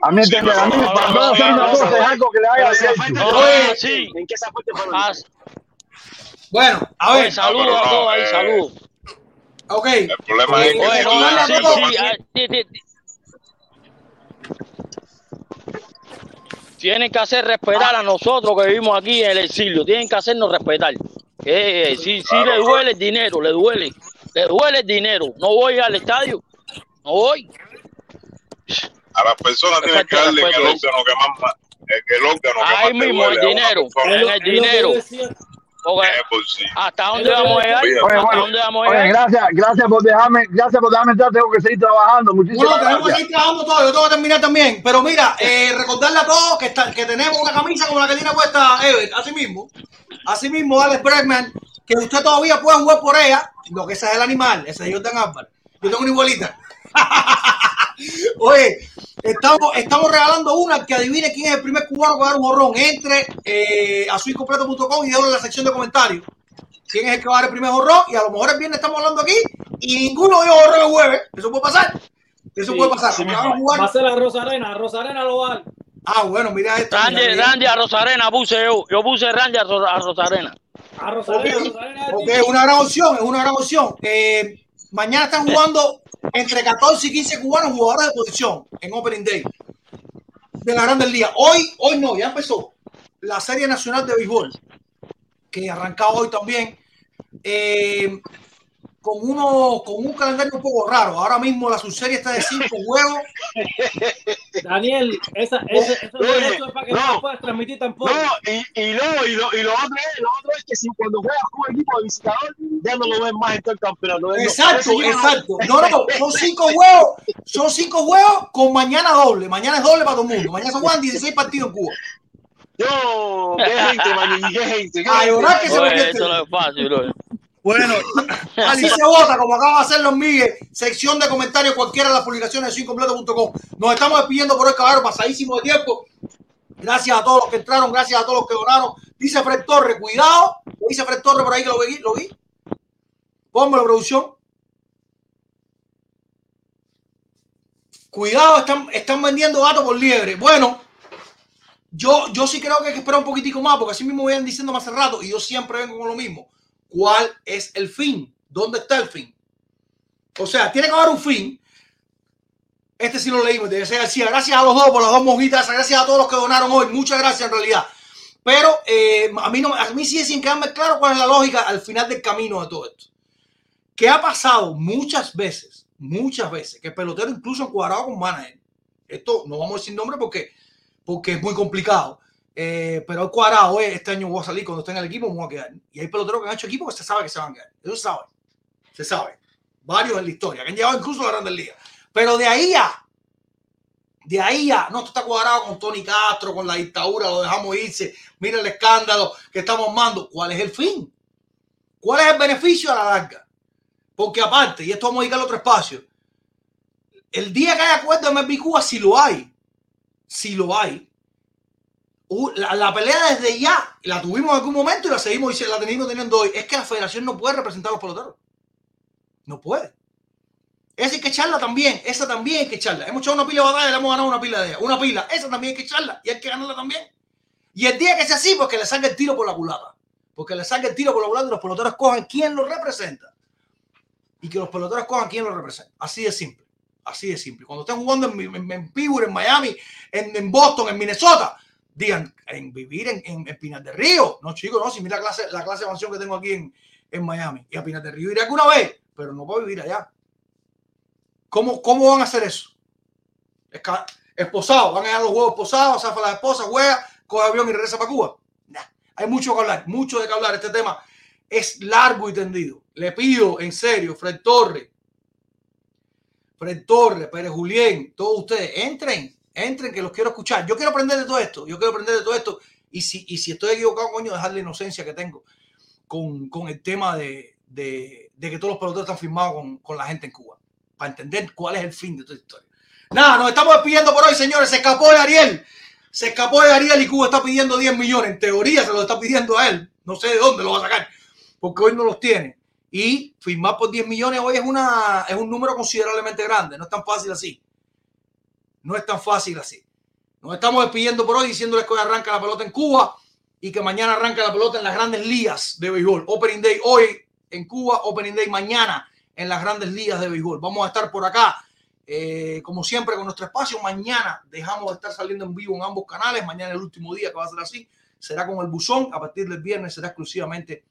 A mi entender, a mí, para no hacer una cosa es algo que le derecho.
sí. ¿En qué se afecta el fanático?
Bueno, a
Oye,
ver.
saludos a todos ahí, saludos.
Ok.
El problema es que
Oye, no,
recordarle a
sí,
todos-
sí, ah, sí, sí, sí. Tienen que hacer respetar a nosotros que vivimos aquí en el exilio. Tienen que hacernos respetar. Eh, sí, sí le duele el dinero, le duele. Le duele el dinero. No voy al estadio. No voy.
a las personas tienen que darle en el órgano que más, más- el, el órgano que
Ahí mismo, el dinero. En el dinero. Porque
Es por sí.
¿Hasta dónde vamos a llegar?
Oye,
¿Hasta
bueno,
dónde vamos a
oye,
llegar?
gracias, gracias por dejarme, gracias por dejarme entrar, tengo que seguir trabajando. Muchísimas
Bueno, tenemos que seguir trabajando todo, yo tengo que terminar también. Pero mira, eh, recordarle a todos que, está- que tenemos una camisa como la que tiene puesta Ever, así mismo. Así mismo, Alex Bregman, que usted todavía puede jugar por ella. Lo que ese es el animal, ese es Jordan Álvarez. Yo tengo una igualita. Oye, estamos, estamos regalando una que adivine quién es el primer cubano que va a dar un jorrón. Entre eh, a suincompleto.com y déjalo en la sección de comentarios. ¿Quién es el que va a dar el primer jorrón? Y a lo mejor el viernes estamos hablando aquí y ninguno dio jorrón el jueves. Eso puede pasar. Eso
Sí,
puede pasar.
sí,
Porque van a jugar.
Va a ser la Rosarena, Rosarena lo va a dar.
Ah, bueno, mira esto.
Randy,
mira.
Randy a Rosarena puse yo. Yo puse Randy a, Ro- a Rosarena.
A Rosarena, Rosarena.
ok, es una gran opción, es una gran opción. Eh, mañana están jugando entre 14 y 15 cubanos jugadores de posición en Opening Day de la Grandes Ligas. Hoy, hoy no, ya empezó la Serie Nacional de Béisbol, que arrancaba hoy también, eh, con, uno, con un calendario un poco raro. Ahora mismo la subserie está de 5 juegos.
Daniel, esa, esa, esa
Oye,
eso es para que
no.
no, lo puedas transmitir tampoco.
No, y, y no, y lo, y lo otro es, lo otro es que si cuando juegas con un equipo de visitador, ya no lo ves más en todo el campeonato. Eso-
Exacto,
eso no-
exacto. No, no, son cinco juegos, son cinco juegos con mañana doble. Mañana es doble para todo el mundo. Mañana se juegan 16 partidos en Cuba.
Yo, qué gente, man, qué gente. Qué
A
gente.
llorar que se
Oye,
me
esto no es fácil, oye.
Bueno,
Así se vota, como acaba de hacer los Miguel. Sección de comentarios, cualquiera de las publicaciones de suincompleto.com. Nos estamos despidiendo por el caballero, pasadísimo de tiempo. Gracias a todos los que entraron, gracias a todos los que donaron. Dice Fred Torres, cuidado. Dice Fred Torres por ahí que lo vi. Lo vi. Pónmelo, producción. Cuidado, están, están vendiendo gato por liebre. Bueno, yo, yo sí creo que hay que esperar un poquitico más, porque así mismo vayan diciendo más hace rato, y yo siempre vengo con lo mismo. ¿Cuál es el fin? ¿Dónde está el fin? O sea, tiene que haber un fin. Este sí lo leímos, de García. Gracias a los dos por las dos mojitas. Gracias a todos los que donaron hoy. Muchas gracias en realidad. Pero eh, a, mí no, a mí sigue sin quedarme claro cuál es la lógica al final del camino de todo esto. ¿Qué ha pasado muchas veces? Muchas veces. Que el pelotero incluso encuadrado con manager. Esto no vamos a decir nombre porque, porque es muy complicado. Eh, pero cuadrado es, este año voy a salir, cuando esté en el equipo me voy a quedar. Y hay peloteros que han hecho equipo que se sabe que se van a quedar. Eso sabe. Se sabe. Varios en la historia, que han llegado incluso a la Grandes Ligas. Pero de ahí a, de ahí a, no, esto está cuadrado con Tony Castro, con la dictadura, lo dejamos irse. Mira el escándalo que estamos armando. ¿Cuál es el fin? ¿Cuál es el beneficio a la larga? Porque aparte, y esto vamos a dedicarle otro espacio, el día que haya acuerdo de MLB Cuba, si lo hay, si lo hay, Uh, la, pelea desde ya la tuvimos en algún momento y la seguimos y la tenemos teniendo hoy. Es que la federación no puede representar a los peloteros. No puede. Esa hay que echarla también. Esa también hay que echarla. Hemos echado una pila de batalla y le hemos ganado una pila de ella. Una pila. Esa también hay que echarla. Y hay que ganarla también. Y el día que sea así, pues que le salga el tiro por la culata. Porque le salga el tiro por la culata y los peloteros cojan quién los representa. Y que los peloteros cojan quién los representa. Así de simple. Así de simple. Cuando estén jugando en, en, en Pittsburgh, en Miami, en Boston, en Minnesota, digan, en vivir en, en, en Pinar Río. No, chicos, no, si mira la clase, la clase de mansión que tengo aquí en, en Miami. Y a Pinar del Río iré alguna vez, pero no puedo vivir allá. ¿Cómo, cómo van a hacer eso? Esca- Esposados, van a ir a los juegos esposados, zafa la esposa, juega, coge avión y regresa para Cuba. Hay mucho que hablar, mucho de que hablar. Este tema es largo y tendido. Le pido, en serio, Fred Torres, Fred Torres, Pérez Julián, todos ustedes, entren, entren, que los quiero escuchar. Yo quiero aprender de todo esto, yo quiero aprender de todo esto. Y si, y si estoy equivocado, coño, dejar la inocencia que tengo con, con el tema de, de, que todos los peloteros están firmados con, con la gente en Cuba, para entender cuál es el fin de toda esta historia. Nada, nos estamos despidiendo por hoy, señores. Se escapó de Ariel. Se escapó de Ariel y Cuba está pidiendo 10 millones. En teoría se lo está pidiendo a él. No sé de dónde lo va a sacar, porque hoy no los tiene. Y firmar por 10 millones hoy es, una, es un número considerablemente grande. No es tan fácil así. No es tan fácil así. Nos estamos despidiendo por hoy diciéndoles que hoy arranca la pelota en Cuba y que mañana arranca la pelota en las grandes ligas de béisbol. Opening Day hoy en Cuba, Opening Day mañana en las grandes ligas de béisbol. Vamos a estar por acá, eh, como siempre, con nuestro espacio. Mañana dejamos de estar saliendo en vivo en ambos canales. Mañana el último día que va a ser así. Será con el buzón. A partir del viernes será exclusivamente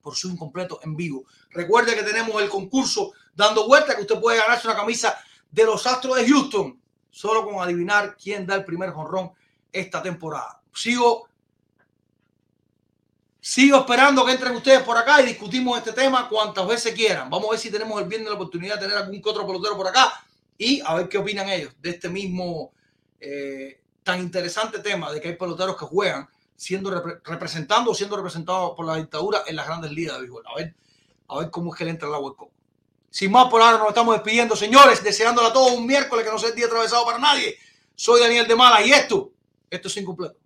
por su incompleto en vivo. Recuerde que tenemos el concurso dando vuelta que usted puede ganarse una camisa de los Astros de Houston solo con adivinar quién da el primer jonrón esta temporada. Sigo Sigo esperando que entren ustedes por acá y discutimos este tema cuantas veces quieran. Vamos a ver si tenemos el viernes la oportunidad de tener algún otro pelotero por acá y a ver qué opinan ellos de este mismo eh, tan interesante tema de que hay peloteros que juegan siendo repre- representando o siendo representados por la dictadura en las grandes ligas de béisbol. A ver, a ver cómo es que le entra al coco. Sin más, por ahora nos estamos despidiendo, señores, deseándole a todos un miércoles que no sea el día atravesado para nadie. Soy Daniel de Mala y esto, esto es incompleto.